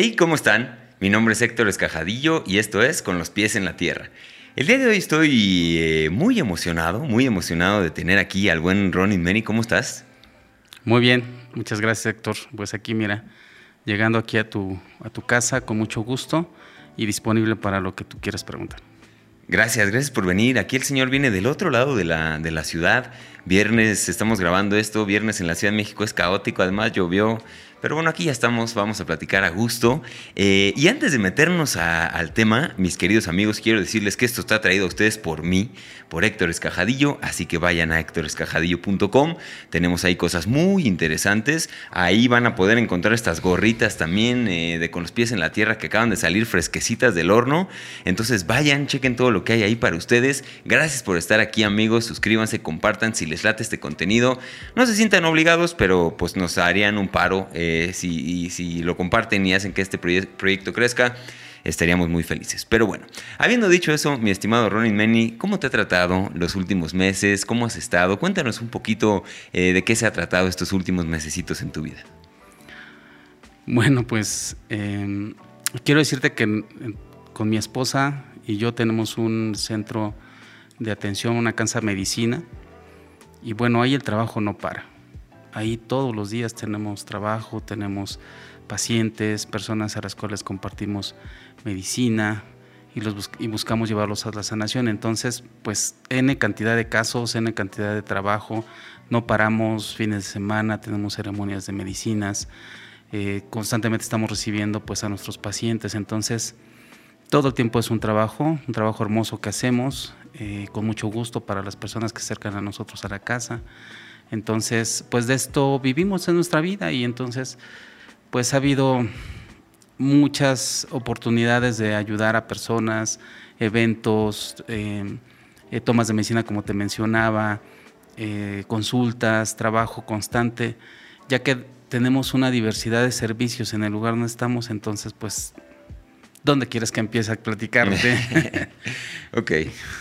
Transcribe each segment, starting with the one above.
Hey, ¿cómo están? Mi nombre es Héctor Escajadillo y esto es Con los pies en la tierra. El día de hoy estoy eh, muy emocionado, muy emocionado de tener aquí al buen Ronnie Meni. ¿Cómo estás? Muy bien, muchas gracias Héctor. Pues aquí mira, llegando aquí a tu, a tu casa con mucho gusto y disponible para lo que tú quieras preguntar. Gracias, gracias por venir. Aquí el señor viene del otro lado de la, de la ciudad. Viernes estamos grabando esto, viernes en la Ciudad de México es caótico, además llovió, pero bueno, aquí ya estamos, vamos a platicar a gusto. Eh, y antes de meternos al tema, mis queridos amigos, quiero decirles que esto está traído a ustedes por mí, por Héctor Escajadillo, así que vayan a héctorescajadillo.com. Tenemos ahí cosas muy interesantes. Ahí van a poder encontrar estas gorritas también eh, de con los pies en la tierra que acaban de salir fresquecitas del horno. Entonces vayan, chequen todo lo que hay ahí para ustedes. Gracias por estar aquí, amigos. Suscríbanse, compartan si les late este contenido. No se sientan obligados, pero pues nos harían un paro. Eh, si, si lo comparten y hacen que este proyecto crezca, estaríamos muy felices. Pero bueno, habiendo dicho eso, mi estimado Ronin Meni, ¿cómo te ha tratado los últimos meses? ¿Cómo has estado? Cuéntanos un poquito eh, de qué se ha tratado estos últimos mesecitos en tu vida. Bueno, pues em, quiero decirte que con mi esposa y yo tenemos un centro de atención, una casa medicina, y bueno, ahí el trabajo no para ahí todos los días tenemos trabajo, tenemos pacientes, personas a las cuales compartimos medicina y, los y buscamos llevarlos a la sanación. Entonces, pues N cantidad de casos, N cantidad de trabajo, no paramos fines de semana, tenemos ceremonias de medicinas, eh, constantemente estamos recibiendo pues a nuestros pacientes. Entonces, todo el tiempo es un trabajo, un trabajo hermoso que hacemos, eh, con mucho gusto para las personas que se acercan a nosotros a la casa. Entonces, pues de esto vivimos en nuestra vida y entonces, pues ha habido muchas oportunidades de ayudar a personas, eventos, eh, eh, tomas de medicina como te mencionaba, consultas, trabajo constante, ya que tenemos una diversidad de servicios en el lugar donde estamos, entonces pues ¿Dónde quieres que empiece a platicarte? ok,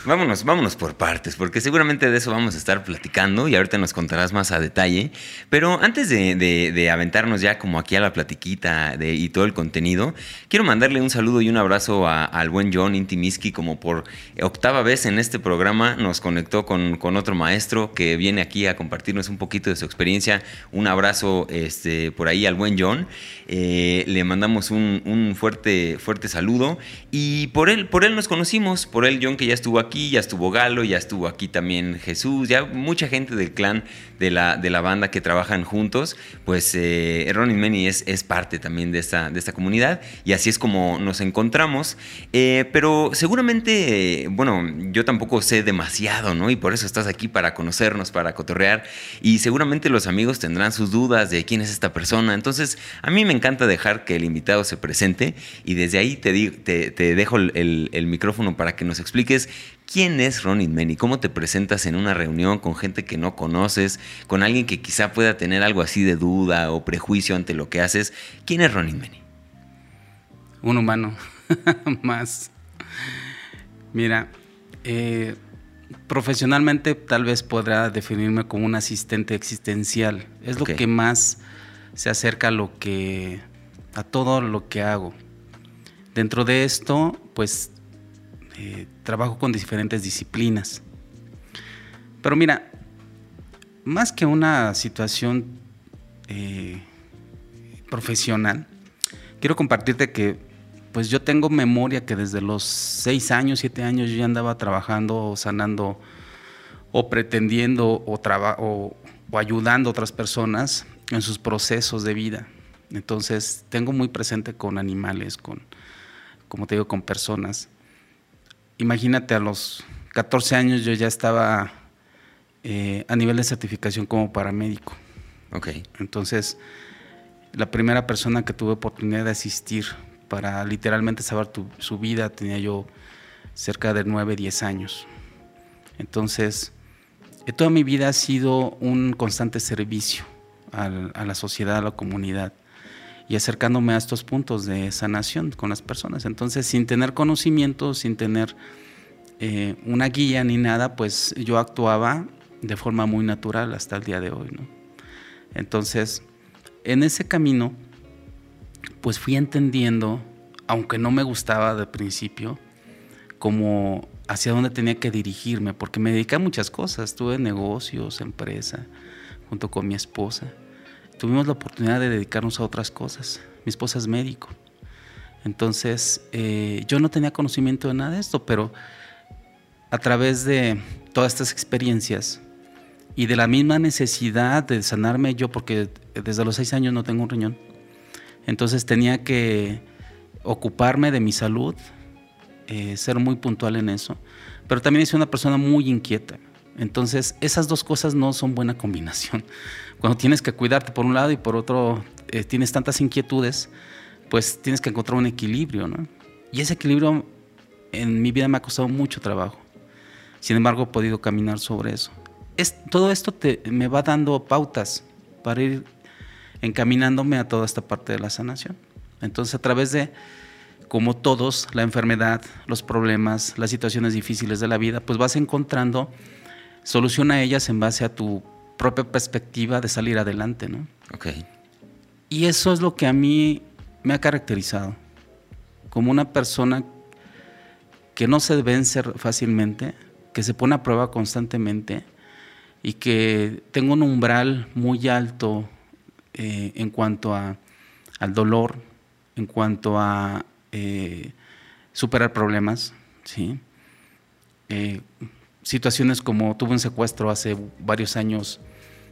vámonos, vámonos por partes, porque seguramente de eso vamos a estar platicando y ahorita nos contarás más a detalle. Pero antes de, aventarnos ya como aquí a la platiquita y todo el contenido, quiero mandarle un saludo y un abrazo al buen John Intimiski, como por octava vez en este programa nos conectó con, otro maestro que viene aquí a compartirnos un poquito de su experiencia. Un abrazo este, por ahí al buen John. Eh, le mandamos un, fuerte, fuerte saludo. Y por él, por él nos conocimos, por él John que ya estuvo aquí, ya estuvo Galo, ya estuvo aquí también Jesús, ya mucha gente del clan de la, de la banda que trabajan juntos, pues eh, Ronnie Manny es, es parte también de esta, de esta comunidad y así es como nos encontramos. Eh, pero seguramente, bueno, yo tampoco sé demasiado, ¿no? Y por eso estás aquí para conocernos, para cotorrear y seguramente los amigos tendrán sus dudas de quién es esta persona. Entonces, a mí me encanta dejar que el invitado se presente y desde ahí te te, dejo el, micrófono para que nos expliques quién es Ronnie Meni, cómo te presentas en una reunión con gente que no conoces, con alguien que quizá pueda tener algo así de duda o prejuicio ante lo que haces. ¿Quién es Ronnie Meni? Un humano, más. Mira, eh, profesionalmente tal vez podrá definirme como un asistente existencial. Es lo que más se acerca a lo que a todo lo que hago. Dentro de esto, pues eh, trabajo con diferentes disciplinas. Pero mira, más que una situación eh, profesional, quiero compartirte que pues yo tengo memoria que desde los seis años, siete años yo ya andaba trabajando o sanando o pretendiendo o, o ayudando a otras personas en sus procesos de vida. Entonces tengo muy presente con animales, con, como te digo, con personas. Imagínate, a los 14 años yo ya estaba eh, a nivel de certificación como paramédico. Ok. Entonces, la primera persona que tuve oportunidad de asistir para literalmente saber su vida tenía yo cerca de 9, 10 años. Entonces, eh, toda mi vida ha sido un constante servicio a la sociedad, a la comunidad y acercándome a estos puntos de sanación con las personas. Entonces, sin tener conocimiento, sin tener eh, una guía ni nada, pues yo actuaba de forma muy natural hasta el día de hoy. Entonces, en ese camino, pues fui entendiendo, aunque no me gustaba de principio, como hacia dónde tenía que dirigirme, porque me dediqué a muchas cosas. Tuve negocios, empresa, junto con mi esposa. Tuvimos la oportunidad de dedicarnos a otras cosas. Mi esposa es médico. Entonces, eh, yo no tenía conocimiento de nada de esto, pero a través de todas estas experiencias y de la misma necesidad de sanarme yo, porque desde los seis años no tengo un riñón, entonces tenía que ocuparme de mi salud, eh, ser muy puntual en eso. Pero también soy una persona muy inquieta. Entonces, esas dos cosas no son buena combinación. Cuando tienes que cuidarte por un lado y por otro eh, tienes tantas inquietudes, pues tienes que encontrar un equilibrio, ¿no? Y ese equilibrio en mi vida me ha costado mucho trabajo. Sin embargo, he podido caminar sobre eso. Es, todo esto me va dando pautas para ir encaminándome a toda esta parte de la sanación. Entonces, a través de como todos, la enfermedad, los problemas, las situaciones difíciles de la vida, pues vas encontrando solución a ellas en base a tu propia perspectiva de salir adelante, ¿no? Ok. Y eso es lo que a mí me ha caracterizado, como una persona que no se vence fácilmente, que se pone a prueba constantemente y que tengo un umbral muy alto eh, en cuanto a, al dolor, en cuanto a eh, superar problemas, ¿sí? Eh, situaciones como tuve un secuestro hace varios años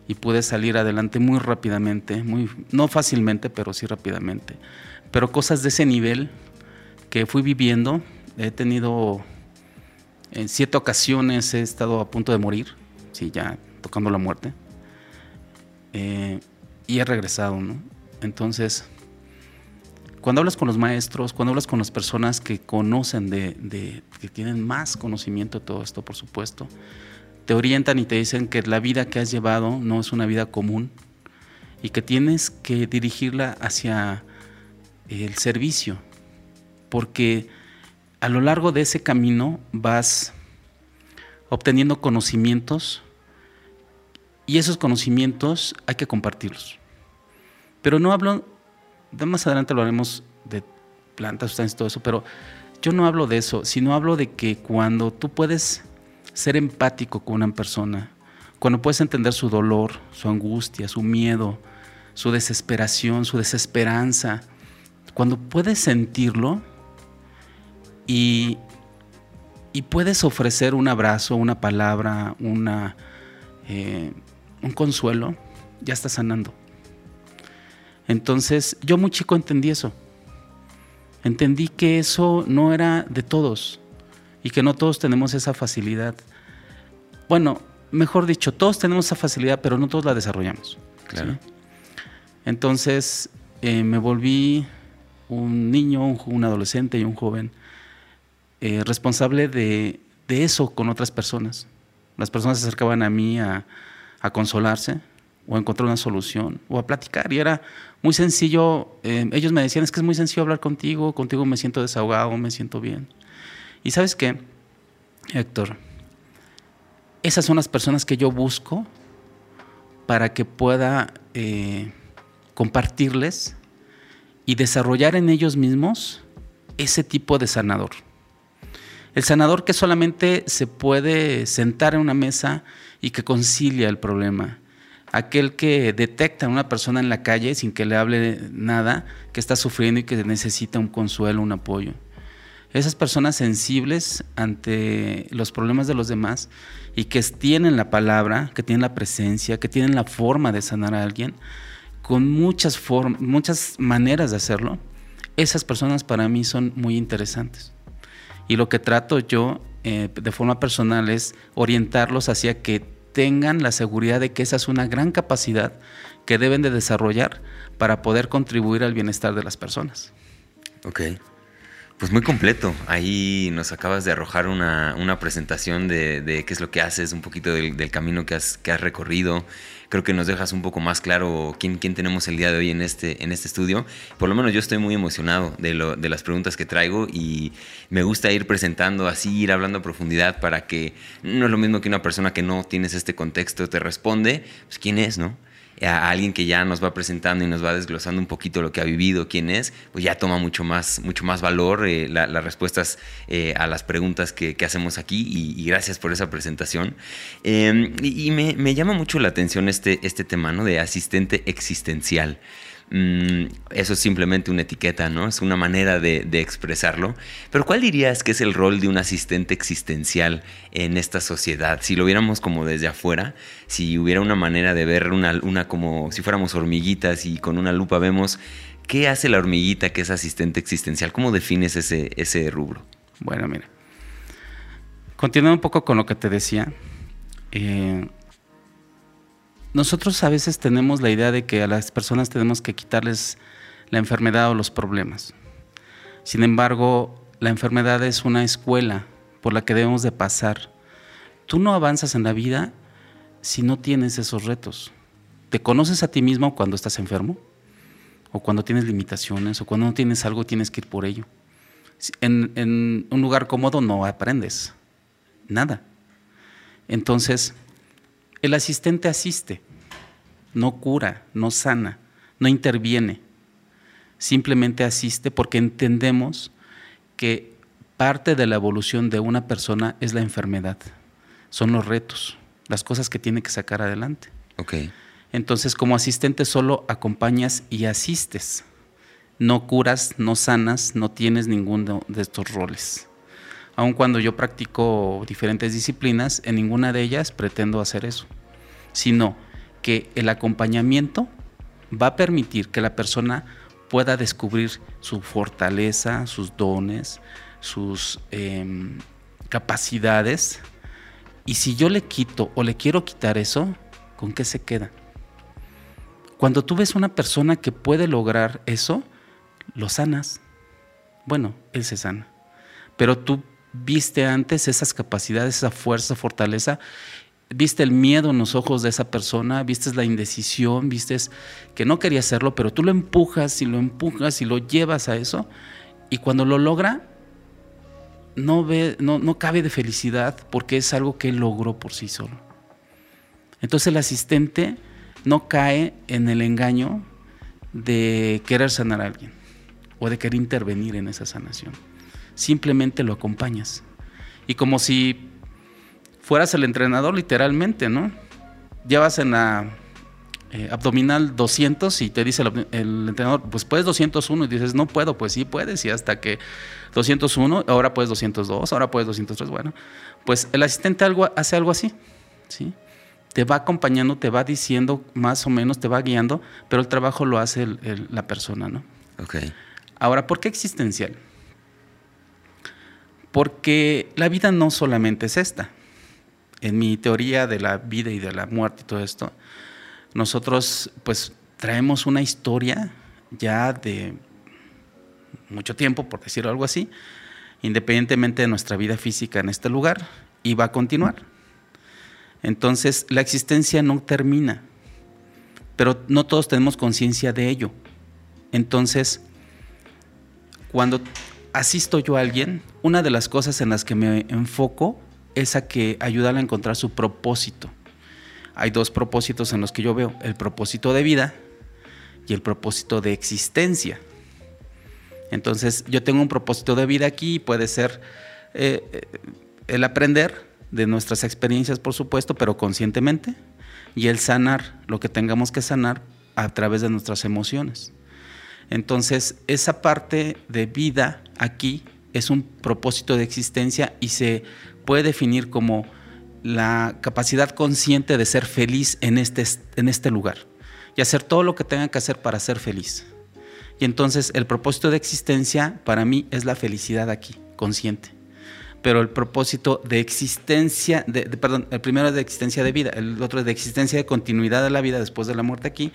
y pude salir adelante muy rápidamente, muy, no fácilmente, pero sí rápidamente. Pero cosas de ese nivel que fui viviendo, he tenido en siete ocasiones he estado a punto de morir, sí, ya tocando la muerte, eh, y he regresado, ¿no? Entonces, cuando hablas con los maestros, cuando hablas con las personas que conocen de, que tienen más conocimiento de todo esto, por supuesto, te orientan y te dicen que la vida que has llevado no es una vida común y que tienes que dirigirla hacia el servicio, porque a lo largo de ese camino vas obteniendo conocimientos y esos conocimientos hay que compartirlos. Pero no hablo más adelante lo haremos de plantas, sustancias, todo eso, pero yo no hablo de eso, sino hablo de que cuando tú puedes ser empático con una persona, cuando puedes entender su dolor, su angustia, su miedo, su desesperación, su desesperanza, cuando puedes sentirlo y, y puedes ofrecer un abrazo, una palabra, una, eh, un consuelo, ya estás sanando. Entonces, yo muy chico entendí eso. Entendí que eso no era de todos y que no todos tenemos esa facilidad. Bueno, mejor dicho, todos tenemos esa facilidad, pero no todos la desarrollamos. Claro. Entonces, eh, me volví un niño, un, adolescente y un joven eh, responsable de, eso con otras personas. Las personas se acercaban a mí a, a consolarse, o encontrar una solución o a platicar. Y era muy sencillo. Eh, ellos me decían, es que es muy sencillo hablar contigo, contigo me siento desahogado, me siento bien. Y sabes qué, Héctor, esas son las personas que yo busco para que pueda eh, compartirles y desarrollar en ellos mismos ese tipo de sanador. El sanador que solamente se puede sentar en una mesa y que concilia el problema aquel que detecta a una persona en la calle sin que le hable nada, que está sufriendo y que necesita un consuelo, un apoyo. Esas personas sensibles ante los problemas de los demás y que tienen la palabra, que tienen la presencia, que tienen la forma de sanar a alguien, con muchas, muchas maneras de hacerlo, esas personas para mí son muy interesantes. Y lo que trato yo eh, de forma personal es orientarlos hacia que tengan la seguridad de que esa es una gran capacidad que deben de desarrollar para poder contribuir al bienestar de las personas. Ok. Pues muy completo. Ahí nos acabas de arrojar una, presentación de, qué es lo que haces, un poquito del, camino que has, que has, recorrido. Creo que nos dejas un poco más claro quién, quién tenemos el día de hoy en este, en este estudio. Por lo menos yo estoy muy emocionado de, lo, de las preguntas que traigo y me gusta ir presentando así, ir hablando a profundidad para que no es lo mismo que una persona que no tienes este contexto te responde, pues quién es, ¿no? A alguien que ya nos va presentando y nos va desglosando un poquito lo que ha vivido, quién es, pues ya toma mucho más, mucho más valor eh, las respuestas eh, a las preguntas que, hacemos aquí y, gracias por esa presentación. Em, y, me, llama mucho la atención este, este tema de asistente existencial. Mm, eso es simplemente una etiqueta, ¿no? Es una manera de, expresarlo. Pero ¿cuál dirías que es el rol de un asistente existencial en esta sociedad? Si lo viéramos como desde afuera, si hubiera una manera de ver una, como si fuéramos hormiguitas y con una lupa vemos qué hace la hormiguita que es asistente existencial. ¿Cómo defines ese, ese rubro? Bueno, mira. Continuando un poco con lo que te decía, eh, nosotros a veces tenemos la idea de que a las personas tenemos que quitarles la enfermedad o los problemas. Sin embargo, la enfermedad es una escuela por la que debemos de pasar. Tú no avanzas en la vida si no tienes esos retos. ¿Te conoces a ti mismo cuando estás enfermo? ¿O cuando tienes limitaciones? ¿O cuando no tienes algo tienes que ir por ello? En, en un lugar cómodo no aprendes nada. Entonces, el asistente asiste, no cura, no sana, no interviene. Simplemente asiste porque entendemos que parte de la evolución de una persona es la enfermedad, son los retos, las cosas que tiene que sacar adelante. Okay. Entonces, como asistente solo acompañas y asistes. No curas, no sanas, no tienes ninguno de estos roles aun cuando yo practico diferentes disciplinas, en ninguna de ellas pretendo hacer eso, sino que el acompañamiento va a permitir que la persona pueda descubrir su fortaleza, sus dones, sus em, capacidades. Y si yo le quito o le quiero quitar eso, ¿con qué se queda? Cuando tú ves una persona que puede lograr eso, lo sanas. Bueno, él se sana. Pero tú viste antes esas capacidades, esa fuerza, fortaleza, viste el miedo en los ojos de esa persona, viste la indecisión, viste que no quería hacerlo, pero tú lo empujas y lo empujas y lo llevas a eso, y cuando lo logra, no, ve, no, no cabe de felicidad porque es algo que él logró por sí solo. Entonces el asistente no cae en el engaño de querer sanar a alguien o de querer intervenir en esa sanación simplemente lo acompañas. Y como si fueras el entrenador literalmente, ¿no? Llevas en la eh, abdominal 200 y te dice el, entrenador, pues puedes 201 y dices, no puedo, pues sí puedes y hasta que 201, ahora puedes 202, ahora puedes 203, bueno, pues el asistente algo, hace algo así, ¿sí? Te va acompañando, te va diciendo más o menos, te va guiando, pero el trabajo lo hace la persona, ¿no? Ok. Ahora, ¿por qué existencial? Porque la vida no solamente es esta. En mi teoría de la vida y de la muerte y todo esto, nosotros pues traemos una historia ya de mucho tiempo, por decirlo algo así, independientemente de nuestra vida física en este lugar, y va a continuar. Entonces, la existencia no termina, pero no todos tenemos conciencia de ello. Entonces, cuando asisto yo a alguien, una de las cosas en las que me enfoco es a que ayudarle a encontrar su propósito. Hay dos propósitos en los que yo veo, el propósito de vida y el propósito de existencia. Entonces yo tengo un propósito de vida aquí, puede ser eh, eh, el aprender de nuestras experiencias, por supuesto, pero conscientemente, y el sanar lo que tengamos que sanar a través de nuestras emociones. Entonces, esa parte de vida aquí es un propósito de existencia y se puede definir como la capacidad consciente de ser feliz en este, en este lugar y hacer todo lo que tenga que hacer para ser feliz. Y entonces el propósito de existencia para mí es la felicidad aquí, consciente. Pero el propósito de existencia, perdón, el primero es de existencia de vida, el otro es de existencia de continuidad de la vida después de la muerte aquí,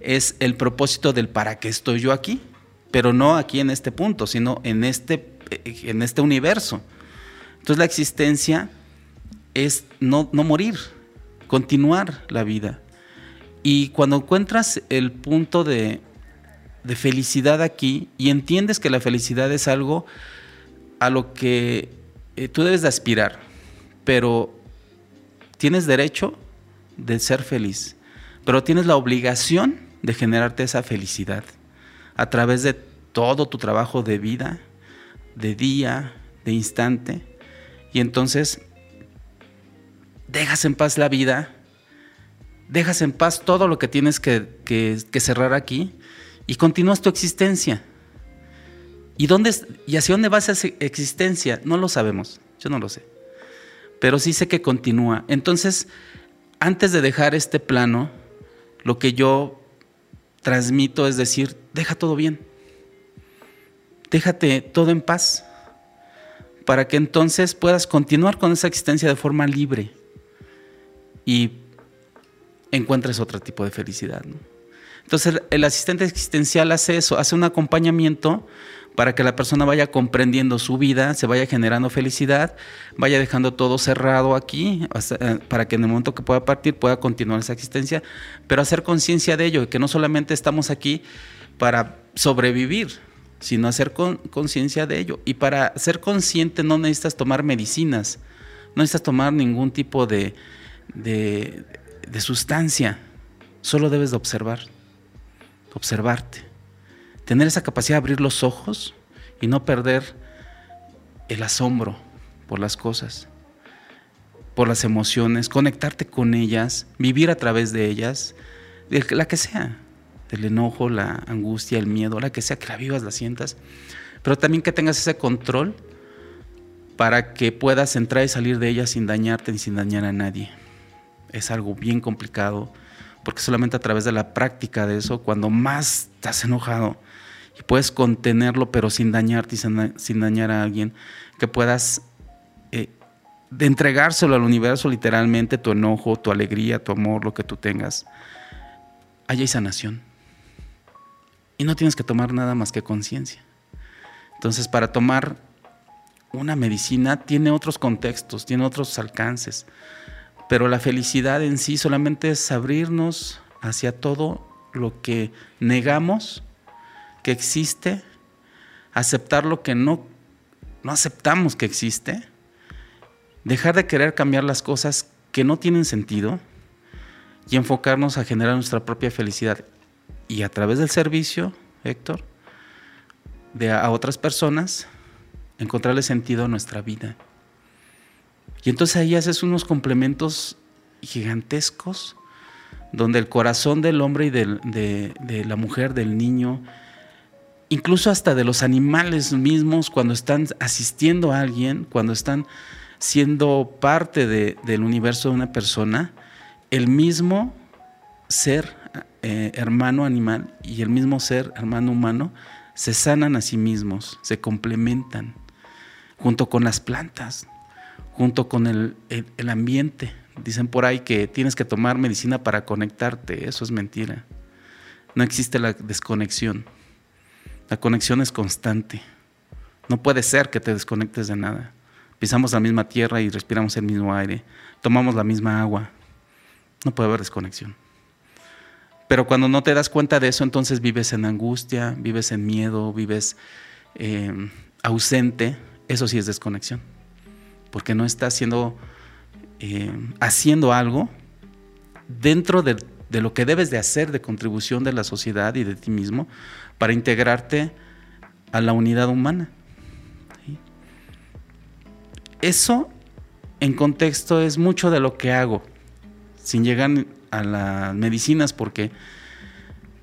es el propósito del para qué estoy yo aquí, pero no aquí en este punto, sino en este, en este universo. Entonces la existencia es no, morir, continuar la vida. Y cuando encuentras el punto de, felicidad aquí y entiendes que la felicidad es algo a lo que eh, tú debes de aspirar, pero tienes derecho de ser feliz pero tienes la obligación de generarte esa felicidad a través de todo tu trabajo de vida, de día, de instante. Y entonces dejas en paz la vida, dejas en paz todo lo que tienes que, cerrar aquí y continúas tu existencia. ¿Y, dónde, ¿Y hacia dónde va esa existencia? No lo sabemos, yo no lo sé. Pero sí sé que continúa. Entonces, antes de dejar este plano, lo que yo transmito es decir, deja todo bien. Déjate todo en paz para que entonces puedas continuar con esa existencia de forma libre y encuentres otro tipo de felicidad. Entonces el asistente existencial hace eso, hace un acompañamiento para que la persona vaya comprendiendo su vida, se vaya generando felicidad, vaya dejando todo cerrado aquí, eh, para que en el momento que pueda partir pueda continuar esa existencia, pero hacer conciencia de ello, que no solamente estamos aquí para sobrevivir, sino hacer conciencia de ello. Y para ser consciente no necesitas tomar medicinas, no necesitas tomar ningún tipo de, de, sustancia, solo debes de observar, observarte, tener esa capacidad de abrir los ojos y no perder el asombro por las cosas, por las emociones, conectarte con ellas, vivir a través de ellas, la que sea, el enojo, la angustia, el miedo, la que sea, que la vivas, la sientas, pero también que tengas ese control para que puedas entrar y salir de ella sin dañarte ni sin dañar a nadie es algo bien complicado, porque solamente a través de la práctica de eso, cuando más estás enojado y puedes contenerlo, pero sin dañarte y sin, dañar a alguien, que puedas eh, de entregárselo al universo literalmente, tu enojo, tu alegría, tu amor, lo que tú tengas, allá hay sanación. Y no tienes que tomar nada más que conciencia. Entonces, para tomar una medicina tiene otros contextos, tiene otros alcances. Pero la felicidad en sí solamente es abrirnos hacia todo lo que negamos que existe, aceptar lo que no, no aceptamos que existe, dejar de querer cambiar las cosas que no tienen sentido y enfocarnos a generar nuestra propia felicidad. Y a través del servicio, Héctor, de a otras personas, encontrarle sentido a nuestra vida. Y entonces ahí haces unos complementos gigantescos donde el corazón del hombre y de, la mujer, del niño, incluso hasta de los animales mismos, cuando están asistiendo a alguien, cuando están siendo parte del universo de una persona, el mismo ser eh, hermano animal y el mismo ser hermano humano se sanan a sí mismos, se complementan, junto con las plantas junto con el, ambiente. Dicen por ahí que tienes que tomar medicina para conectarte. Eso es mentira. No existe la desconexión. La conexión es constante. No puede ser que te desconectes de nada. Pisamos la misma tierra y respiramos el mismo aire. Tomamos la misma agua. No puede haber desconexión. Pero cuando no te das cuenta de eso, entonces vives en angustia, vives en miedo, vives eh, ausente. Eso sí es desconexión porque no estás haciendo, eh, haciendo algo dentro de, lo que debes de hacer de contribución de la sociedad y de ti mismo para integrarte a la unidad humana. Eso en contexto es mucho de lo que hago, sin llegar a las medicinas, porque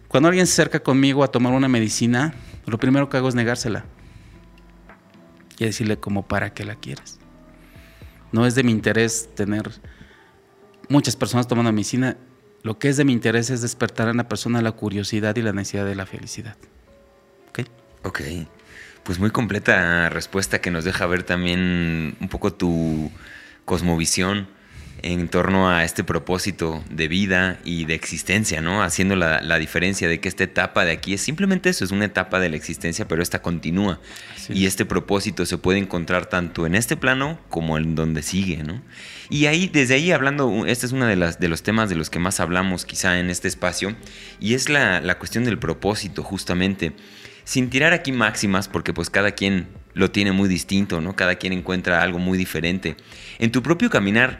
cuando alguien se acerca conmigo a tomar una medicina, lo primero que hago es negársela y decirle como para qué la quieres. No es de mi interés tener muchas personas tomando medicina. Lo que es de mi interés es despertar en la persona la curiosidad y la necesidad de la felicidad. ¿Ok? Ok. Pues muy completa respuesta que nos deja ver también un poco tu cosmovisión en torno a este propósito de vida y de existencia, ¿no? Haciendo la, diferencia de que esta etapa de aquí es simplemente eso, es una etapa de la existencia, pero esta continúa. Y este propósito se puede encontrar tanto en este plano como en donde sigue, ¿no? Y ahí, desde ahí hablando, este es uno de, las, de los temas de los que más hablamos quizá en este espacio, y es la, la cuestión del propósito, justamente. Sin tirar aquí máximas, porque pues cada quien lo tiene muy distinto, ¿no? Cada quien encuentra algo muy diferente. En tu propio caminar,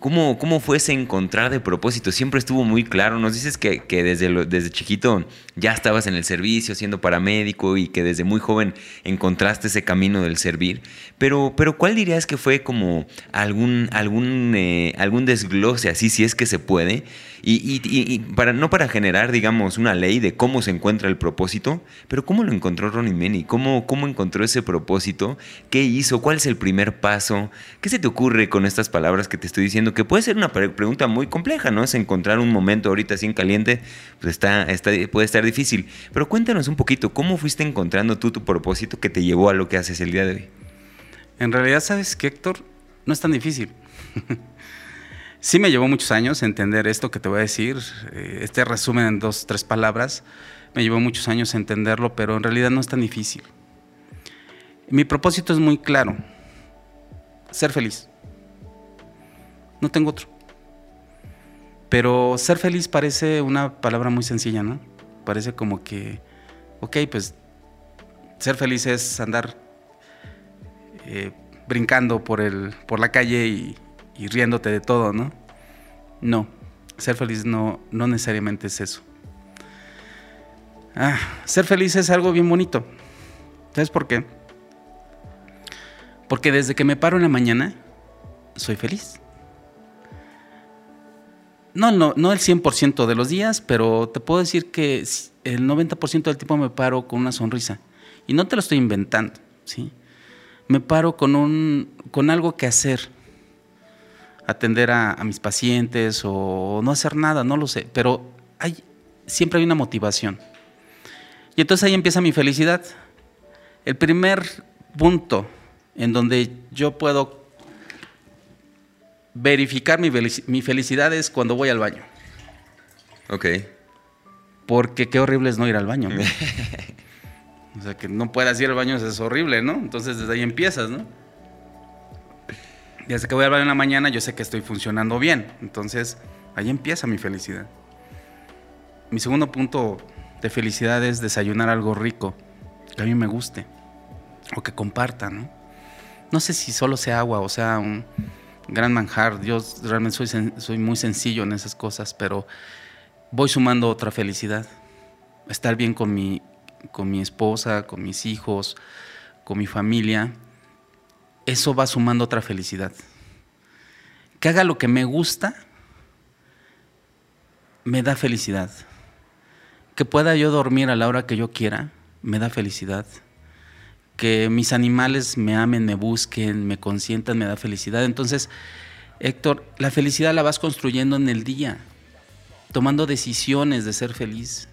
¿Cómo, ¿Cómo fue ese encontrar de propósito? Siempre estuvo muy claro. Nos dices que, desde, desde chiquito ya estabas en el servicio, siendo paramédico y que desde muy joven encontraste ese camino del servir. Pero, pero ¿cuál dirías que fue como algún, algún, eh, algún desglose así, si es que se puede? Y, para, no para generar, digamos, una ley de cómo se encuentra el propósito, pero cómo lo encontró Ronnie Meni, ¿Cómo, cómo encontró ese propósito, qué hizo, cuál es el primer paso, qué se te ocurre con estas palabras que te estoy diciendo, que puede ser una pregunta muy compleja, ¿no? Es encontrar un momento ahorita así en caliente, pues está, está, puede estar difícil. Pero cuéntanos un poquito, ¿cómo fuiste encontrando tú tu propósito que te llevó a lo que haces el día de hoy? En realidad, ¿sabes qué, Héctor? No es tan difícil. Sí me llevó muchos años entender esto que te voy a decir, eh, este resumen en dos, tres palabras, me llevó muchos años entenderlo, pero en realidad no es tan difícil. Mi propósito es muy claro, ser feliz. No tengo otro. Pero ser feliz parece una palabra muy sencilla, ¿no? Parece como que, ok, pues ser feliz es andar eh, brincando por, el, por la calle y, y riéndote de todo, ¿no? No, ser feliz no, no necesariamente es eso. Ah, ser feliz es algo bien bonito. ¿Sabes por qué? Porque desde que me paro en la mañana, soy feliz. No, no, no el 100% de los días, pero te puedo decir que el 90% del tiempo me paro con una sonrisa. Y no te lo estoy inventando, ¿sí? Me paro con, un, con algo que hacer atender a, mis pacientes o no hacer nada, no lo sé, pero hay, siempre hay una motivación. Y entonces ahí empieza mi felicidad. El primer punto en donde yo puedo verificar mi, mi felicidad es cuando voy al baño. Ok. Porque qué horrible es no ir al baño. o sea, que no puedas ir al baño es horrible, ¿no? Entonces desde ahí empiezas, ¿no? desde que voy al baño en la mañana yo sé que estoy funcionando bien. Entonces, ahí empieza mi felicidad. Mi segundo punto de felicidad es desayunar algo rico, que a mí me guste, o que comparta, ¿no? No sé si solo sea agua o sea un gran manjar. Yo realmente soy, soy muy sencillo en esas cosas, pero voy sumando otra felicidad. Estar bien con mi, con mi esposa, con mis hijos, con mi familia eso va sumando otra felicidad. Que haga lo que me gusta, me da felicidad. Que pueda yo dormir a la hora que yo quiera, me da felicidad. Que mis animales me amen, me busquen, me consientan, me da felicidad. Entonces, Héctor, la felicidad la vas construyendo en el día, tomando decisiones de ser feliz.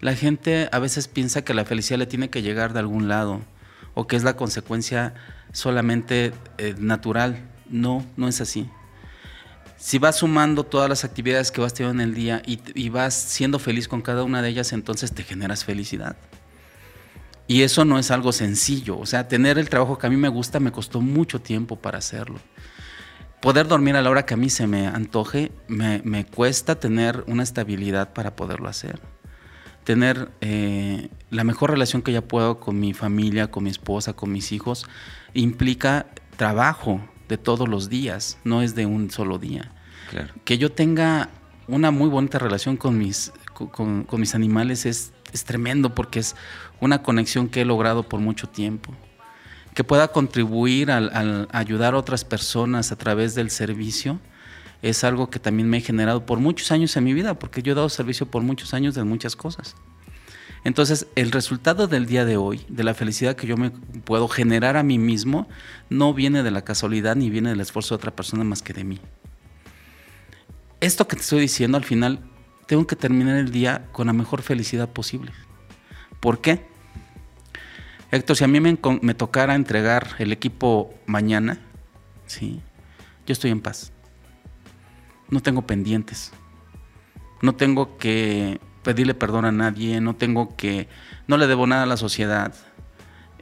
La gente a veces piensa que la felicidad le tiene que llegar de algún lado o que es la consecuencia solamente eh, natural. No, no es así. Si vas sumando todas las actividades que vas teniendo en el día y, vas siendo feliz con cada una de ellas, entonces te generas felicidad. Y eso no es algo sencillo. O sea, tener el trabajo que a mí me gusta me costó mucho tiempo para hacerlo. Poder dormir a la hora que a mí se me antoje, me, me cuesta tener una estabilidad para poderlo hacer tener eh, la mejor relación que ya puedo con mi familia, con mi esposa, con mis hijos, implica trabajo de todos los días, no es de un solo día. Que yo tenga una muy bonita relación con mis, con, mis animales es, es, tremendo porque es una conexión que he logrado por mucho tiempo. Que pueda contribuir al, ayudar a otras personas a través del servicio es algo que también me he generado por muchos años en mi vida, porque yo he dado servicio por muchos años de muchas cosas. Entonces, el resultado del día de hoy, de la felicidad que yo me puedo generar a mí mismo, no viene de la casualidad ni viene del esfuerzo de otra persona más que de mí. Esto que te estoy diciendo, al final, tengo que terminar el día con la mejor felicidad posible. ¿Por qué? Héctor, si a mí me, tocara entregar el equipo mañana, ¿sí? yo estoy en paz no tengo pendientes. No tengo que pedirle perdón a nadie, no tengo que, no le debo nada a la sociedad.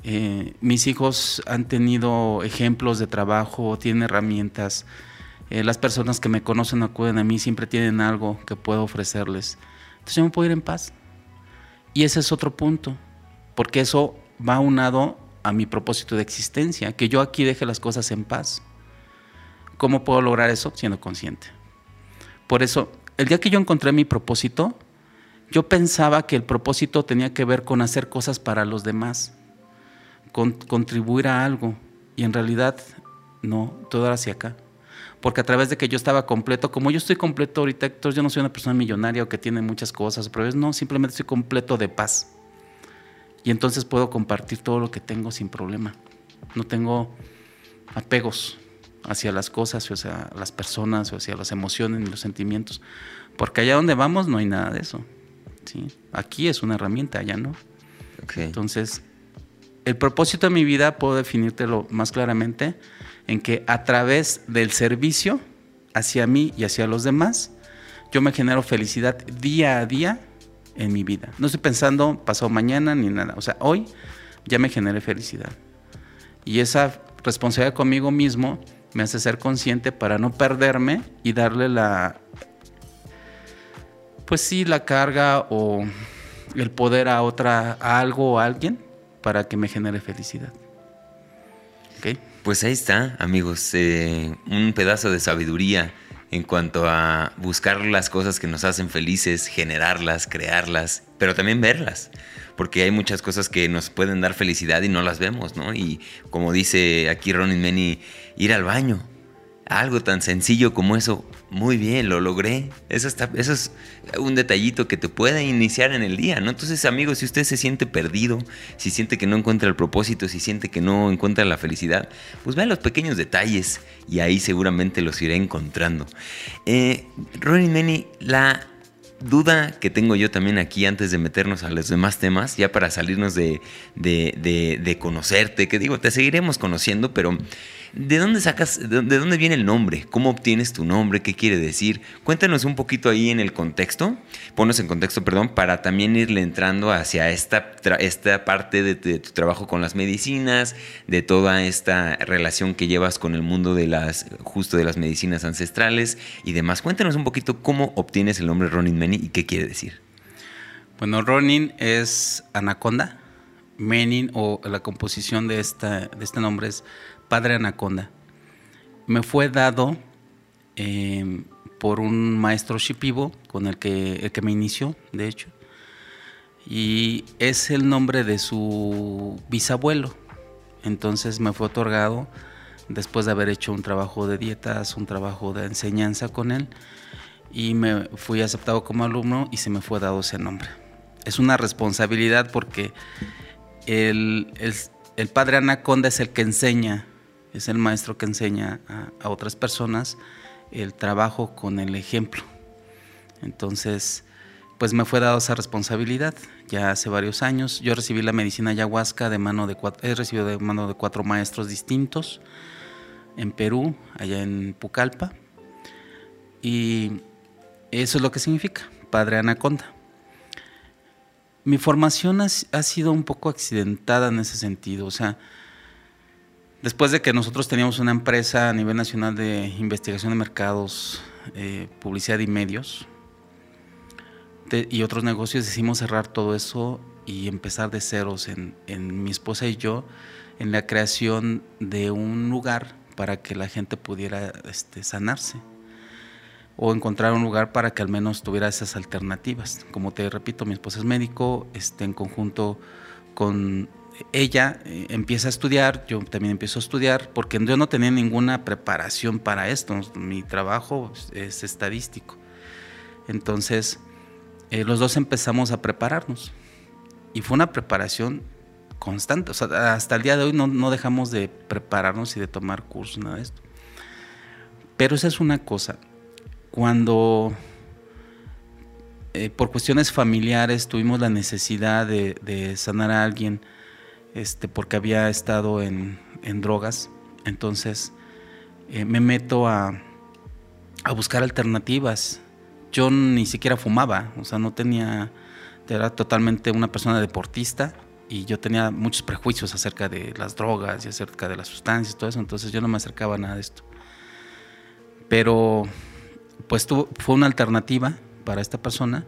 Eh, mis hijos han tenido ejemplos de trabajo, tienen herramientas. Eh, las personas que me conocen acuden a mí, siempre tienen algo que puedo ofrecerles. Entonces yo me puedo ir en paz. Y ese es otro punto, porque eso va unado a mi propósito de existencia, que yo aquí deje las cosas en paz. ¿Cómo puedo lograr eso? Siendo consciente. Por eso, el día que yo encontré mi propósito, yo pensaba que el propósito tenía que ver con hacer cosas para los demás, con contribuir a algo. Y en realidad, no, todo era hacia acá. Porque a través de que yo estaba completo, como yo estoy completo ahorita, Héctor, yo no soy una persona millonaria o que tiene muchas cosas, pero no, simplemente estoy completo de paz. Y entonces puedo compartir todo lo que tengo sin problema. No tengo apegos hacia las cosas, o hacia las personas, o hacia las emociones y los sentimientos. Porque allá donde vamos no hay nada de eso. ¿sí? Aquí es una herramienta, allá no. Entonces, el propósito de mi vida puedo definírtelo más claramente en que a través del servicio hacia mí y hacia los demás, yo me genero felicidad día a día en mi vida. No estoy pensando pasado mañana ni nada. O sea, hoy ya me generé felicidad. Y esa responsabilidad conmigo mismo me hace ser consciente para no perderme y darle la, pues sí, la carga o el poder a otra, a algo o a alguien para que me genere felicidad. Pues ahí está, amigos, eh, un pedazo de sabiduría en cuanto a buscar las cosas que nos hacen felices, generarlas, crearlas, pero también verlas, porque hay muchas cosas que nos pueden dar felicidad y no las vemos, ¿no? Y como dice aquí Ronin Meni, ir al baño, algo tan sencillo como eso, muy bien, lo logré. Eso, está, eso es un detallito que te puede iniciar en el día, ¿no? Entonces, amigos, si usted se siente perdido, si siente que no encuentra el propósito, si siente que no encuentra la felicidad, pues vea los pequeños detalles y ahí seguramente los iré encontrando. Eh, Ronnie Meni, la duda que tengo yo también aquí antes de meternos a los demás temas, ya para salirnos de, de, de conocerte, que digo, te seguiremos conociendo, pero ¿De dónde sacas, de dónde viene el nombre? ¿Cómo obtienes tu nombre? ¿Qué quiere decir? Cuéntanos un poquito ahí en el contexto, ponnos en contexto, perdón, para también irle entrando hacia esta, esta parte de, tu trabajo con las medicinas, de toda esta relación que llevas con el mundo de las, justo de las medicinas ancestrales y demás. Cuéntanos un poquito cómo obtienes el nombre Ronin Meni y qué quiere decir. Bueno, Ronin es anaconda. Menin o la composición de, esta, de este nombre es Padre Anaconda. Me fue dado em, por un maestro shipibo con el que, me inició, de hecho. Y es el nombre de su bisabuelo. Entonces me fue otorgado después de haber hecho un trabajo de dietas, un trabajo de enseñanza con él. Y me fui aceptado como alumno y se me fue dado ese nombre. Es una responsabilidad porque el, el padre Anaconda es el que enseña es el maestro que enseña a, otras personas el trabajo con el ejemplo. Entonces, pues me fue dado esa responsabilidad ya hace varios años. Yo recibí la medicina ayahuasca de mano de cuatro, he recibido de mano de cuatro maestros distintos en Perú, allá en Pucallpa. Y eso es lo que significa, Padre Anaconda. Mi formación ha, ha sido un poco accidentada en ese sentido, o sea, Después de que nosotros teníamos una empresa a nivel nacional de investigación de mercados, eh, publicidad y medios, y otros negocios, decidimos cerrar todo eso y empezar de ceros en, mi esposa y yo en la creación de un lugar para que la gente pudiera este, sanarse o encontrar un lugar para que al menos tuviera esas alternativas. Como te repito, mi esposa es médico, este, en conjunto con ella eh, empieza a estudiar, yo también empiezo a estudiar, porque yo no tenía ninguna preparación para esto, mi trabajo es estadístico. Entonces, eh, los dos empezamos a prepararnos y fue una preparación constante, hasta el día de hoy no, dejamos de prepararnos y de tomar cursos, nada de esto. Pero esa es una cosa, cuando eh, por cuestiones familiares tuvimos la necesidad de sanar a alguien, este, porque había estado en, drogas. Entonces eh, me meto a, buscar alternativas. Yo ni siquiera fumaba, o sea, no tenía, era totalmente una persona deportista y yo tenía muchos prejuicios acerca de las drogas y acerca de las sustancias y todo eso, entonces yo no me acercaba a nada de esto. Pero pues fue una alternativa para esta persona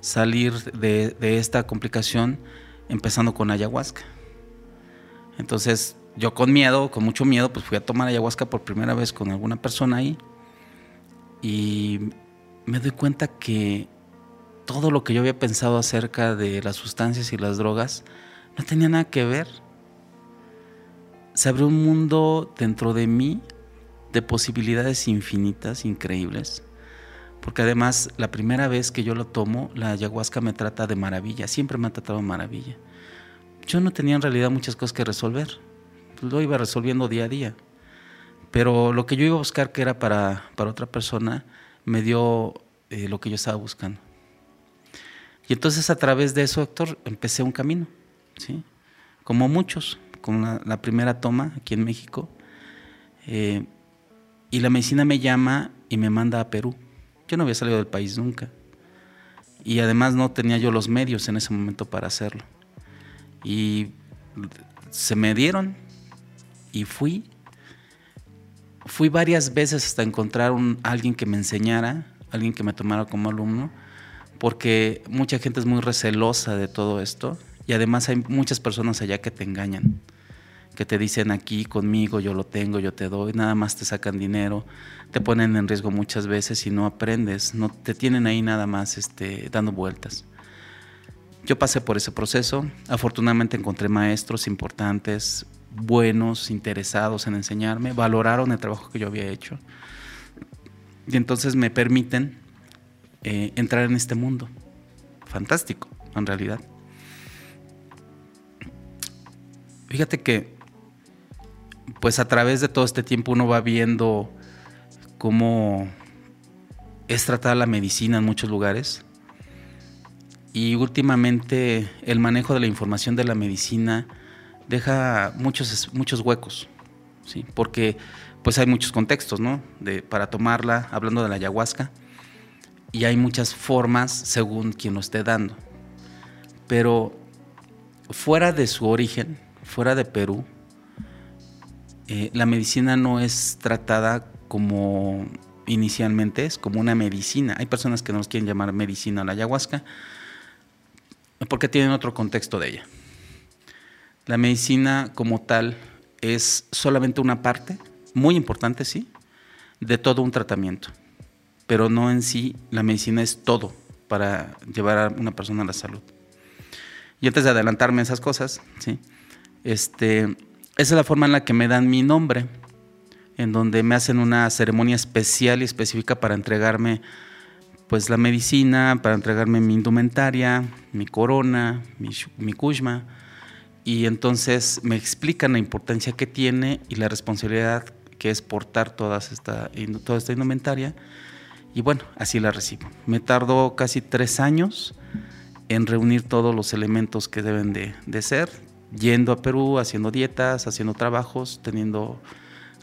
salir de esta complicación empezando con ayahuasca. Entonces yo con miedo, con mucho miedo, pues fui a tomar ayahuasca por primera vez con alguna persona ahí. Y me doy cuenta que todo lo que yo había pensado acerca de las sustancias y las drogas no tenía nada que ver. Se abrió un mundo dentro de mí de posibilidades infinitas, increíbles. Porque además, la primera vez que yo lo tomo, la ayahuasca me trata de maravilla. Siempre me ha tratado de maravilla. Yo no tenía en realidad muchas cosas que resolver. Lo iba resolviendo día a día. Pero lo que yo iba a buscar que era para, para otra persona, me dio eh, lo que yo estaba buscando. Y entonces a través de eso, Héctor, empecé un camino, ¿sí? Como muchos, con la, primera toma aquí en México. Eh, y la medicina me llama y me manda a Perú. Yo no había salido del país nunca. Y además no tenía yo los medios en ese momento para hacerlo. Y se me dieron y fui. Fui varias veces hasta encontrar alguien que me enseñara, alguien que me tomara como alumno porque mucha gente es muy recelosa de todo esto y además hay muchas personas allá que te engañan, que te dicen aquí conmigo, yo lo tengo, yo te doy, nada más te sacan dinero, te ponen en riesgo muchas veces y no aprendes, no te tienen ahí nada más este, dando vueltas. Yo pasé por ese proceso, afortunadamente encontré maestros importantes, buenos, interesados en enseñarme, valoraron el trabajo que yo había hecho y entonces me permiten eh, entrar en este mundo. Fantástico, en realidad. Fíjate que, pues a través de todo este tiempo uno va viendo cómo es tratada la medicina en muchos lugares. Y últimamente el manejo de la información de la medicina deja muchos, muchos huecos, ¿sí? porque pues hay muchos contextos ¿no? de, para tomarla, hablando de la ayahuasca y hay muchas formas según quien lo esté dando. Pero fuera de su origen, fuera de Perú, eh, la medicina no es tratada como inicialmente es, como una medicina. Hay personas que nos quieren llamar medicina a la ayahuasca porque tienen otro contexto de ella. La medicina como tal es solamente una parte, muy importante, sí, de todo un tratamiento pero no en sí, la medicina es todo para llevar a una persona a la salud. Y antes de adelantarme esas cosas, ¿sí? este, esa es la forma en la que me dan mi nombre, en donde me hacen una ceremonia especial y específica para entregarme pues la medicina, para entregarme mi indumentaria, mi corona, mi, mi y entonces me explican la importancia que tiene y la responsabilidad que es portar todas esta, toda esta indumentaria. Y bueno, así la recibo. Me tardó casi tres años en reunir todos los elementos que deben de, ser, yendo a Perú, haciendo dietas, haciendo trabajos, teniendo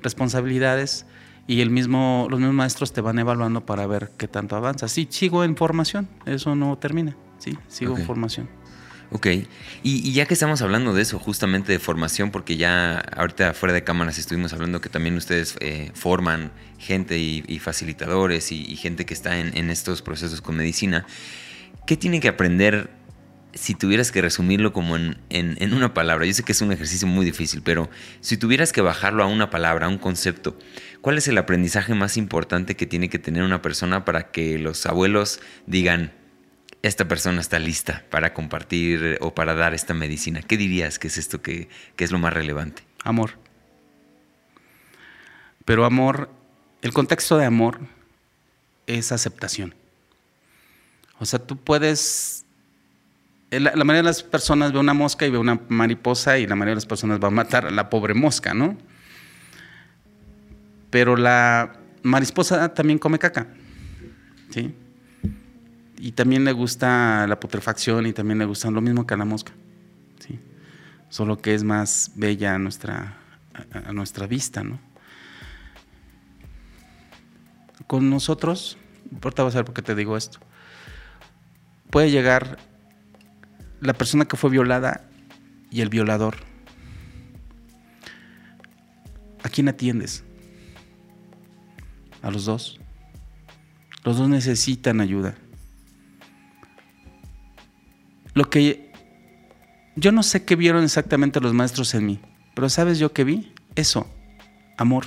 responsabilidades y el mismo, los mismos maestros te van evaluando para ver qué tanto avanza. Sí, sigo en formación, eso no termina, sí, sigo en formación. Ok, y, ya que estamos hablando de eso, justamente de formación, porque ya ahorita fuera de cámaras estuvimos hablando que también ustedes eh, forman gente y, facilitadores y, gente que está en, estos procesos con medicina, ¿qué tienen que aprender si tuvieras que resumirlo como en, en, una palabra? Yo sé que es un ejercicio muy difícil, pero si tuvieras que bajarlo a una palabra, a un concepto, ¿cuál es el aprendizaje más importante que tiene que tener una persona para que los abuelos digan, esta persona está lista para compartir o para dar esta medicina? ¿Qué dirías que es esto que, es lo más relevante? Amor. Pero amor, el contexto de amor es aceptación. O sea, tú puedes... La, mayoría de las personas ve una mosca y ve una mariposa y la mayoría de las personas va a matar a la pobre mosca, ¿no? Pero la mariposa también come caca, ¿sí? y también le gusta la putrefacción y también le gusta lo mismo que a la mosca. ¿sí? Solo que es más bella a nuestra, a, nuestra vista. ¿no? Con nosotros, importa va a ser porque te digo esto, puede llegar la persona que fue violada y el violador. ¿A quién atiendes? A los dos. Los dos necesitan ayuda. Lo que yo no sé qué vieron exactamente los maestros en mí, Pero ¿sabes yo qué vi? Eso, amor.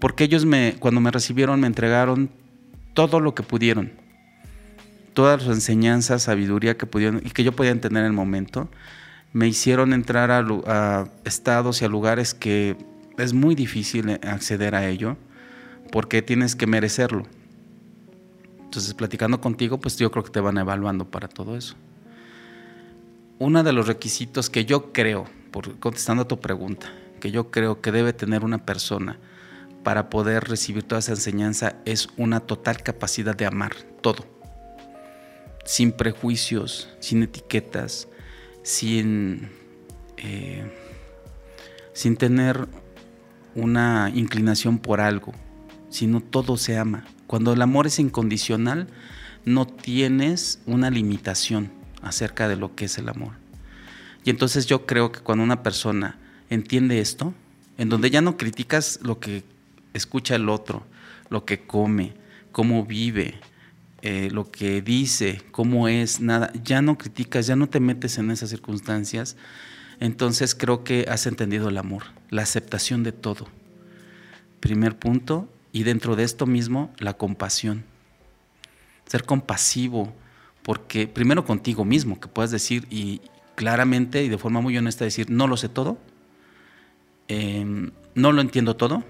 Porque ellos me, cuando me recibieron me entregaron todo lo que pudieron. Todas las enseñanzas, sabiduría que pudieron y que yo podía entender en el momento. Me hicieron entrar a, estados y a lugares que es muy difícil acceder a ello porque tienes que merecerlo. Entonces, platicando contigo, pues yo creo que te van evaluando para todo eso. Uno de los requisitos que yo creo, por, contestando a tu pregunta, que yo creo que debe tener una persona para poder recibir toda esa enseñanza es una total capacidad de amar todo, sin prejuicios, sin etiquetas, sin, eh, sin tener una inclinación por algo, sino todo se ama. Cuando el amor es incondicional, no tienes una limitación acerca de lo que es el amor. Y entonces yo creo que cuando una persona entiende esto, en donde ya no criticas lo que escucha el otro, lo que come, cómo vive, eh, lo que dice, cómo es, nada, ya no criticas, ya no te metes en esas circunstancias, entonces creo que has entendido el amor, la aceptación de todo. Primer punto, y dentro de esto mismo, la compasión. Ser compasivo, porque primero contigo mismo, que puedas decir y claramente y de forma muy honesta decir, no lo sé todo, em, no lo entiendo todo,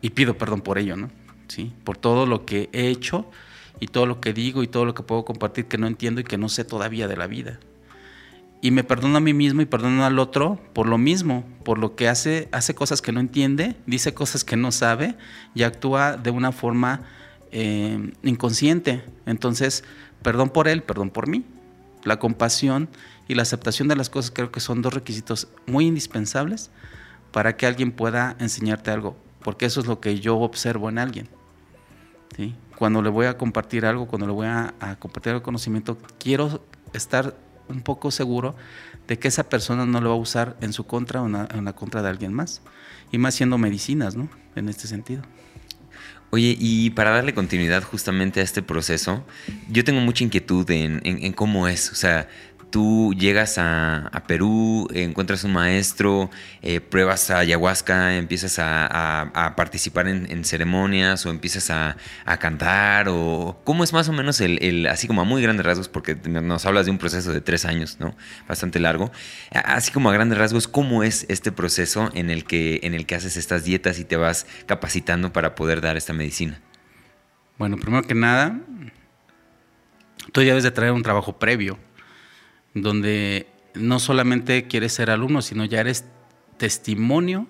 y pido perdón por ello, ¿no? ¿Sí? Por todo lo que he hecho y todo lo que digo y todo lo que puedo compartir que no entiendo y que no sé todavía de la vida y me perdono a mí mismo y perdono al otro por lo mismo, por lo que hace, hace cosas que no entiende, dice cosas que no sabe y actúa de una forma eh, inconsciente. Entonces, perdón por él, perdón por mí. La compasión y la aceptación de las cosas creo que son dos requisitos muy indispensables para que alguien pueda enseñarte algo, porque eso es lo que yo observo en alguien. ¿Sí? Cuando le voy a compartir algo, cuando le voy a, compartir el conocimiento, quiero estar un poco seguro de que esa persona no lo va a usar en su contra o en la contra de alguien más. Y más siendo medicinas, ¿no? En este sentido. Oye, y para darle continuidad justamente a este proceso, yo tengo mucha inquietud en, en cómo es. O sea, tú llegas a, Perú, encuentras un maestro, eh, pruebas ayahuasca, empiezas a, participar en, ceremonias o empiezas a, cantar o cómo es más o menos el, así como a muy grandes rasgos, porque nos hablas de un proceso de tres años, ¿no? Bastante largo. Así como a grandes rasgos, ¿cómo es este proceso en el que, en el que haces estas dietas y te vas capacitando para poder dar esta medicina? Bueno, primero que nada, tú ya debes de traer un trabajo previo donde no solamente quieres ser alumno, sino ya eres testimonio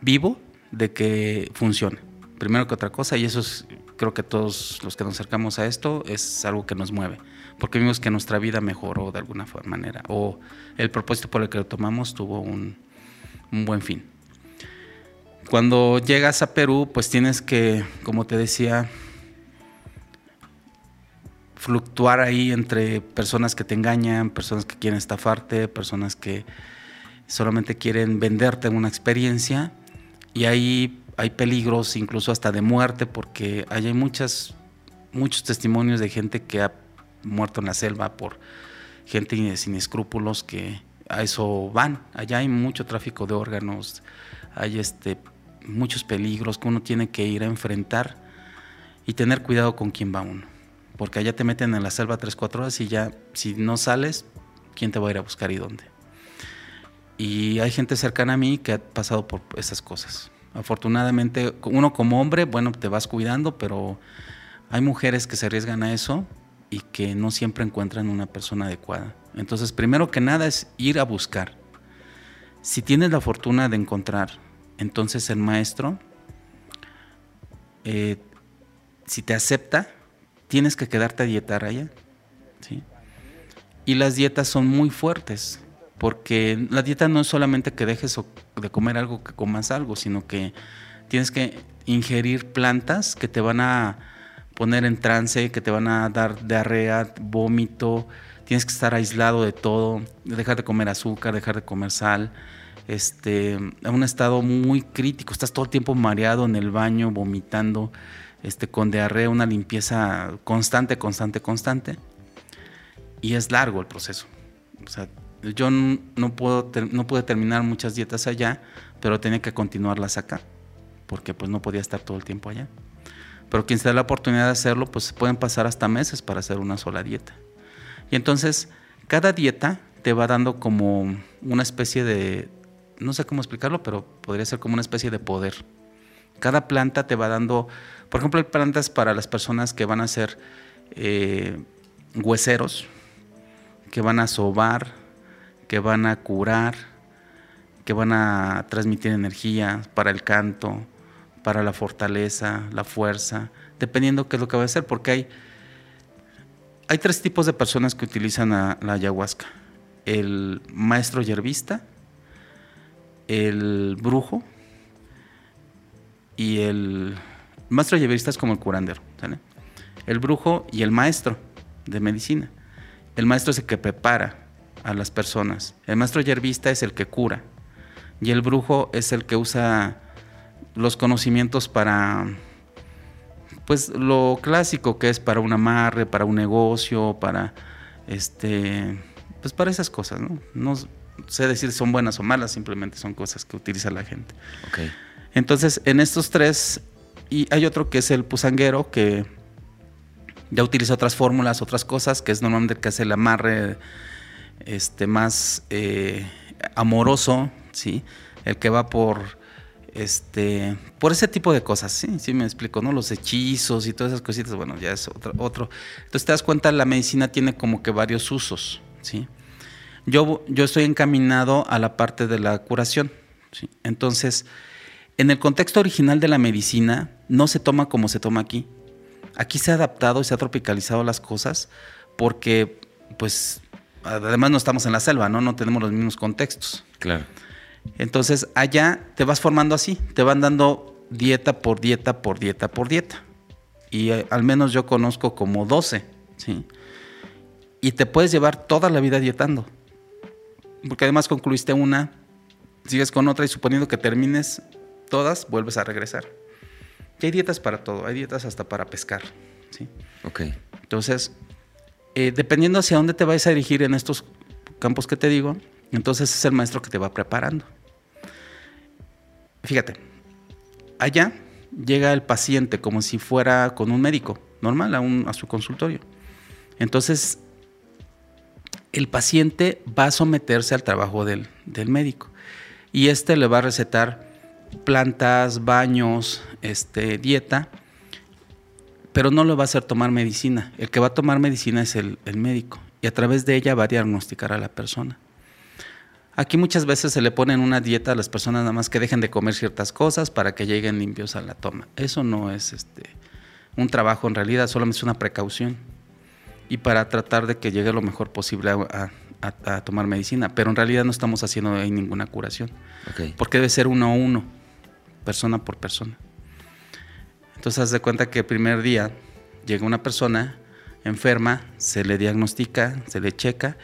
vivo de que funciona. Primero que otra cosa, y eso es, creo que todos los que nos acercamos a esto es algo que nos mueve, porque vimos que nuestra vida mejoró de alguna manera, o el propósito por el que lo tomamos tuvo un, un buen fin. Cuando llegas a Perú, pues tienes que, como te decía, fluctuar ahí entre personas que te engañan, personas que quieren estafarte, personas que solamente quieren venderte una experiencia y ahí hay peligros incluso hasta de muerte porque hay muchas, muchos testimonios de gente que ha muerto en la selva por gente sin escrúpulos que a eso van. Allá hay mucho tráfico de órganos, hay este, muchos peligros que uno tiene que ir a enfrentar y tener cuidado con quién va uno porque allá te meten en la selva 3, 4 horas y ya, si no sales, ¿quién te va a ir a buscar y dónde? Y hay gente cercana a mí que ha pasado por esas cosas. Afortunadamente, uno como hombre, bueno, te vas cuidando, pero hay mujeres que se arriesgan a eso y que no siempre encuentran una persona adecuada. Entonces, primero que nada es ir a buscar. Si tienes la fortuna de encontrar, entonces el maestro, eh, si te acepta, tienes que quedarte a dietar allá. ¿sí? Y las dietas son muy fuertes, porque la dieta no es solamente que dejes de comer algo, que comas algo, sino que tienes que ingerir plantas que te van a poner en trance, que te van a dar diarrea, vómito, tienes que estar aislado de todo, dejar de comer azúcar, dejar de comer sal, este, a un estado muy crítico, estás todo el tiempo mareado en el baño, vomitando, este, con diarrea, una limpieza constante, constante, constante. Y es largo el proceso. O sea, yo no, puedo no pude terminar muchas dietas allá, pero tenía que continuarlas acá, porque pues no podía estar todo el tiempo allá. Pero quien se da la oportunidad de hacerlo, pues pueden pasar hasta meses para hacer una sola dieta. Y entonces, cada dieta te va dando como una especie de, no sé cómo explicarlo, pero podría ser como una especie de poder. Cada planta te va dando, por ejemplo, hay plantas para las personas que van a ser eh, hueseros, que van a sobar, que van a curar, que van a transmitir energía para el canto, para la fortaleza, la fuerza, dependiendo qué es lo que va a hacer, porque hay, hay tres tipos de personas que utilizan la ayahuasca. El maestro yerbista, el brujo y el maestro yerbista es como el curandero, el brujo y el maestro de medicina. El maestro es el que prepara a las personas. El maestro yerbista es el que cura. Y el brujo es el que usa los conocimientos para, pues lo clásico que es para un amarre, para un negocio, para, este, pues para esas cosas, ¿no? No sé decir si son buenas o malas, simplemente son cosas que utiliza la gente. Entonces, en estos tres, y hay otro que es el pusanguero, que ya utiliza otras fórmulas, otras cosas, que es normalmente el que hace el amarre este, más eh, amoroso, ¿sí? El que va por, este, por ese tipo de cosas, ¿sí? Sí me explico, ¿no? Los hechizos y todas esas cositas, bueno, ya es otro. otro. Entonces te das cuenta, la medicina tiene como que varios usos, ¿sí? Yo, yo estoy encaminado a la parte de la curación, ¿sí? Entonces, en el contexto original de la medicina, no se toma como se toma aquí. Aquí se ha adaptado y se ha tropicalizado las cosas porque, pues, además no estamos en la selva, ¿no? No tenemos los mismos contextos. Claro. Entonces, allá te vas formando así, te van dando dieta por dieta por dieta por dieta. Y eh, al menos yo conozco como 12, ¿sí? Y te puedes llevar toda la vida dietando. Porque además concluiste una, sigues con otra y suponiendo que termines todas, vuelves a regresar. Y hay dietas para todo, hay dietas hasta para pescar. ¿sí? Ok. Entonces, eh, dependiendo hacia dónde te vayas a dirigir en estos campos que te digo, entonces es el maestro que te va preparando. Fíjate, allá llega el paciente como si fuera con un médico normal a, a su consultorio. Entonces, el paciente va a someterse al trabajo del, del médico y este le va a recetar plantas, baños, este, dieta, pero no lo va a hacer tomar medicina. El que va a tomar medicina es el, médico y a través de ella va a diagnosticar a la persona. Aquí muchas veces se le ponen una dieta a las personas nada más que dejen de comer ciertas cosas para que lleguen limpios a la toma. Eso no es este, un trabajo en realidad, solamente es una precaución. Y para tratar de que llegue lo mejor posible a, tomar medicina. Pero en realidad no estamos haciendo ahí ninguna curación. Porque debe ser uno a uno persona por persona. Entonces, haz de cuenta que el primer día llega una persona enferma, se le diagnostica, se le checa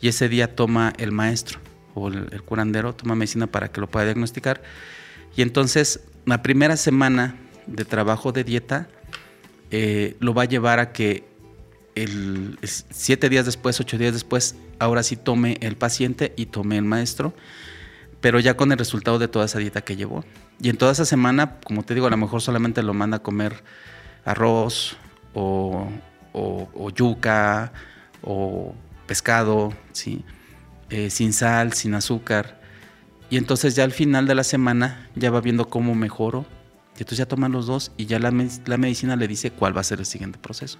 y ese día toma el maestro o el, curandero, toma medicina para que lo pueda diagnosticar. Y entonces, la primera semana de trabajo de dieta eh, lo va a llevar a que el, siete días después, ocho días después, ahora sí tome el paciente y tome el maestro, pero ya con el resultado de toda esa dieta que llevó. Y en toda esa semana, como te digo, a lo mejor solamente lo manda a comer arroz o, yuca o pescado, ¿sí? Eh, sin sal, sin azúcar. Y entonces ya al final de la semana ya va viendo cómo mejoro. Y entonces ya toman los dos y ya la, medicina le dice cuál va a ser el siguiente proceso.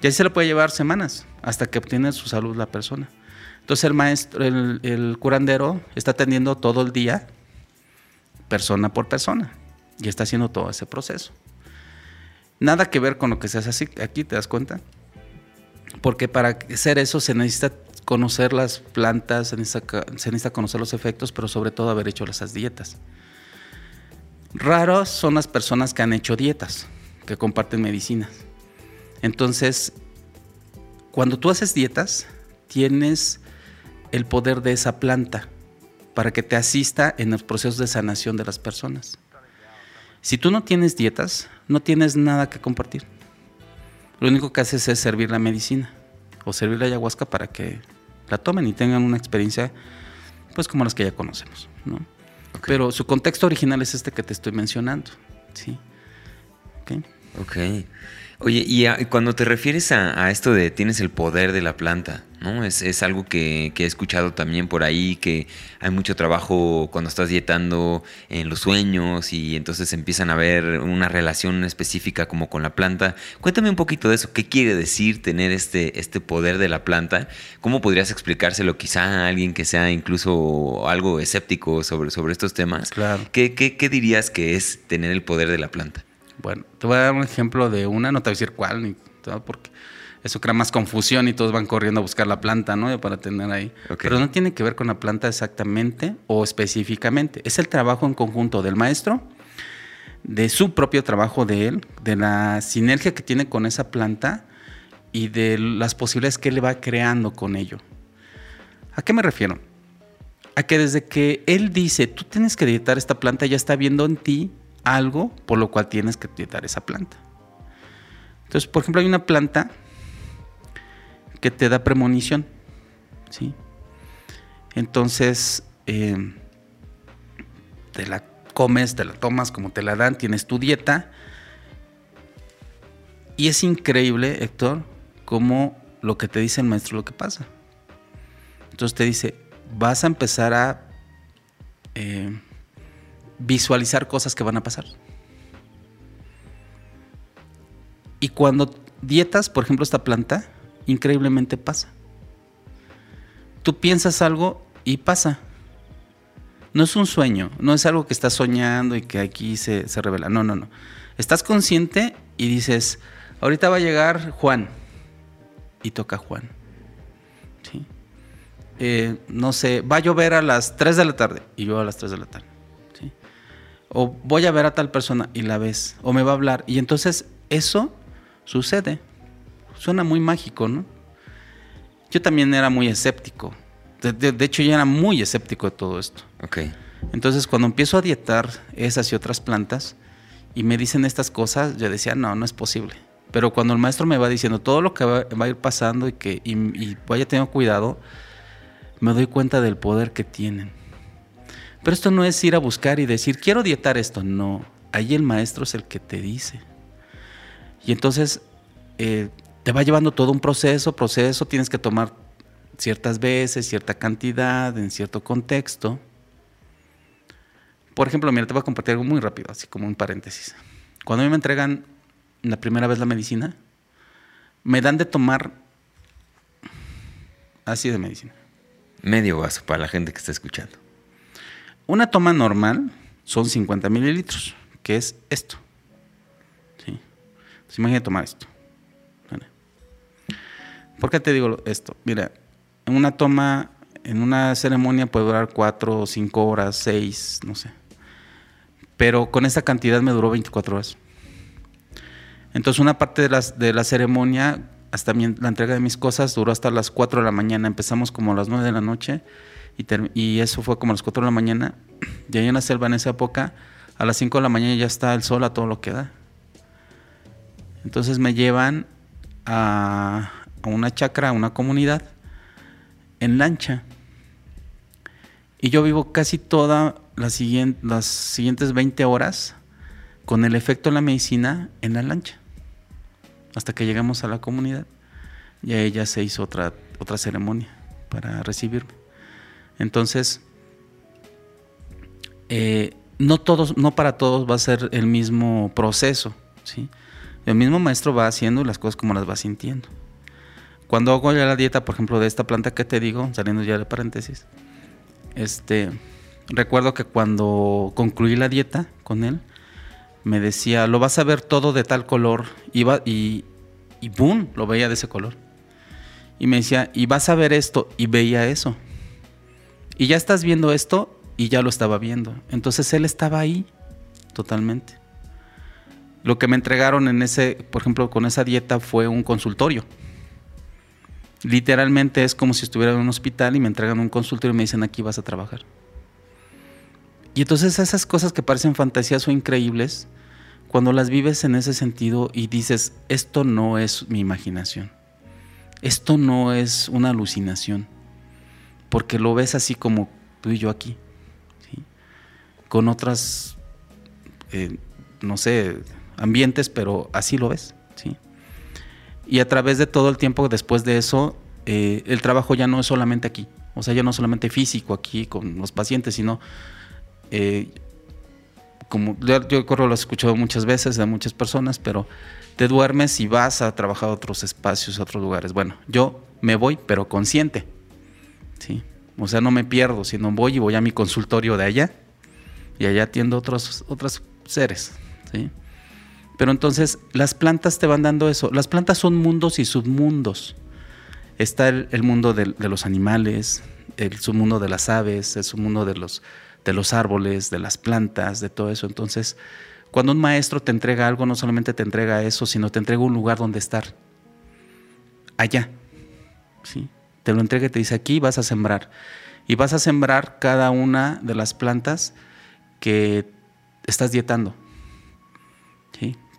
Y así se le puede llevar semanas hasta que obtiene su salud la persona. Entonces el maestro, el, curandero está atendiendo todo el día persona por persona y está haciendo todo ese proceso. Nada que ver con lo que se hace así, aquí, ¿te das cuenta? Porque para hacer eso se necesita conocer las plantas, se necesita, conocer los efectos, pero sobre todo haber hecho esas dietas. Raros son las personas que han hecho dietas, que comparten medicinas. Entonces, cuando tú haces dietas, tienes el poder de esa planta para que te asista en los procesos de sanación de las personas. Si tú no tienes dietas, no tienes nada que compartir. Lo único que haces es servir la medicina o servir la ayahuasca para que la tomen y tengan una experiencia pues como las que ya conocemos, ¿no? Pero su contexto original es este que te estoy mencionando, ¿sí? Ok. Ok. Oye, y cuando te refieres a, esto de tienes el poder de la planta, ¿no? Es, algo que, he escuchado también por ahí, que hay mucho trabajo cuando estás dietando en los sueños y entonces empiezan a ver una relación específica como con la planta. Cuéntame un poquito de eso, ¿qué quiere decir tener este, este poder de la planta? ¿Cómo podrías explicárselo quizá a alguien que sea incluso algo escéptico sobre, sobre estos temas? Claro. ¿Qué, qué, qué dirías que es tener el poder de la planta? Bueno, te voy a dar un ejemplo de una, no te voy a decir cuál, ni todo, porque eso crea más confusión y todos van corriendo a buscar la planta, ¿no? Para tener ahí. Pero no tiene que ver con la planta exactamente o específicamente. Es el trabajo en conjunto del maestro, de su propio trabajo de él, de la sinergia que tiene con esa planta y de las posibilidades que él va creando con ello. ¿A qué me refiero? A que desde que él dice, tú tienes que editar esta planta, ya está viendo en ti algo por lo cual tienes que tratar esa planta. Entonces, por ejemplo, hay una planta que te da premonición. ¿sí? Entonces, eh, te la comes, te la tomas como te la dan, tienes tu dieta. Y es increíble, Héctor, cómo lo que te dice el maestro lo que pasa. Entonces te dice, vas a empezar a eh, visualizar cosas que van a pasar. Y cuando dietas, por ejemplo, esta planta, increíblemente pasa. Tú piensas algo y pasa. No es un sueño, no es algo que estás soñando y que aquí se, revela. No, no, no. Estás consciente y dices, ahorita va a llegar Juan. Y toca Juan. Eh, no sé, va a llover a las 3 de la tarde. Y yo a las 3 de la tarde. O voy a ver a tal persona y la ves. O me va a hablar. Y entonces eso sucede. Suena muy mágico, ¿no? Yo también era muy escéptico. De, hecho, yo era muy escéptico de todo esto. Ok. Entonces, cuando empiezo a dietar esas y otras plantas y me dicen estas cosas, yo decía, no, no es posible. Pero cuando el maestro me va diciendo todo lo que va, a ir pasando y que y vaya teniendo cuidado, me doy cuenta del poder que tienen. Pero esto no es ir a buscar y decir, quiero dietar esto. No, ahí el maestro es el que te dice. Y entonces eh, te va llevando todo un proceso, proceso, tienes que tomar ciertas veces, cierta cantidad, en cierto contexto. Por ejemplo, mira, te voy a compartir algo muy rápido, así como un paréntesis. Cuando a mí me entregan la primera vez la medicina, me dan de tomar así de medicina. Medio vaso para la gente que está escuchando. Una toma normal son 50 mililitros, que es esto. ¿Sí? Entonces, imagínate tomar esto. ¿Por qué te digo esto? Mira, en una toma, en una ceremonia puede durar 4 o 5 horas, 6, no sé. Pero con esta cantidad me duró 24 horas. Entonces una parte de, las, de la ceremonia, hasta la entrega de mis cosas, duró hasta las 4 de la mañana. Empezamos como a las 9 de la noche y, eso fue como a las 4 de la mañana. Y ahí en la selva en esa época, a las 5 de la mañana ya está el sol a todo lo que da. Entonces me llevan a, una chacra, a una comunidad, en lancha. Y yo vivo casi todas las, las siguientes 20 horas con el efecto de la medicina en la lancha. Hasta que llegamos a la comunidad. Y ahí ya se hizo otra, otra ceremonia para recibirme. Entonces, eh, no, todos, no para todos va a ser el mismo proceso. ¿sí? El mismo maestro va haciendo las cosas como las va sintiendo. Cuando hago ya la dieta, por ejemplo, de esta planta que te digo, saliendo ya de paréntesis, este, recuerdo que cuando concluí la dieta con él, me decía, lo vas a ver todo de tal color, Iba, y, y boom, lo veía de ese color. Y me decía, y vas a ver esto, y veía eso. Y ya estás viendo esto y ya lo estaba viendo. Entonces él estaba ahí totalmente. Lo que me entregaron en ese, por ejemplo, con esa dieta fue un consultorio. Literalmente es como si estuviera en un hospital y me entregan un consultorio y me dicen aquí vas a trabajar. Y entonces esas cosas que parecen fantasías o increíbles, cuando las vives en ese sentido y dices, esto no es mi imaginación, esto no es una alucinación, porque lo ves así como tú y yo aquí, con otras, eh, no sé, ambientes, pero así lo ves. ¿sí? Y a través de todo el tiempo después de eso, eh, el trabajo ya no es solamente aquí, o sea, ya no solamente físico aquí con los pacientes, sino... Eh, como yo, yo lo he escuchado muchas veces de muchas personas, pero te duermes y vas a trabajar a otros espacios, a otros lugares. Bueno, yo me voy, pero consciente. ¿Sí? O sea, no me pierdo, sino voy y voy a mi consultorio de allá y allá atiendo otros, otros seres. ¿sí? Pero entonces las plantas te van dando eso. Las plantas son mundos y submundos. Está el, mundo de, los animales, el submundo de las aves, el submundo de los, de los árboles, de las plantas, de todo eso. Entonces, cuando un maestro te entrega algo, no solamente te entrega eso, sino te entrega un lugar donde estar. Allá. ¿sí? Te lo entrega y te dice, aquí vas a sembrar. Y vas a sembrar cada una de las plantas que estás dietando.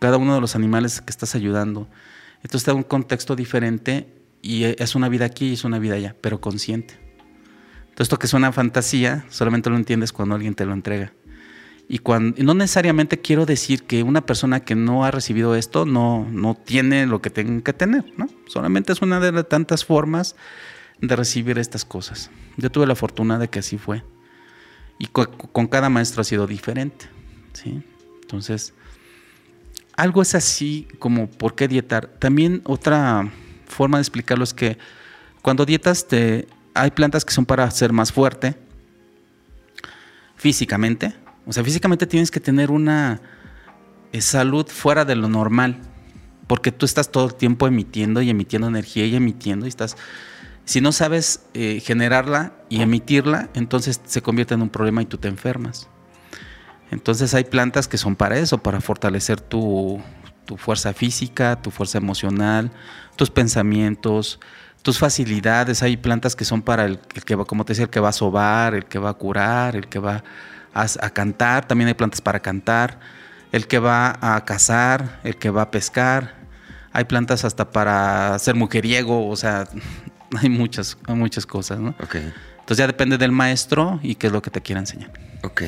Cada uno de los animales que estás ayudando. Entonces te da un contexto diferente y es una vida aquí y es una vida allá, pero consciente. Entonces esto que es una fantasía, solamente lo entiendes cuando alguien te lo entrega. Y, cuando, no necesariamente quiero decir que una persona que no ha recibido esto no, no tiene lo que tenga que tener, ¿no? Solamente es una de las tantas formas de recibir estas cosas. Yo tuve la fortuna de que así fue. Y con, cada maestro ha sido diferente, ¿sí? Entonces, algo es así como por qué dietar. También otra forma de explicarlo es que cuando dietas te, hay plantas que son para ser más fuerte físicamente, o sea, físicamente tienes que tener una eh, salud fuera de lo normal, porque tú estás todo el tiempo emitiendo y emitiendo energía y emitiendo y estás... Si no sabes eh, generarla y emitirla, entonces se convierte en un problema y tú te enfermas. Entonces hay plantas que son para eso, para fortalecer tu, fuerza física, tu fuerza emocional, tus pensamientos, tus facilidades. Hay plantas que son para el, que va, como te decía, el que va a sobar, el que va a curar, el que va a, cantar, también hay plantas para cantar, el que va a cazar, el que va a pescar, hay plantas hasta para ser mujeriego, o sea, hay muchas, muchas cosas, ¿no? Entonces ya depende del maestro y qué es lo que te quiera enseñar. Ok.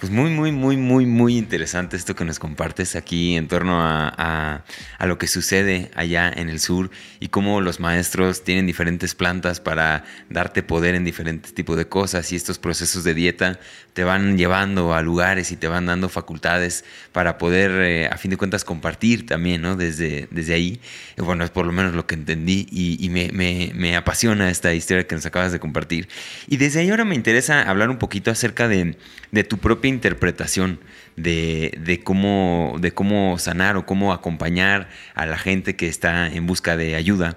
Pues muy, muy, muy, muy, muy interesante esto que nos compartes aquí en torno a, lo que sucede allá en el sur y cómo los maestros tienen diferentes plantas para darte poder en diferentes tipos de cosas y estos procesos de dieta te van llevando a lugares y te van dando facultades para poder, eh, a fin de cuentas, compartir también, ¿no? Desde, desde ahí. Bueno, es por lo menos lo que entendí y, me, me apasiona esta historia que nos acabas de compartir. Y desde ahí ahora me interesa hablar un poquito acerca de de tu propia interpretación de, cómo, de cómo sanar o cómo acompañar a la gente que está en busca de ayuda.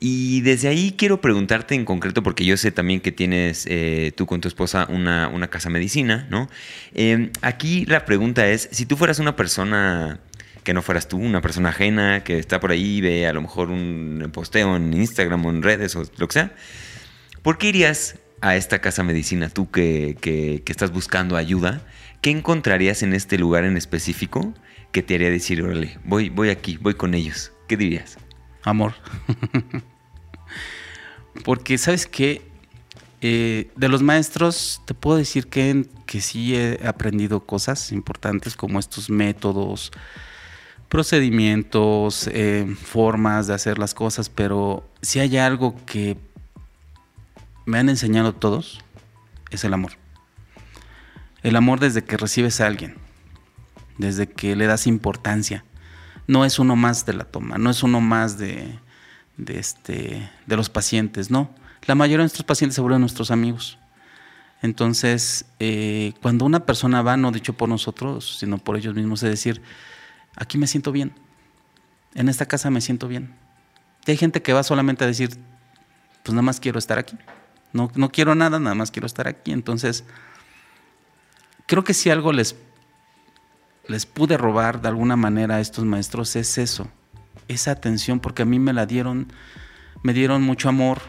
Y desde ahí quiero preguntarte en concreto, porque yo sé también que tienes eh, tú con tu esposa una, casa medicina, ¿no? Em, aquí la pregunta es, si tú fueras una persona que no fueras tú, una persona ajena que está por ahí, ve a lo mejor un posteo en Instagram o en redes o lo que sea, ¿por qué irías a esta casa medicina, tú que, estás buscando ayuda, ¿qué encontrarías en este lugar en específico que te haría decir, órale, voy, voy aquí, voy con ellos? ¿Qué dirías? Amor. Porque, ¿sabes qué? Eh, de los maestros, te puedo decir que, que sí he aprendido cosas importantes como estos métodos, procedimientos, eh, formas de hacer las cosas, pero si hay algo que me han enseñado todos es el amor. El amor desde que recibes a alguien, desde que le das importancia. No es uno más de la toma, no es uno más de, este, de los pacientes, no. La mayoría de nuestros pacientes se vuelven nuestros amigos. Entonces, eh, cuando una persona va, no dicho por nosotros, sino por ellos mismos, es decir, aquí me siento bien, en esta casa me siento bien. Y hay gente que va solamente a decir, pues nada más quiero estar aquí. No, quiero nada, nada más quiero estar aquí. Entonces, creo que si algo les, les pude robar de alguna manera a estos maestros es eso, esa atención, porque a mí me la dieron, me dieron mucho amor,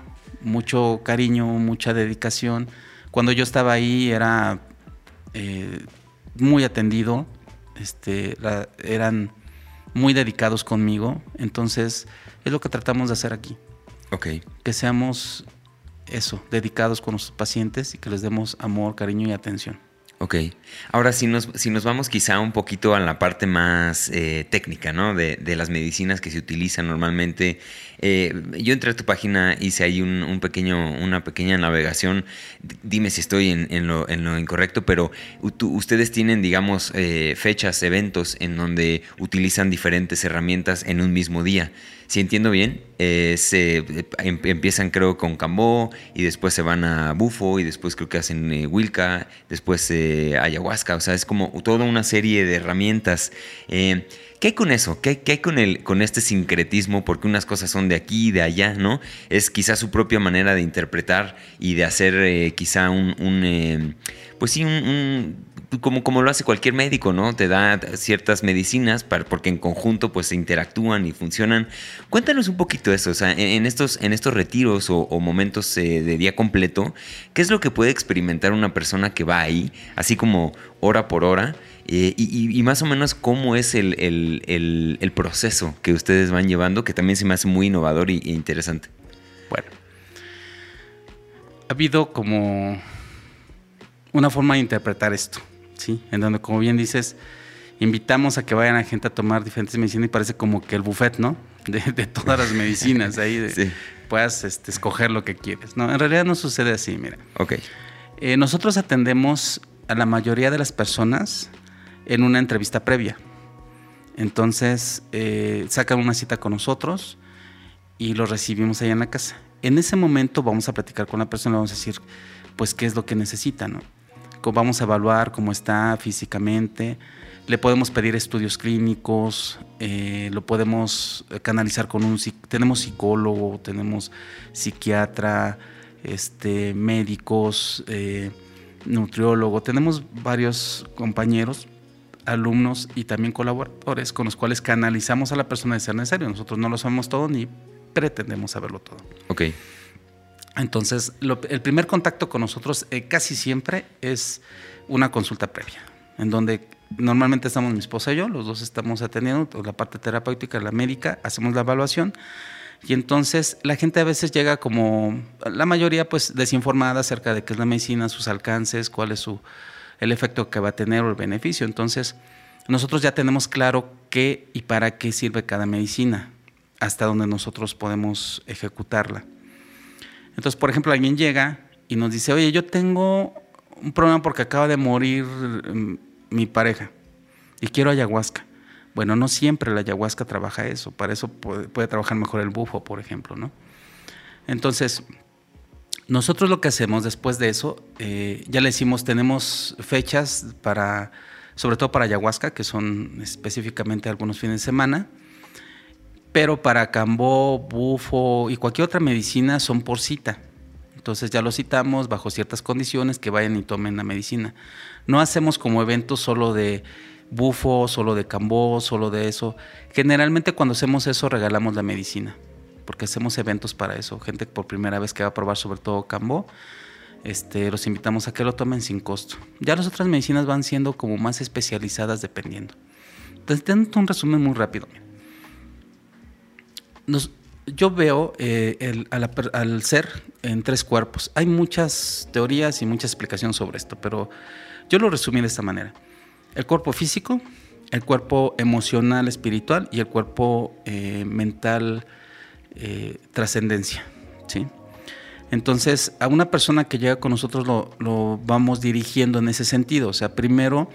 mucho cariño, mucha dedicación. Cuando yo estaba ahí era eh, muy atendido, este, eran muy dedicados conmigo, entonces es lo que tratamos de hacer aquí. Ok. Que seamos eso, dedicados con nuestros pacientes y que les demos amor, cariño y atención. Ok. Ahora, si nos, si nos vamos quizá un poquito a la parte más eh, técnica, ¿no? De, de, las medicinas que se utilizan normalmente. Eh, yo entré a tu página, hice ahí un, un, pequeño, una pequeña navegación. Dime si estoy en, lo, en lo, incorrecto, pero ustedes tienen, digamos, eh, fechas, eventos en donde utilizan diferentes herramientas en un mismo día si entiendo bien, eh, se em, empiezan creo con Cambó y después se van a Bufo y después creo que hacen eh, Wilca, después eh, ayahuasca, o sea, es como toda una serie de herramientas. Eh, ¿Qué hay con eso? ¿Qué, ¿Qué, hay con, el, con este sincretismo? Porque unas cosas son de aquí y de allá, ¿no? Es quizá su propia manera de interpretar y de hacer quizá un, un pues sí, un como, como lo hace cualquier médico, ¿no? Te da ciertas medicinas para, porque en conjunto pues se interactúan y funcionan. Cuéntanos un poquito eso, o sea, en, estos, en estos retiros o, momentos eh, de día completo, ¿qué es lo que puede experimentar una persona que va ahí, así como hora por hora? Eh, y, y, más o menos cómo es el, el, el, proceso que ustedes van llevando, que también se me hace muy innovador e interesante. Bueno, ha habido como una forma de interpretar esto. ¿sí? En donde, como bien dices, invitamos a que vayan a gente a tomar diferentes medicinas y parece como que el buffet, ¿no? De, todas las medicinas, ahí puedas este, escoger lo que quieres, ¿no? En realidad no sucede así, mira. Ok. Eh, nosotros atendemos a la mayoría de las personas en una entrevista previa. Entonces, eh, sacan una cita con nosotros y los recibimos ahí en la casa. En ese momento vamos a platicar con la persona, vamos a decir, pues, qué es lo que necesita, ¿no? vamos a evaluar cómo está físicamente, le podemos pedir estudios clínicos, eh, lo podemos canalizar con un tenemos psicólogo, tenemos psiquiatra, este, médicos, eh, nutriólogo, tenemos varios compañeros, alumnos y también colaboradores con los cuales canalizamos a la persona de ser necesario. Nosotros no lo sabemos todo ni pretendemos saberlo todo. Ok. Entonces, el primer contacto con nosotros eh, casi siempre es una consulta previa, en donde normalmente estamos mi esposa y yo, los dos estamos atendiendo la parte terapéutica, la médica, hacemos la evaluación y entonces la gente a veces llega como, la mayoría pues desinformada acerca de qué es la medicina, sus alcances, cuál es su, el efecto que va a tener o el beneficio. Entonces, nosotros ya tenemos claro qué y para qué sirve cada medicina, hasta donde nosotros podemos ejecutarla. Entonces, por ejemplo, alguien llega y nos dice, oye, yo tengo un problema porque acaba de morir mm, mi pareja y quiero ayahuasca. Bueno, no siempre la ayahuasca trabaja eso, para eso puede, trabajar mejor el bufo, por ejemplo, ¿no? Entonces, nosotros lo que hacemos después de eso, eh, ya le decimos, tenemos fechas para, sobre todo para ayahuasca, que son específicamente algunos fines de semana, pero para Cambó, Bufo y cualquier otra medicina son por cita. Entonces ya lo citamos bajo ciertas condiciones que vayan y tomen la medicina. No hacemos como eventos solo de bufo, solo de cambó, solo de eso. Generalmente cuando hacemos eso regalamos la medicina, porque hacemos eventos para eso. Gente por primera vez que va a probar sobre todo cambó, este, los invitamos a que lo tomen sin costo. Ya las otras medicinas van siendo como más especializadas dependiendo. Entonces, tengo un resumen muy rápido yo veo eh, al, ser en tres cuerpos. Hay muchas teorías y muchas explicaciones sobre esto, pero yo lo resumí de esta manera. El cuerpo físico, el cuerpo emocional, espiritual y el cuerpo eh, mental, eh, trascendencia. ¿sí? Entonces, a una persona que llega con nosotros lo, vamos dirigiendo en ese sentido. O sea, primero,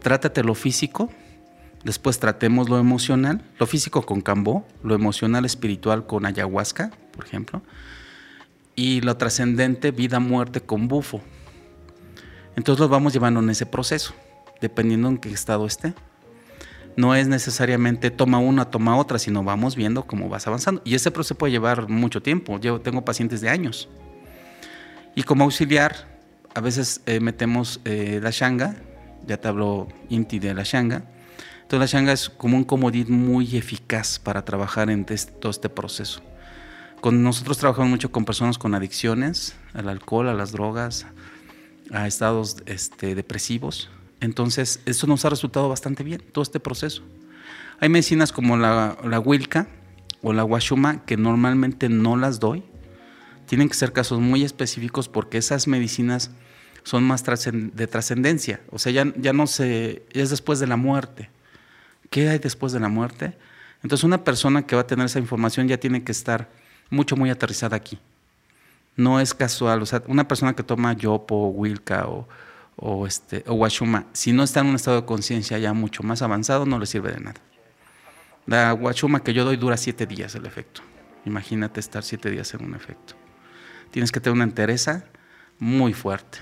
trátate lo físico, Después tratemos lo emocional, lo físico con cambó, lo emocional espiritual con ayahuasca, por ejemplo, y lo trascendente, vida, muerte con bufo. Entonces lo vamos llevando en ese proceso, dependiendo en qué estado esté. No es necesariamente toma una, toma otra, sino vamos viendo cómo vas avanzando. Y ese proceso puede llevar mucho tiempo. Yo tengo pacientes de años. Y como auxiliar, a veces eh, metemos eh, la shanga, ya te hablo Inti de la shanga, entonces la Shanga es como un comodín muy eficaz para trabajar en todo este proceso. Con nosotros trabajamos mucho con personas con adicciones al alcohol, a las drogas, a estados este, depresivos. Entonces, eso nos ha resultado bastante bien, todo este proceso. Hay medicinas como la, la Wilca o la Washuma que normalmente no las doy. tienen que ser casos muy específicos porque esas medicinas son más de trascendencia. O sea, ya, ya no se. es después de la muerte. ¿Qué hay después de la muerte? Entonces, una persona que va a tener esa información ya tiene que estar mucho, muy aterrizada aquí. No es casual. O sea, una persona que toma Yopo, Wilka o, o, este, o Washuma, si no está en un estado de conciencia ya mucho más avanzado, no le sirve de nada. La Washuma que yo doy dura siete días el efecto. Imagínate estar siete días en un efecto. Tienes que tener una entereza muy fuerte.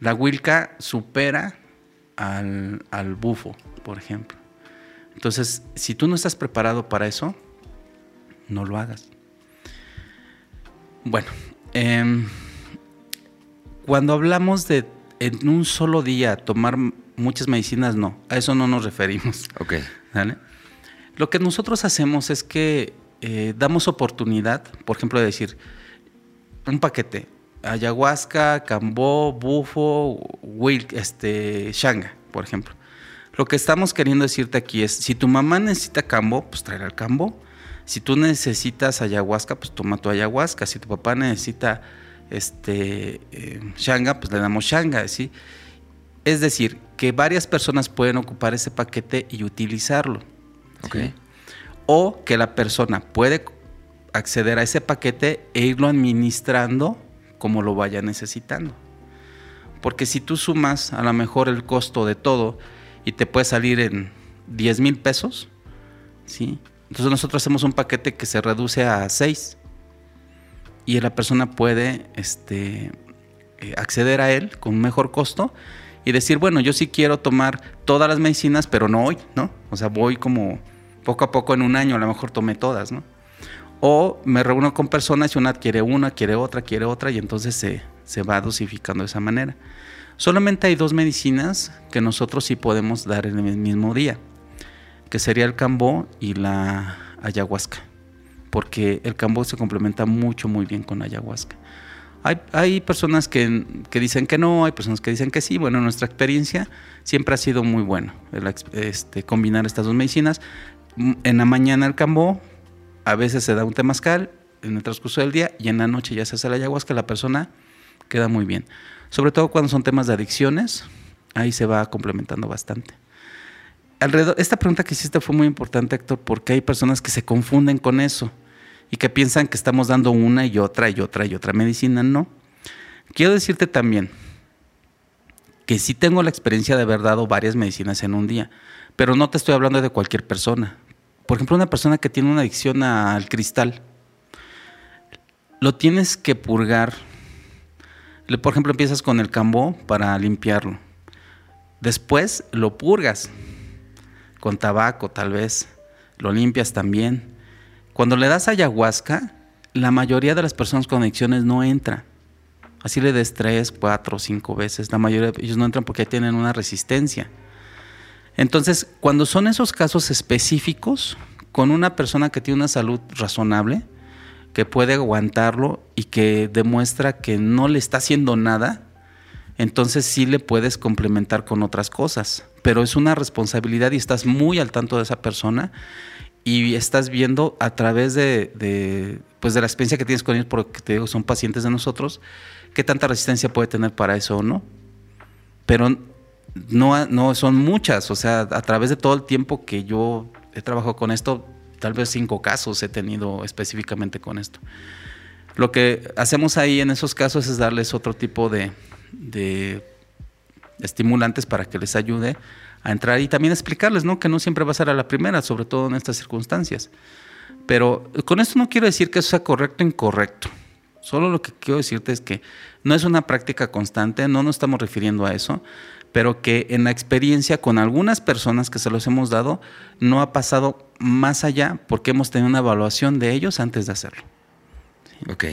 La Wilka supera al, al bufo, por ejemplo. Entonces, si tú no estás preparado para eso, no lo hagas. Bueno, em, cuando hablamos de en un solo día tomar muchas medicinas, no, a eso no nos referimos. Ok. Lo que nosotros hacemos es que eh, damos oportunidad, por ejemplo, de decir, un paquete, ayahuasca, cambó, bufo, wilk, este, shanga, por ejemplo. Lo que estamos queriendo decirte aquí es, si tu mamá necesita cambo, pues traerá el cambo. Si tú necesitas ayahuasca, pues toma tu ayahuasca. Si tu papá necesita este, eh, shanga, pues le damos shanga, ¿sí? Es decir, que varias personas pueden ocupar ese paquete y utilizarlo. O que la persona puede acceder a ese paquete e irlo administrando como lo vaya necesitando. Porque si tú sumas a lo mejor el costo de todo y te puede salir en 10 mil pesos, ¿sí? Entonces nosotros hacemos un paquete que se reduce a 6 y la persona puede este, eh, acceder a él con mejor costo y decir, bueno, yo sí quiero tomar todas las medicinas, pero no hoy, ¿no? O sea, voy como poco a poco en un año, a lo mejor tomé todas, ¿no? O me reúno con personas y una quiere una, quiere otra, quiere otra, y entonces se, se va dosificando de esa manera. Solamente hay dos medicinas que nosotros sí podemos dar en el mismo día, que sería el cambó y la ayahuasca, porque el cambó se complementa mucho, muy bien con ayahuasca. Hay, personas que, dicen que no, hay personas que dicen que sí. Bueno, nuestra experiencia siempre ha sido muy buena, este, combinar estas dos medicinas. En la mañana el cambó, a veces se da un temazcal en el transcurso del día y en la noche ya se hace la ayahuasca, la persona queda muy bien. Sobre todo cuando son temas de adicciones, ahí se va complementando bastante. Alrededor, esta pregunta que hiciste fue muy importante, Héctor, porque hay personas que se confunden con eso y que piensan que estamos dando una y otra y otra y otra medicina. No. Quiero decirte también que sí tengo la experiencia de haber dado varias medicinas en un día, pero no te estoy hablando de cualquier persona. Por ejemplo, una persona que tiene una adicción al cristal, lo tienes que purgar. Por ejemplo, empiezas con el cambó para limpiarlo. Después lo purgas con tabaco, tal vez. Lo limpias también. Cuando le das ayahuasca, la mayoría de las personas con adicciones no entra. Así le des tres, cuatro, cinco veces. La mayoría de ellos no entran porque tienen una resistencia. Entonces, cuando son esos casos específicos, con una persona que tiene una salud razonable, que puede aguantarlo y que demuestra que no le está haciendo nada, entonces sí le puedes complementar con otras cosas. Pero es una responsabilidad y estás muy al tanto de esa persona y estás viendo a través de, pues de la experiencia que tienes con ellos, porque te digo, son pacientes de nosotros, qué tanta resistencia puede tener para eso o no. Pero no, no son muchas, o sea, a través de todo el tiempo que yo he trabajado con esto, tal vez cinco casos he tenido específicamente con esto. Lo que hacemos ahí en esos casos es darles otro tipo de, de estimulantes para que les ayude a entrar y también explicarles, ¿no? Que no siempre va a ser a la primera, sobre todo en estas circunstancias. Pero con esto no quiero decir que eso sea correcto o incorrecto. Solo lo que quiero decirte es que no es una práctica constante, no nos estamos refiriendo a eso, pero que en la experiencia con algunas personas que se los hemos dado no ha pasado más allá porque hemos tenido una evaluación de ellos antes de hacerlo. Ok.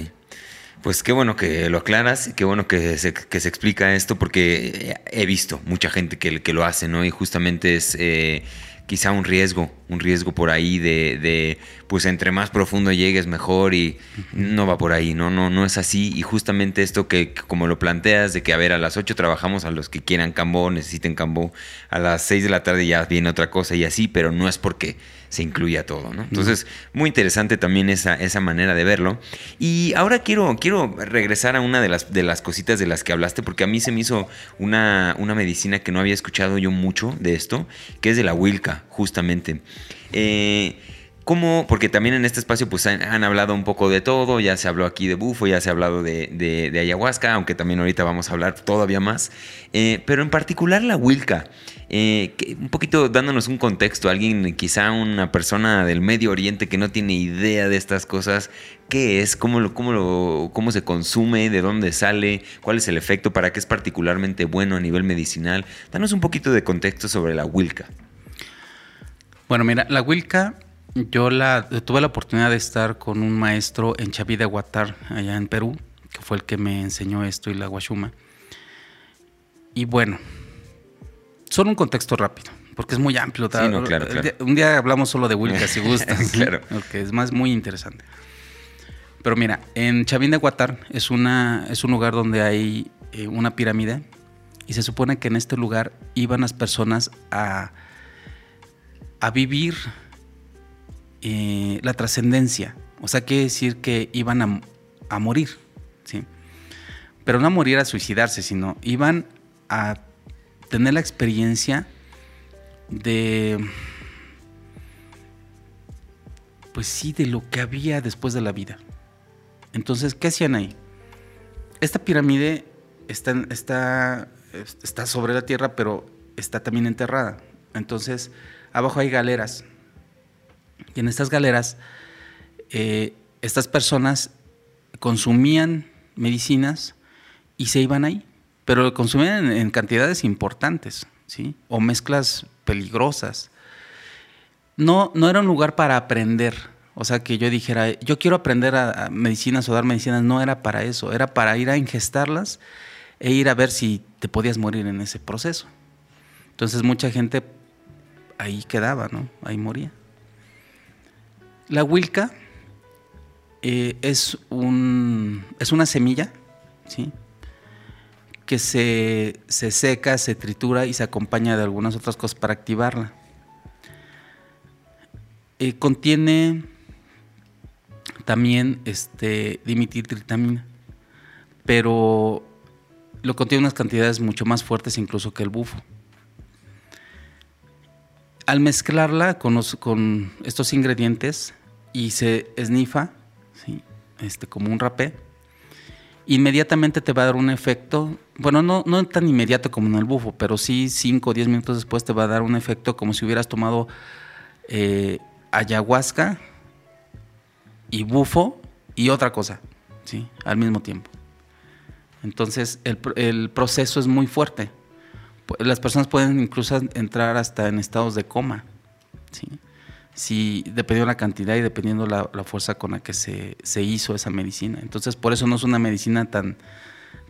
Pues qué bueno que lo aclaras qué bueno que se, que se explica esto porque he visto mucha gente que, que lo hace, ¿no? Y justamente es... Eh, quizá un riesgo, un riesgo por ahí de, pues entre más profundo llegues mejor y no va por ahí, no, no, no es así. Y justamente esto que, como lo planteas, de que a ver, a las 8 trabajamos a los que quieran cambó, necesiten cambó, a las 6 de la tarde ya viene otra cosa y así, pero no es porque se incluya todo, ¿no? Entonces, muy interesante también esa, esa manera de verlo. Y ahora quiero, quiero regresar a una de las, de las cositas de las que hablaste, porque a mí se me hizo una, una medicina que no había escuchado yo mucho de esto, que es de la Wilca, justamente. Eh, ¿Cómo? Porque también en este espacio pues han, hablado un poco de todo, ya se habló aquí de bufo, ya se ha hablado de, ayahuasca, aunque también ahorita vamos a hablar todavía más, eh, pero en particular la Wilca. Eh, un poquito dándonos un contexto, alguien, quizá una persona del Medio Oriente que no tiene idea de estas cosas, ¿qué es? ¿Cómo, lo, cómo, lo, cómo se consume? ¿De dónde sale? ¿Cuál es el efecto? ¿Para qué es particularmente bueno a nivel medicinal? Danos un poquito de contexto sobre la Wilca. Bueno, mira, la Wilca, yo la, tuve la oportunidad de estar con un maestro en Chaví de Guatar, allá en Perú, que fue el que me enseñó esto y la guachuma. Y bueno, solo un contexto rápido, porque es muy amplio. Un día hablamos solo de Wilca si gustas. claro. Porque es más muy interesante. Pero mira, en Chavín de Guatar es, una, es un lugar donde hay eh, una pirámide y se supone que en este lugar iban las personas a, a vivir eh, la trascendencia. O sea, quiere decir que iban a, a morir, ¿sí? Pero no a morir a suicidarse, sino iban a tener la experiencia de, pues sí, de lo que había después de la vida. Entonces, ¿qué hacían ahí? Esta pirámide está, está, está sobre la tierra, pero está también enterrada. Entonces, abajo hay galeras. En estas galeras, eh, estas personas consumían medicinas y se iban ahí pero consumían en, cantidades importantes, ¿sí? O mezclas peligrosas. No, no era un lugar para aprender. O sea, que yo dijera, yo quiero aprender a, medicinas o dar medicinas, no era para eso, era para ir a ingestarlas e ir a ver si te podías morir en ese proceso. Entonces mucha gente ahí quedaba, ¿no? Ahí moría. La Wilca eh, es, un, es una semilla, ¿sí? que se, seca, se tritura y se acompaña de algunas otras cosas para activarla. Eh, contiene también este, dimitiltritamina, pero lo contiene unas cantidades mucho más fuertes incluso que el bufo. Al mezclarla con, con estos ingredientes y se esnifa, ¿sí? este, como un rapé, inmediatamente te va a dar un efecto, bueno, no, no tan inmediato como en el bufo, pero sí 5 o 10 minutos después te va a dar un efecto como si hubieras tomado eh, ayahuasca y bufo y otra cosa, ¿sí? Al mismo tiempo. Entonces, el, el proceso es muy fuerte. Las personas pueden incluso entrar hasta en estados de coma, ¿sí? Si dependiendo la cantidad y dependiendo la, la fuerza con la que se, se, hizo esa medicina. Entonces, por eso no es una medicina tan,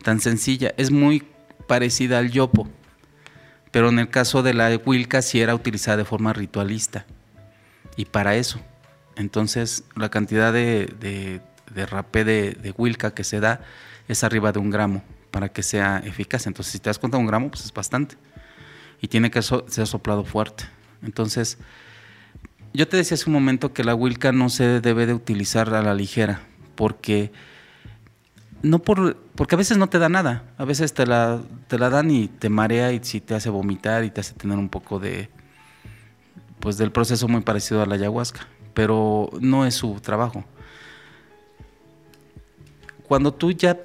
tan sencilla. Es muy parecida al yopo, pero en el caso de la Wilca sí era utilizada de forma ritualista. Y para eso. Entonces, la cantidad de, de, de rapé de, de que se da es arriba de un gramo para que sea eficaz. Entonces, si te das cuenta, un gramo, pues es bastante. Y tiene que ser soplado fuerte. Entonces, yo te decía hace un momento que la Wilca no se debe de utilizar a la ligera, porque no por porque a veces no te da nada, a veces te la, te la dan y te marea y si te hace vomitar y te hace tener un poco de pues del proceso muy parecido a la ayahuasca, pero no es su trabajo. Cuando tú ya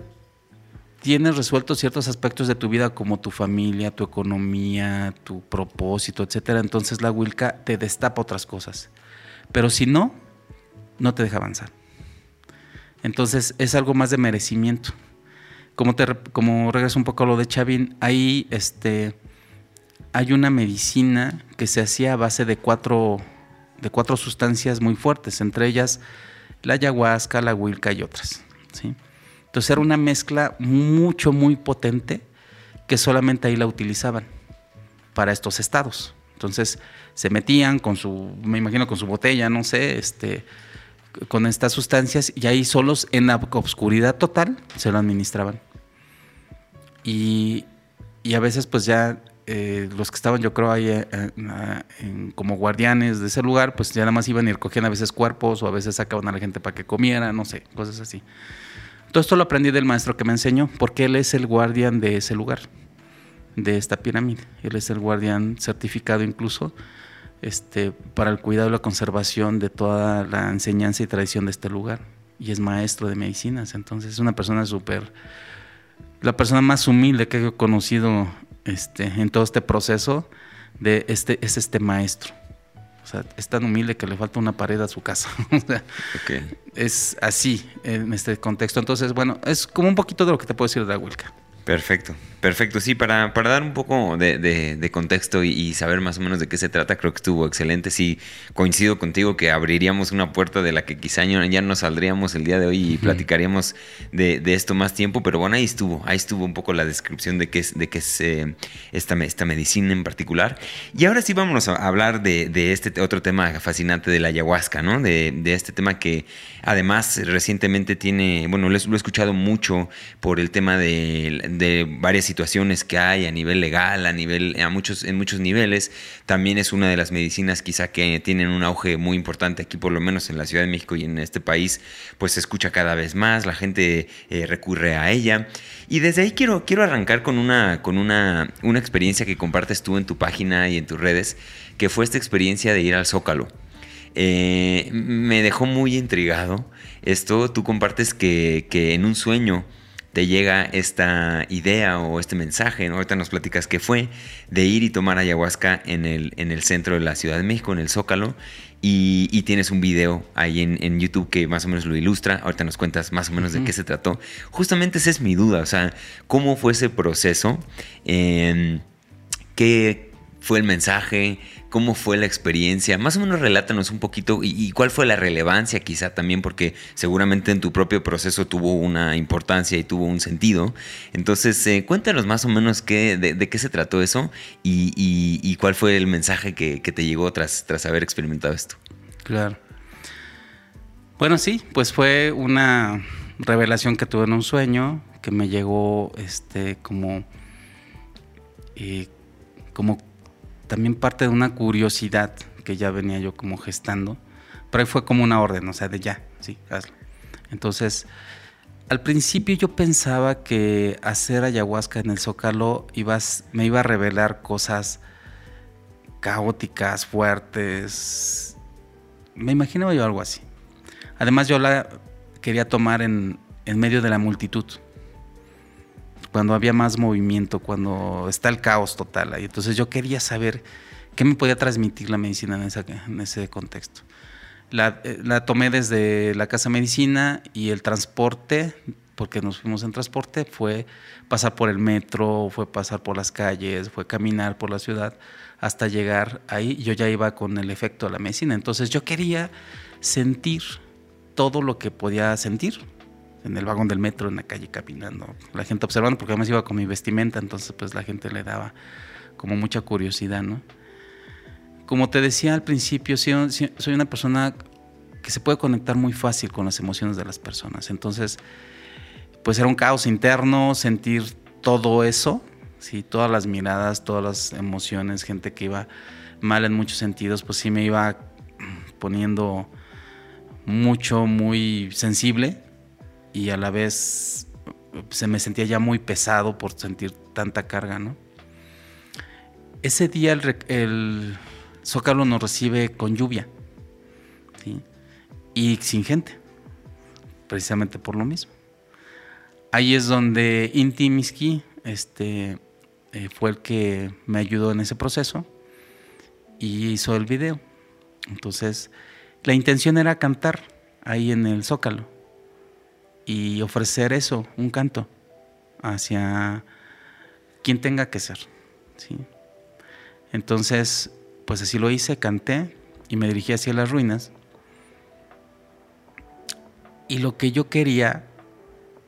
tienes resueltos ciertos aspectos de tu vida como tu familia, tu economía, tu propósito, etcétera, entonces la Wilca te destapa otras cosas. Pero si no, no te deja avanzar. Entonces es algo más de merecimiento. Como, te, regreso un poco a lo de Chavín, ahí este, hay una medicina que se hacía a base de cuatro, de cuatro sustancias muy fuertes, entre ellas la ayahuasca, la Wilca y otras. ¿sí? Entonces era una mezcla mucho, muy potente que solamente ahí la utilizaban para estos estados. Entonces se metían con su, me imagino con su botella, no sé, este, con estas sustancias y ahí solos en la obscuridad total se lo administraban. Y, a veces pues ya eh, los que estaban yo creo ahí eh, como guardianes de ese lugar pues ya nada más iban y recogían a veces cuerpos o a veces sacaban a la gente para que comiera, no sé, cosas así. Todo esto lo aprendí del maestro que me enseñó porque él es el guardián de ese lugar, de esta pirámide. Él es el guardián certificado incluso este, para el cuidado y la conservación de toda la enseñanza y tradición de este lugar. Y es maestro de medicinas, entonces es una persona súper, la persona más humilde que he conocido este, en todo este proceso de este, es este maestro. O sea, es tan humilde que le falta una pared a su casa. Es así en este contexto. Entonces, bueno, es como un poquito de lo que te puedo decir de la Huelca. Perfecto, perfecto. Sí, para, para dar un poco de, contexto y, saber más o menos de qué se trata, creo que estuvo excelente. Sí, coincido contigo que abriríamos una puerta de la que quizá ya no saldríamos el día de hoy y platicaríamos de, esto más tiempo, pero bueno, ahí estuvo, ahí estuvo un poco la descripción de qué es, de qué es eh, esta, esta medicina en particular. Y ahora sí vámonos a hablar de, este otro tema fascinante de la ayahuasca, ¿no? De, este tema que además recientemente tiene, bueno, lo he escuchado mucho por el tema de de varias situaciones que hay a nivel legal, a nivel, a muchos, en muchos niveles. También es una de las medicinas quizá que tienen un auge muy importante aquí, por lo menos en la Ciudad de México y en este país, pues se escucha cada vez más, la gente eh, recurre a ella. Y desde ahí quiero, quiero arrancar con, una, con una, una experiencia que compartes tú en tu página y en tus redes, que fue esta experiencia de ir al Zócalo. Eh, me dejó muy intrigado esto. Tú compartes que, que en un sueño te llega esta idea o este mensaje, ahorita nos platicas qué fue, de ir y tomar ayahuasca en el, en el centro de la Ciudad de México, en el Zócalo, y, tienes un video ahí en, YouTube que más o menos lo ilustra, ahorita nos cuentas más o menos de qué se trató. Justamente esa es mi duda, o sea, ¿cómo fue ese proceso? Eh, ¿Qué fue el mensaje? ¿Cómo fue la experiencia? Más o menos relátanos un poquito y, cuál fue la relevancia quizá también, porque seguramente en tu propio proceso tuvo una importancia y tuvo un sentido. Entonces, eh, cuéntanos más o menos qué, de, qué se trató eso y, cuál fue el mensaje que, te llegó tras, tras haber experimentado esto. Claro. Bueno, sí, pues fue una revelación que tuve en un sueño que me llegó este como eh, como también parte de una curiosidad que ya venía yo como gestando, pero ahí fue como una orden, o sea, de ya, sí, hazlo. Entonces, al principio yo pensaba que hacer ayahuasca en el Zócalo ibas, me iba a revelar cosas caóticas, fuertes. Me imaginaba yo algo así. Además yo la quería tomar en, en medio de la multitud cuando había más movimiento, cuando está el caos total ahí. Entonces yo quería saber qué me podía transmitir la medicina en, ese contexto. Eh, la, tomé desde la casa medicina y el transporte, porque nos fuimos en transporte, fue pasar por el metro, fue pasar por las calles, fue caminar por la ciudad hasta llegar ahí. Yo ya iba con el efecto de la medicina. Entonces yo quería sentir todo lo que podía sentir en el vagón del metro, en la calle caminando, la gente observando, porque además iba con mi vestimenta, entonces pues la gente le daba como mucha curiosidad, ¿no? Como te decía al principio, soy una persona que se puede conectar muy fácil con las emociones de las personas, entonces pues era un caos interno, sentir todo eso, ¿sí? todas las miradas, todas las emociones, gente que iba mal en muchos sentidos, pues sí me iba poniendo mucho, muy sensible y a la vez se me sentía ya muy pesado por sentir tanta carga, ¿no? Ese día el, Zócalo nos recibe con lluvia y sin gente, precisamente por lo mismo. Ahí es donde Inti Miski este, eh, fue el que me ayudó en ese proceso y hizo el video. Entonces, la intención era cantar ahí en el Zócalo y ofrecer eso, un canto, hacia quien tenga que ser. ¿sí? Entonces, pues así lo hice, canté y me dirigí hacia las ruinas. Y lo que yo quería,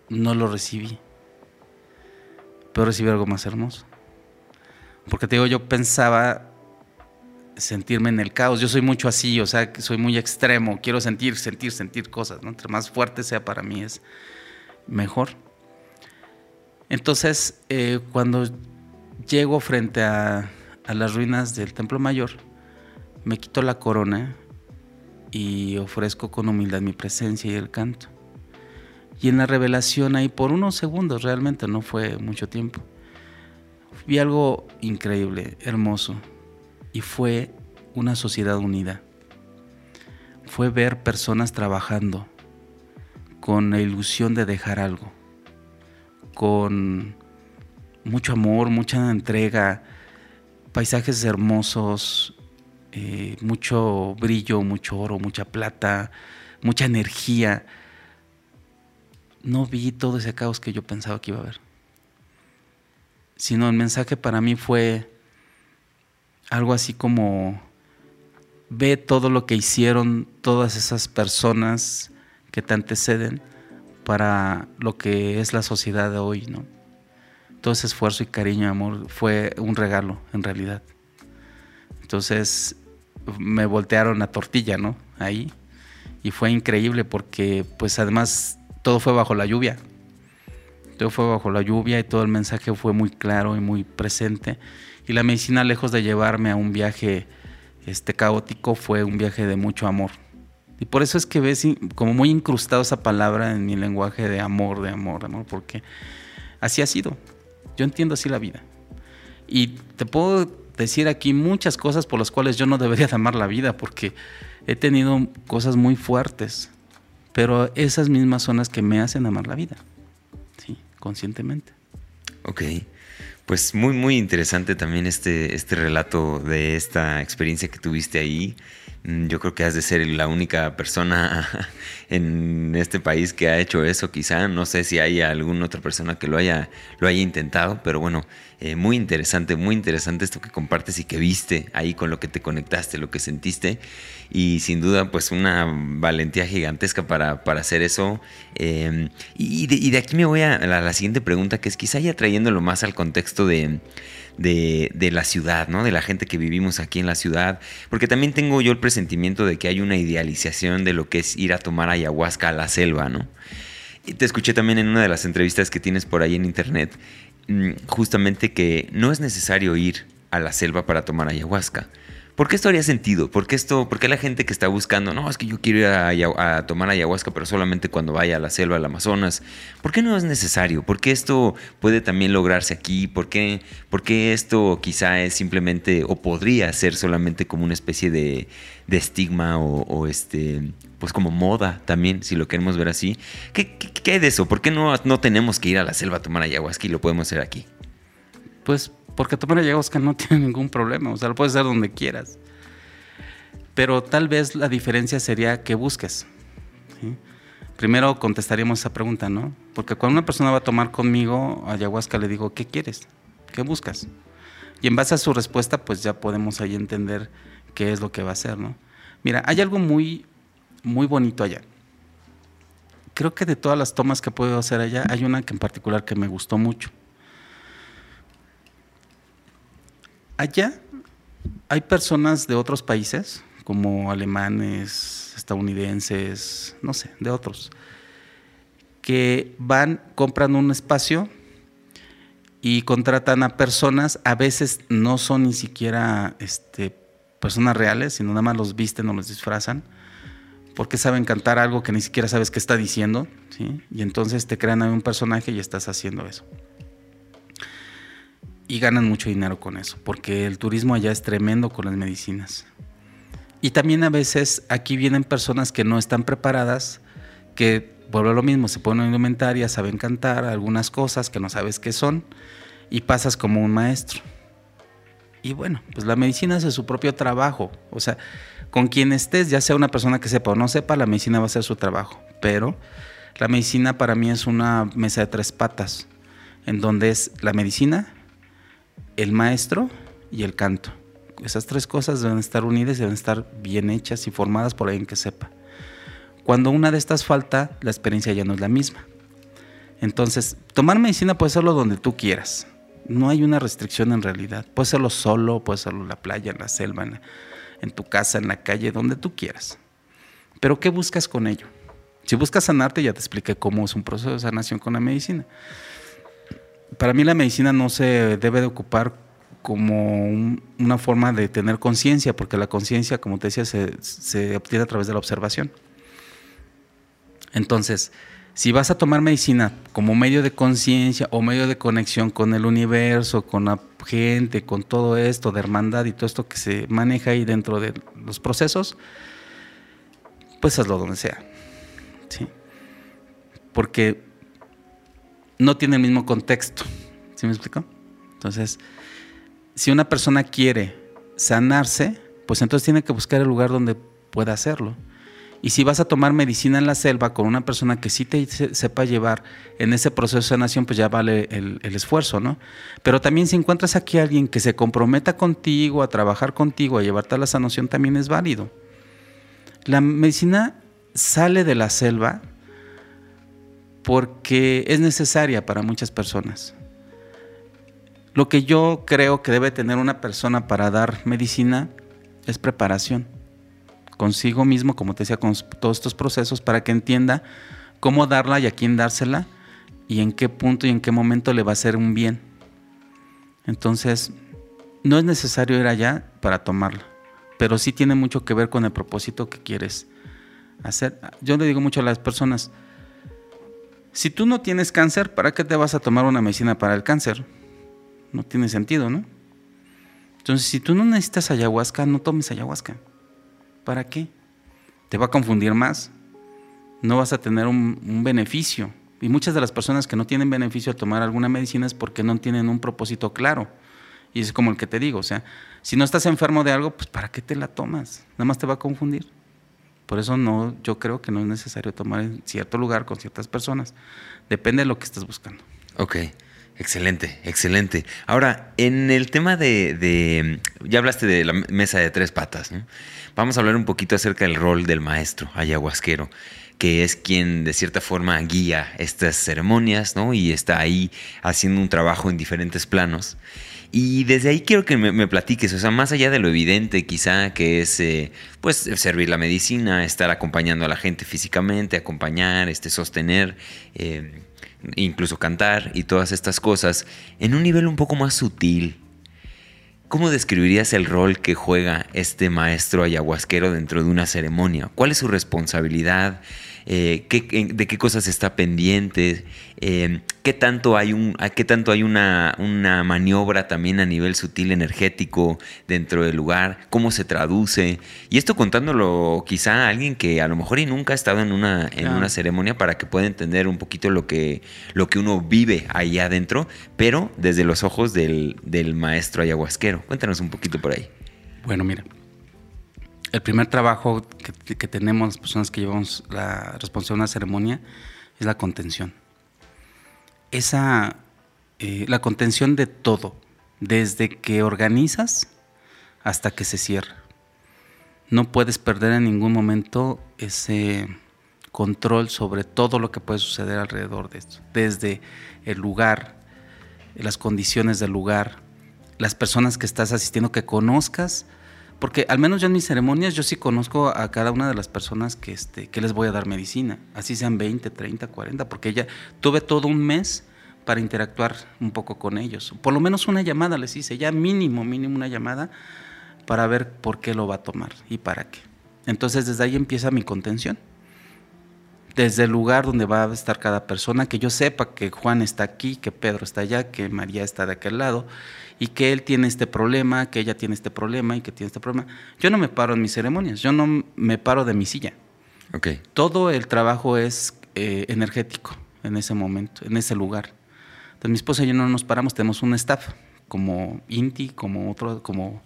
no lo recibí. Pero recibí algo más hermoso. Porque te digo, yo pensaba sentirme en el caos. Yo soy mucho así, o sea, soy muy extremo, quiero sentir, sentir, sentir cosas, ¿no? Entre más fuerte sea para mí es mejor. Entonces, eh, cuando llego frente a, a las ruinas del Templo Mayor, me quito la corona y ofrezco con humildad mi presencia y el canto. Y en la revelación ahí, por unos segundos realmente, no fue mucho tiempo, vi algo increíble, hermoso, y fue una sociedad unida. Fue ver personas trabajando con la ilusión de dejar algo, con mucho amor, mucha entrega, paisajes hermosos, eh, mucho brillo, mucho oro, mucha plata, mucha energía. No vi todo ese caos que yo pensaba que iba a haber. Sino el mensaje para mí fue algo así como ve todo lo que hicieron todas esas personas que te anteceden para lo que es la sociedad de hoy, ¿no? Todo ese esfuerzo y cariño y amor fue un regalo, en realidad. Entonces me voltearon a tortilla, ¿no? Ahí. Y fue increíble porque, pues además, todo fue bajo la lluvia. Todo fue bajo la lluvia y todo el mensaje fue muy claro y muy presente. Y la medicina, lejos de llevarme a un viaje este, caótico, fue un viaje de mucho amor. Y por eso es que ves como muy incrustado esa palabra en mi lenguaje de amor, de amor, de amor, porque así ha sido. Yo entiendo así la vida. Y te puedo decir aquí muchas cosas por las cuales yo no debería de amar la vida, porque he tenido cosas muy fuertes, pero esas mismas son las que me hacen amar la vida, sí, conscientemente. Ok. Pues muy, muy interesante también este, este relato de esta experiencia que tuviste ahí. Mm, yo creo que has de ser la única persona en este país que ha hecho eso, quizá. No sé si hay alguna otra persona que lo haya, lo haya intentado, pero bueno, eh, muy interesante, muy interesante esto que compartes y que viste ahí con lo que te conectaste, lo que sentiste. Y sin duda, pues una valentía gigantesca para, para hacer eso. Em, y, de, aquí me voy a la, la siguiente pregunta, que es quizá ya trayéndolo más al contexto de de, la ciudad, ¿no? De la gente que vivimos aquí en la ciudad. Porque también tengo yo el presentimiento de que hay una idealización de lo que es ir a tomar ayahuasca a la selva, ¿no? Y te escuché también en una de las entrevistas que tienes por ahí en internet, mm, justamente que no es necesario ir a la selva para tomar ayahuasca. ¿Por qué esto haría sentido? ¿Por qué, esto, por qué la gente que está buscando, no, es que yo quiero ir a, tomar ayahuasca, pero solamente cuando vaya a la selva, al Amazonas? ¿Por qué no es necesario? ¿Por qué esto puede también lograrse aquí? ¿Por qué, esto quizá es simplemente, o podría ser solamente como una especie de, estigma o, este, pues como moda también, si lo queremos ver así? ¿Qué, qué, hay de eso? ¿Por qué no, no tenemos que ir a la selva a tomar ayahuasca y lo podemos hacer aquí? Pues porque tomar ayahuasca no tiene ningún problema, o sea, lo puedes hacer donde quieras. Pero tal vez la diferencia sería que busques. Primero contestaríamos esa pregunta, ¿no? Porque cuando una persona va a tomar conmigo ayahuasca, le digo, ¿qué quieres? ¿Qué buscas? Y en base a su respuesta, pues ya podemos ahí entender qué es lo que va a hacer, ¿no? Mira, hay algo muy, muy bonito allá. Creo que de todas las tomas que puedo hacer allá, hay una que en particular que me gustó mucho. Allá hay personas de otros países, como alemanes, estadounidenses, no sé, de otros, que van, compran un espacio y contratan a personas, a veces no son ni siquiera este, personas reales, sino nada más los visten o los disfrazan, porque saben cantar algo que ni siquiera sabes qué está diciendo, ¿sí? y entonces te crean a un personaje y estás haciendo eso y ganan mucho dinero con eso, porque el turismo allá es tremendo con las medicinas. Y también a veces aquí vienen personas que no están preparadas, que vuelve lo mismo, se ponen indumentaria, saben cantar algunas cosas que no sabes qué son, y pasas como un maestro. Y bueno, pues la medicina hace su propio trabajo. O sea, con quien estés, ya sea una persona que sepa o no sepa, la medicina va a hacer su trabajo. Pero la medicina para mí es una mesa de tres patas, en donde es la medicina, el maestro y el canto. Esas tres cosas deben estar unidas, deben estar bien hechas y formadas por alguien que sepa. Cuando una de estas falta, la experiencia ya no es la misma. Entonces, tomar medicina puede hacerlo donde tú quieras. No hay una restricción en realidad. Puede hacerlo solo, puede hacerlo en la playa, en la selva, en, en tu casa, en la calle, donde tú quieras. Pero ¿qué buscas con ello? Si buscas sanarte, ya te expliqué cómo es un proceso de sanación con la medicina. Para mí la medicina no se debe de ocupar como una forma de tener conciencia, porque la conciencia, como te decía, se, obtiene a través de la observación. Entonces, si vas a tomar medicina como medio de conciencia o medio de conexión con el universo, con la gente, con todo esto de hermandad y todo esto que se maneja ahí dentro de los procesos, pues hazlo donde sea. ¿sí? Porque no tiene el mismo contexto. ¿Sí me explico? Entonces, si una persona quiere sanarse, pues entonces tiene que buscar el lugar donde pueda hacerlo. Y si vas a tomar medicina en la selva con una persona que sí te sepa llevar en ese proceso de sanación, pues ya vale el, el, esfuerzo, ¿no? Pero también si encuentras aquí a alguien que se comprometa contigo, a trabajar contigo, a llevarte a la sanación, también es válido. La medicina sale de la selva porque es necesaria para muchas personas. Lo que yo creo que debe tener una persona para dar medicina es preparación consigo mismo, como te decía, con todos estos procesos, para que entienda cómo darla y a quién dársela y en qué punto y en qué momento le va a hacer un bien. Entonces, no es necesario ir allá para tomarla, pero sí tiene mucho que ver con el propósito que quieres hacer. Yo le digo mucho a las personas, si tú no tienes cáncer, ¿para qué te vas a tomar una medicina para el cáncer? No tiene sentido, ¿no? Entonces, si tú no necesitas ayahuasca, no tomes ayahuasca. ¿Para qué? Te va a confundir más. No vas a tener un, beneficio. Y muchas de las personas que no tienen beneficio al tomar alguna medicina es porque no tienen un propósito claro. Y es como el que te digo, o sea, si no estás enfermo de algo, pues ¿para qué te la tomas? Nada más te va a confundir. Por eso no, yo creo que no es necesario tomar en cierto lugar con ciertas personas. Depende de lo que estés buscando. Ok. Excelente, excelente. Ahora, en el tema de, ya hablaste de la mesa de tres patas, ¿no? Vamos a hablar un poquito acerca del rol del maestro ayahuasquero, que es quien de cierta forma guía estas ceremonias, ¿no? Y está ahí haciendo un trabajo en diferentes planos. Y desde ahí quiero que me, platiques, o sea, más allá de lo evidente quizá que es, eh, pues, servir la medicina, estar acompañando a la gente físicamente, acompañar, este, sostener, eh, incluso cantar y todas estas cosas, en un nivel un poco más sutil. ¿Cómo describirías el rol que juega este maestro ayahuasquero dentro de una ceremonia? ¿Cuál es su responsabilidad? Eh, de qué cosas está pendiente, eh, qué tanto hay, un, qué tanto hay una, una, maniobra también a nivel sutil energético dentro del lugar, cómo se traduce. Y esto contándolo quizá a alguien que a lo mejor y nunca ha estado en una, en una ceremonia para que pueda entender un poquito lo que, lo que uno vive ahí adentro, pero desde los ojos del, del maestro ayahuasquero. Cuéntanos un poquito por ahí. Bueno, mira, el primer trabajo que, tenemos las personas que llevamos la responsabilidad de una ceremonia es la contención. Esa, eh, la contención de todo, desde que organizas hasta que se cierra. No puedes perder en ningún momento ese control sobre todo lo que puede suceder alrededor de esto, desde el lugar, las condiciones del lugar, las personas que estás asistiendo, que conozcas porque al menos yo en mis ceremonias yo sí conozco a cada una de las personas que, este, que les voy a dar medicina, así sean 20, 30, 40, porque ya tuve todo un mes para interactuar un poco con ellos. Por lo menos una llamada les hice, ya mínimo, mínimo una llamada para ver por qué lo va a tomar y para qué. Entonces desde ahí empieza mi contención. Desde el lugar donde va a estar cada persona, que yo sepa que Juan está aquí, que Pedro está allá, que María está de aquel lado y que él tiene este problema, que ella tiene este problema y que tiene este problema. Yo no me paro en mis ceremonias, yo no me paro de mi silla. Okay. Todo el trabajo es eh, energético en ese momento, en ese lugar. Entonces mi esposa y yo no nos paramos, tenemos un staff como Inti, como otro, como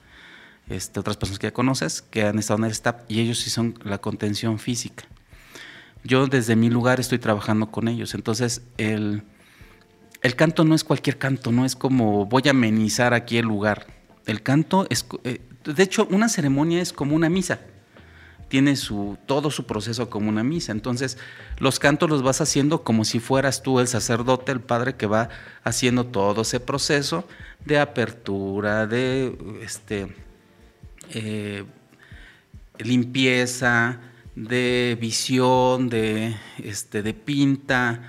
este, otras personas que ya conoces, que han estado en el staff y ellos sí son la contención física. Yo desde mi lugar estoy trabajando con ellos, entonces el el canto no es cualquier canto, no es como voy a amenizar aquí el lugar. El canto es, eh, de hecho, una ceremonia es como una misa, tiene su, todo su proceso como una misa. Entonces, los cantos los vas haciendo como si fueras tú el sacerdote, el padre que va haciendo todo ese proceso de apertura, de este, eh, limpieza, de visión, de, este, de pinta,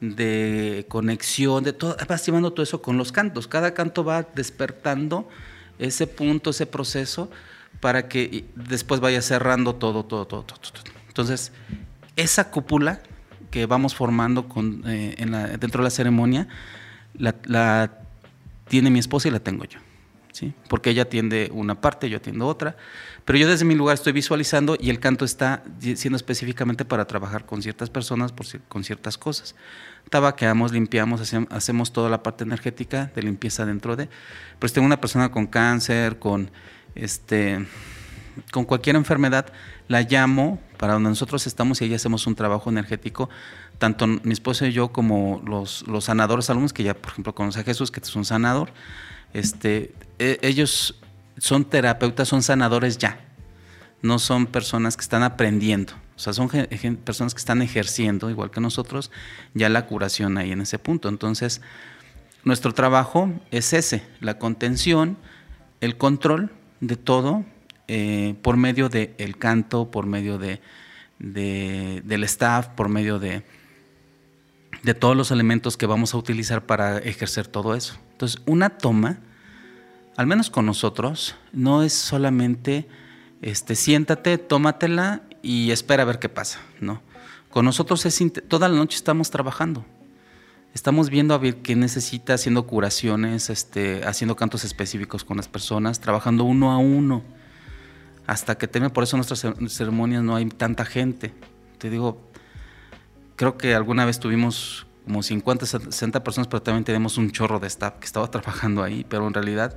de conexión, de todo, vas llevando todo eso con los cantos. Cada canto va despertando ese punto, ese proceso, para que después vaya cerrando todo, todo, todo, todo. Entonces, esa cúpula que vamos formando con, eh, dentro de la ceremonia, la, tiene mi esposa y la tengo yo. Porque ella atiende una parte, yo atiendo otra. Pero yo desde mi lugar estoy visualizando y el canto está siendo específicamente para trabajar con ciertas personas, con ciertas cosas. Tabaqueamos, limpiamos, hacemos toda la parte energética de limpieza dentro de. Pues tengo una persona con cáncer, con este con cualquier enfermedad, la llamo para donde nosotros estamos y ahí hacemos un trabajo energético, tanto mi esposo y yo como los, los sanadores alumnos, que ya por ejemplo conoce a Jesús, que es un sanador, este, e, ellos son terapeutas, son sanadores ya, no son personas que están aprendiendo, o sea, son personas que están ejerciendo, igual que nosotros, ya la curación ahí en ese punto. Entonces, nuestro trabajo es ese, la contención, el control de todo eh, por medio del canto, por medio de, del staff, por medio de, de todos los elementos que vamos a utilizar para ejercer todo eso. Entonces, una toma, al menos con nosotros, no es solamente este, siéntate, tómatela y espera a ver qué pasa, ¿no? Con nosotros es toda la noche estamos trabajando. Estamos viendo a ver qué necesita, haciendo curaciones, este, haciendo cantos específicos con las personas, trabajando uno a uno, hasta que termine. Por eso en nuestras ceremonias no hay tanta gente. Te digo, creo que alguna vez tuvimos como 50, 60 personas, pero también tenemos un chorro de staff que estaba trabajando ahí, pero en realidad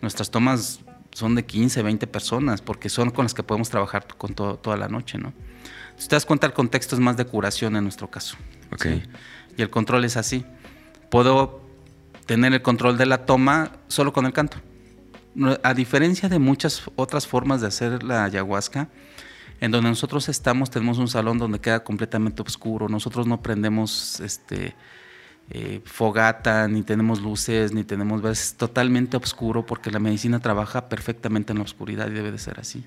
nuestras tomas son de 15, 20 personas, porque son con las que podemos trabajar con toda la noche, ¿no? Si te das cuenta, el contexto es más de curación en nuestro caso. Ok. Y el control es así. Puedo tener el control de la toma solo con el canto. A diferencia de muchas otras formas de hacer la ayahuasca, en donde nosotros estamos, tenemos un salón donde queda completamente oscuro. Nosotros no prendemos este, eh, fogata, ni tenemos luces, ni tenemos... Es totalmente oscuro porque la medicina trabaja perfectamente en la oscuridad y debe de ser así.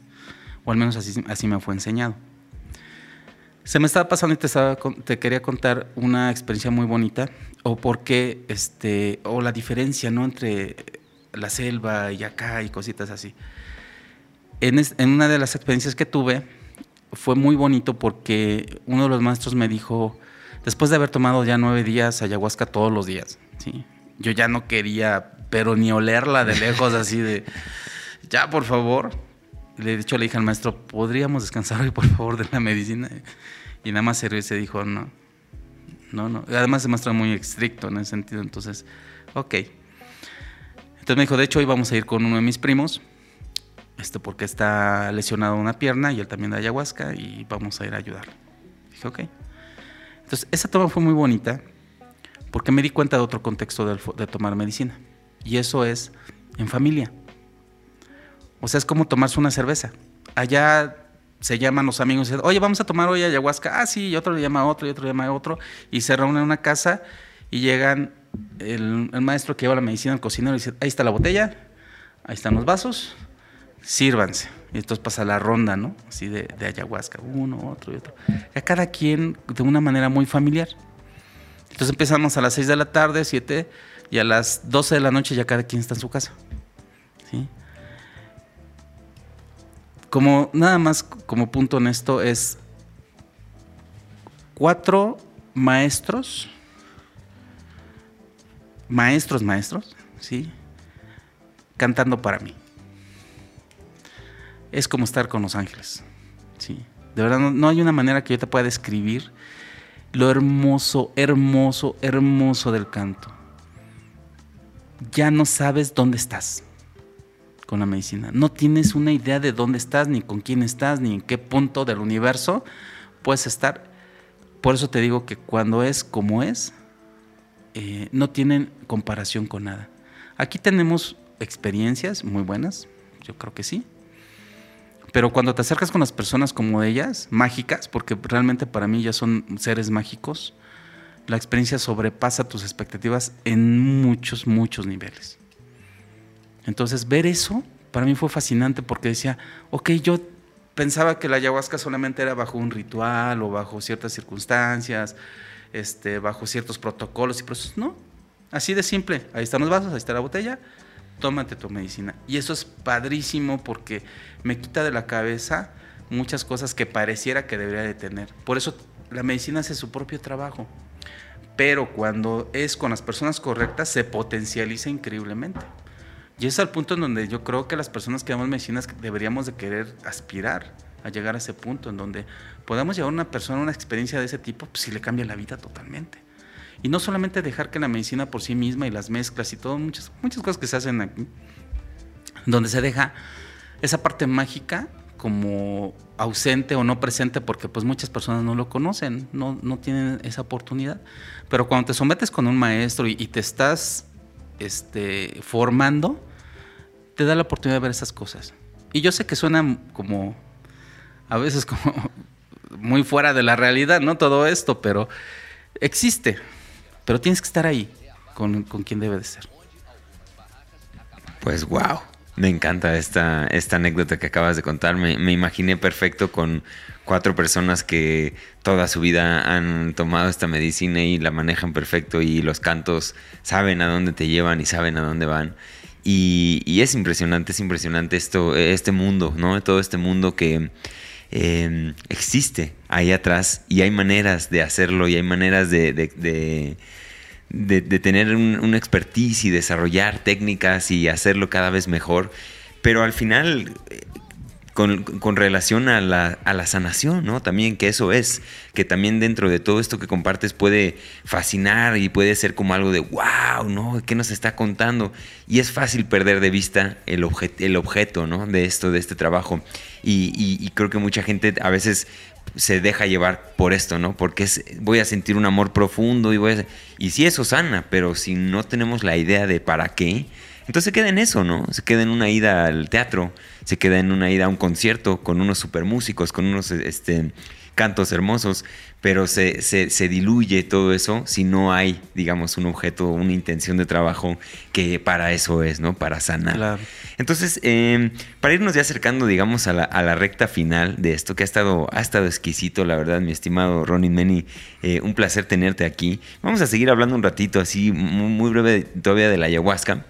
O al menos así, así me fue enseñado. Se me estaba pasando y te, te quería contar una experiencia muy bonita, o por qué, este, o la diferencia, ¿no? Entre la selva y acá y cositas así. En una de las experiencias que tuve, fue muy bonito porque uno de los maestros me dijo, después de haber tomado ya nueve días ayahuasca todos los días, ¿sí? yo ya no quería, pero ni olerla de lejos, así de, ya por favor, le he dicho, le dije al maestro, ¿podríamos descansar hoy, por favor, de la medicina? Y nada más se se dijo, no, no, no. Además se muestra muy estricto en ese sentido, entonces, ok. Entonces me dijo, de hecho, hoy vamos a ir con uno de mis primos, este, porque está lesionado una pierna y él también de ayahuasca y vamos a ir a ayudarle. Dije, ok. Entonces, esa toma fue muy bonita porque me di cuenta de otro contexto de, de tomar medicina. Y eso es en familia. O sea, es como tomarse una cerveza. Allá se llaman los amigos y dicen, oye, vamos a tomar hoy ayahuasca. Ah, sí, y otro le llama a otro, y otro le llama a otro. Y se reúnen en una casa y llegan el, maestro que lleva la medicina, el cocinero, y dice, ahí está la botella, ahí están los vasos, sírvanse. Y entonces pasa la ronda, ¿no? Así de, ayahuasca, uno, otro y otro. Y a cada quien de una manera muy familiar. Entonces empezamos a las 6 de la tarde, 7, y a las 12 de la noche ya cada quien está en su casa. ¿Sí? como nada más como punto en esto es cuatro maestros, maestros, maestros, ¿sí? Cantando para mí. Es como estar con los ángeles, ¿sí? De verdad, no, hay una manera que yo te pueda describir lo hermoso, hermoso, hermoso del canto. Ya no sabes dónde estás con la medicina. No tienes una idea de dónde estás, ni con quién estás, ni en qué punto del universo puedes estar. Por eso te digo que cuando es como es, eh, no tienen comparación con nada. Aquí tenemos experiencias muy buenas, yo creo que sí, Pero cuando te acercas con las personas como ellas, mágicas, porque realmente para mí ya son seres mágicos, la experiencia sobrepasa tus expectativas en muchos, muchos niveles. Entonces, ver eso para mí fue fascinante porque decía, ok, yo pensaba que la ayahuasca solamente era bajo un ritual o bajo ciertas circunstancias, este, bajo ciertos protocolos y procesos. No, así de simple. Ahí están los vasos, ahí está la botella, tómate tu medicina. Y eso es padrísimo porque me quita de la cabeza muchas cosas que pareciera que debería de tener. Por eso la medicina hace su propio trabajo. Pero cuando es con las personas correctas, se potencializa increíblemente. Y es al punto en donde yo creo que las personas que damos medicinas deberíamos de querer aspirar a llegar a ese punto en donde podamos llevar a una persona a una experiencia de ese tipo, pues si le cambia la vida totalmente. Y no solamente dejar que la medicina por sí misma y las mezclas y todo, muchas, muchas cosas que se hacen aquí, donde se deja esa parte mágica como ausente o no presente porque pues muchas personas no lo conocen, no, no tienen esa oportunidad. Pero cuando te sometes con un maestro y, te estás este, formando, te da la oportunidad de ver esas cosas. Y yo sé que suena como, a veces como muy fuera de la realidad, ¿no? Todo esto, pero existe. Pero tienes que estar ahí con, con quien debe de ser. Pues wow. Me encanta esta, esta anécdota que acabas de contar. Me, me, imaginé perfecto con cuatro personas que toda su vida han tomado esta medicina y la manejan perfecto y los cantos saben a dónde te llevan y saben a dónde van. Y, y es impresionante, es impresionante esto, este mundo, ¿no? Todo este mundo que eh, existe ahí atrás y hay maneras de hacerlo y hay maneras de, de, tener un, expertise y desarrollar técnicas y hacerlo cada vez mejor, pero al final con, relación a la, sanación, ¿no? También que eso es, que también dentro de todo esto que compartes puede fascinar y puede ser como algo de, wow, ¿no? ¿Qué nos está contando? Y es fácil perder de vista el, objet, el objeto, ¿no? De esto, de este trabajo. Y, creo que mucha gente a veces se deja llevar por esto, ¿no? Porque voy a sentir un amor profundo y voy a, y sí eso sana, pero si no tenemos la idea de para qué, entonces se queda en eso, ¿no? Se queda en una ida al teatro, se queda en una ida a un concierto con unos super músicos, con unos este, cantos hermosos, pero se, se, diluye todo eso si no hay, digamos, un objeto, una intención de trabajo que para eso es, ¿no? Para sanar. Claro. Entonces, eh, para irnos ya acercando, digamos, a la, a la, recta final de esto, que ha estado, ha estado exquisito, la verdad, mi estimado Ronin Meni, eh, un placer tenerte aquí. Vamos a seguir hablando un ratito, así, muy, muy breve todavía de la ayahuasca.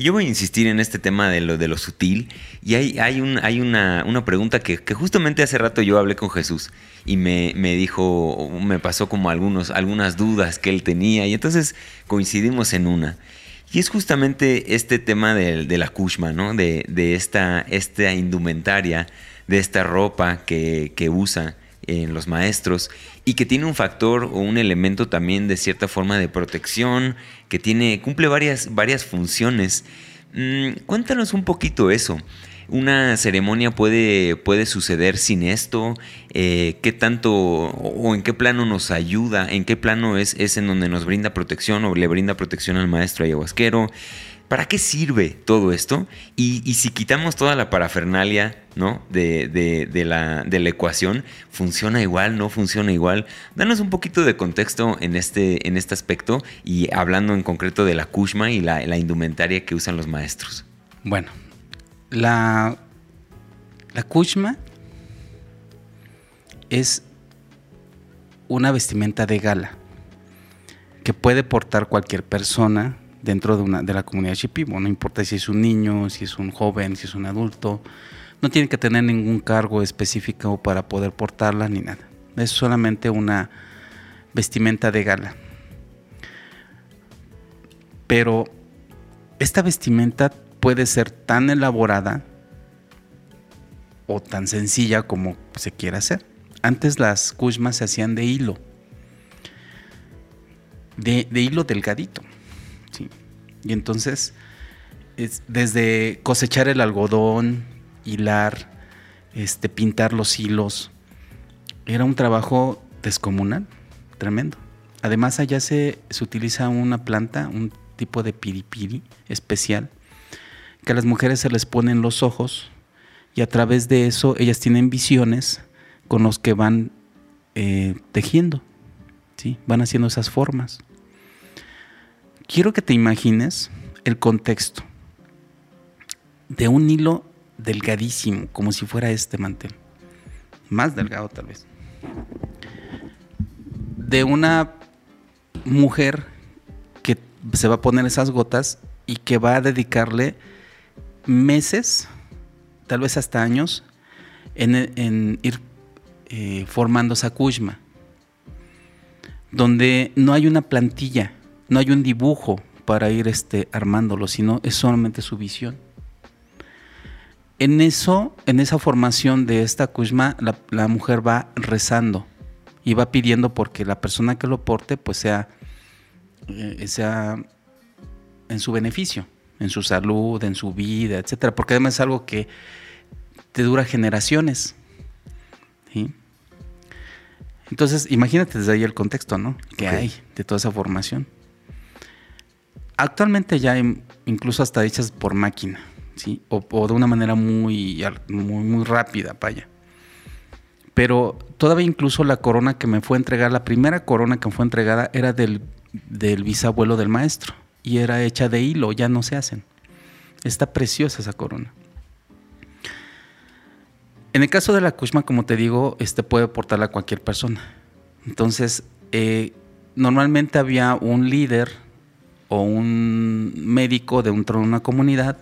Y yo voy a insistir en este tema de lo, de lo sutil. Y hay, hay, un, hay una, una pregunta que, que, justamente hace rato yo hablé con Jesús y me, me, dijo, me pasó como algunos, algunas dudas que él tenía. Y entonces coincidimos en una. Y es justamente este tema de, de la kushma, ¿no? De, de esta, esta, indumentaria, de esta ropa que, que usa en los maestros y que tiene un factor o un elemento también de cierta forma de protección, que tiene, cumple varias, varias funciones. Mm, cuéntanos un poquito eso. ¿Una ceremonia puede, puede suceder sin esto? Eh, ¿Qué tanto o en qué plano nos ayuda? ¿En qué plano es, es en donde nos brinda protección o le brinda protección al maestro ayahuasquero? ¿Para qué sirve todo esto? Y, si quitamos toda la parafernalia ¿no? de, la, de, la, ecuación, ¿funciona igual? ¿No funciona igual? Danos un poquito de contexto en este, en este aspecto y hablando en concreto de la kushma y la, la indumentaria que usan los maestros. Bueno, la, la kushma es una vestimenta de gala que puede portar cualquier persona dentro de, una, de la comunidad Shipibo. No importa si es un niño, si es un joven, si es un adulto. No tiene que tener ningún cargo específico para poder portarla ni nada. Es solamente una vestimenta de gala. Pero esta vestimenta puede ser tan elaborada o tan sencilla como se quiera hacer. Antes las kushmas se hacían de hilo. De, de hilo delgadito. Y entonces, es desde cosechar el algodón, hilar, este, pintar los hilos, era un trabajo descomunal, tremendo. Además, allá se, utiliza una planta, un tipo de piripiri especial, que a las mujeres se les pone en los ojos y a través de eso ellas tienen visiones con los que van eh, tejiendo, ¿sí? van haciendo esas formas. Quiero que te imagines el contexto de un hilo delgadísimo, como si fuera este mantel, más delgado tal vez, de una mujer que se va a poner esas gotas y que va a dedicarle meses, tal vez hasta años, en, ir eh, formando esa donde no hay una plantilla, no hay un dibujo para ir este, armándolo, sino es solamente su visión. En eso, en esa formación de esta kushma, la, mujer va rezando y va pidiendo porque la persona que lo porte pues sea, eh, sea en su beneficio en su salud, en su vida, etcétera, porque además es algo que te dura generaciones. Entonces, imagínate desde ahí el contexto, ¿no? Que hay de toda esa formación. Actualmente ya hay incluso hasta hechas por máquina, ¿sí? O, de una manera muy, muy, muy rápida, vaya. Pero todavía incluso la corona que me fue entregada, la primera corona que me fue entregada era del, del bisabuelo del maestro y era hecha de hilo, ya no se hacen. Está preciosa esa corona. En el caso de la Kushma, como te digo, este puede portarla a cualquier persona. Entonces, eh, normalmente había un líder o un médico de una comunidad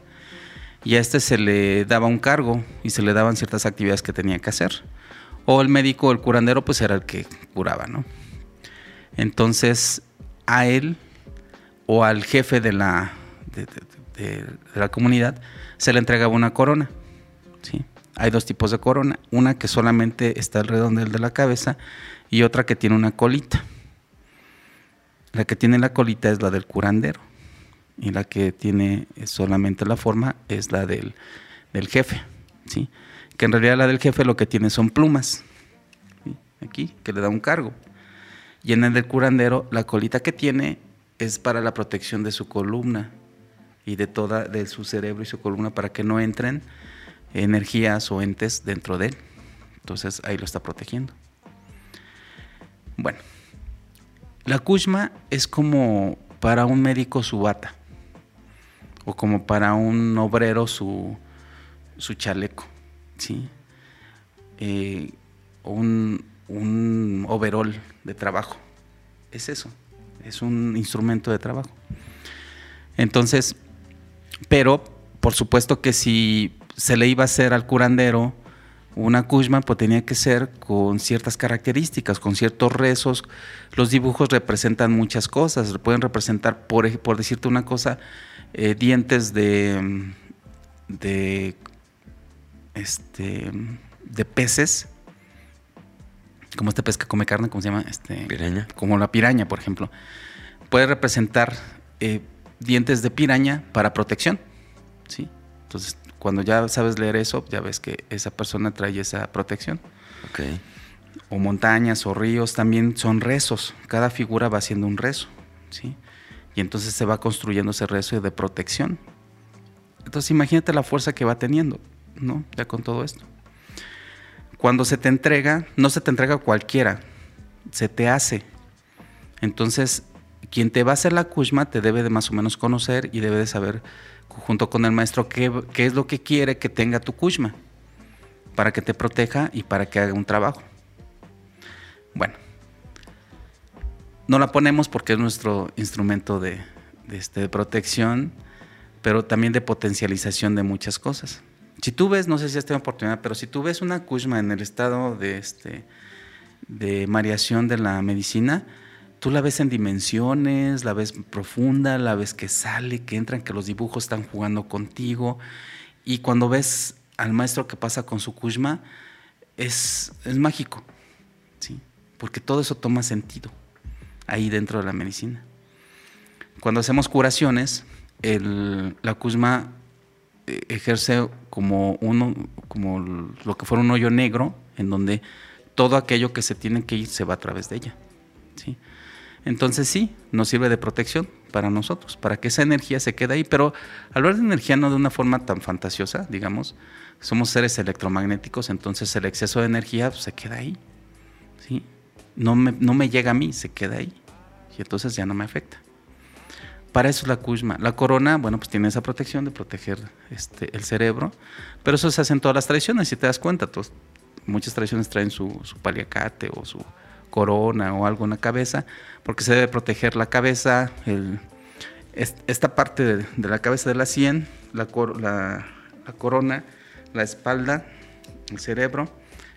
y a este se le daba un cargo y se le daban ciertas actividades que tenía que hacer. O el médico o el curandero pues era el que curaba, ¿no? Entonces, a él o al jefe de la, de, la comunidad se le entregaba una corona. ¿sí? Hay dos tipos de corona, una que solamente está alrededor de la cabeza y otra que tiene una colita. La que tiene la colita es la del curandero y la que tiene solamente la forma es la del, jefe. ¿sí? Que en realidad la del jefe lo que tiene son plumas, aquí, que le da un cargo. Y en el del curandero, la colita que tiene es para la protección de su columna y de toda de su cerebro y su columna para que no entren energías o entes dentro de él. Entonces ahí lo está protegiendo. Bueno, la kushma es como para un médico su bata o como para un obrero su, su chaleco, ¿sí? Eh, un, un overol de trabajo. Es eso es un instrumento de trabajo. Entonces, pero por supuesto que si se le iba a hacer al curandero una kushma, pues tenía que ser con ciertas características, con ciertos rezos. Los dibujos representan muchas cosas, pueden representar, por, por decirte una cosa, eh, dientes de, de, este, de peces, como este pez que come carne, ¿cómo se llama? Este, piraña. Como la piraña, por ejemplo. Puede representar eh, dientes de piraña para protección. ¿sí? Entonces, cuando ya sabes leer eso, ya ves que esa persona trae esa protección. Okay. O montañas o ríos también son rezos. Cada figura va haciendo un rezo. ¿sí? Y entonces se va construyendo ese rezo de protección. Entonces imagínate la fuerza que va teniendo, ¿no? Ya con todo esto. Cuando se te entrega, no se te entrega cualquiera, se te hace. Entonces, quien te va a hacer la kushma te debe de más o menos conocer y debe de saber junto con el maestro qué, es lo que quiere que tenga tu kushma para que te proteja y para que haga un trabajo. Bueno, no la ponemos porque es nuestro instrumento de, este, de protección, pero también de potencialización de muchas cosas. Si tú ves, no sé si has tenido oportunidad, pero si tú ves una Kushma en el estado de, este, de mareación de la medicina, tú la ves en dimensiones, la ves profunda, la ves que sale, que entran, que los dibujos están jugando contigo. Y cuando ves al maestro que pasa con su Kushma, es, es mágico, ¿sí? porque todo eso toma sentido ahí dentro de la medicina. Cuando hacemos curaciones, el, la Kushma ejerce como uno, como lo que fuera un hoyo negro, en donde todo aquello que se tiene que ir se va a través de ella. ¿sí? Entonces sí, nos sirve de protección para nosotros, para que esa energía se quede ahí. Pero hablar de energía no de una forma tan fantasiosa, digamos, somos seres electromagnéticos, entonces el exceso de energía pues, se queda ahí. ¿sí? No, me, no me llega a mí, se queda ahí. Y entonces ya no me afecta. Para eso es la Kushma. La corona, bueno, pues tiene esa protección de proteger este, el cerebro, pero eso se hace en todas las tradiciones, si te das cuenta. muchas tradiciones traen su, su paliacate o su corona o algo en la cabeza, porque se debe proteger la cabeza, el, esta parte de, la cabeza de la sien, la, la, la, corona, la espalda, el cerebro,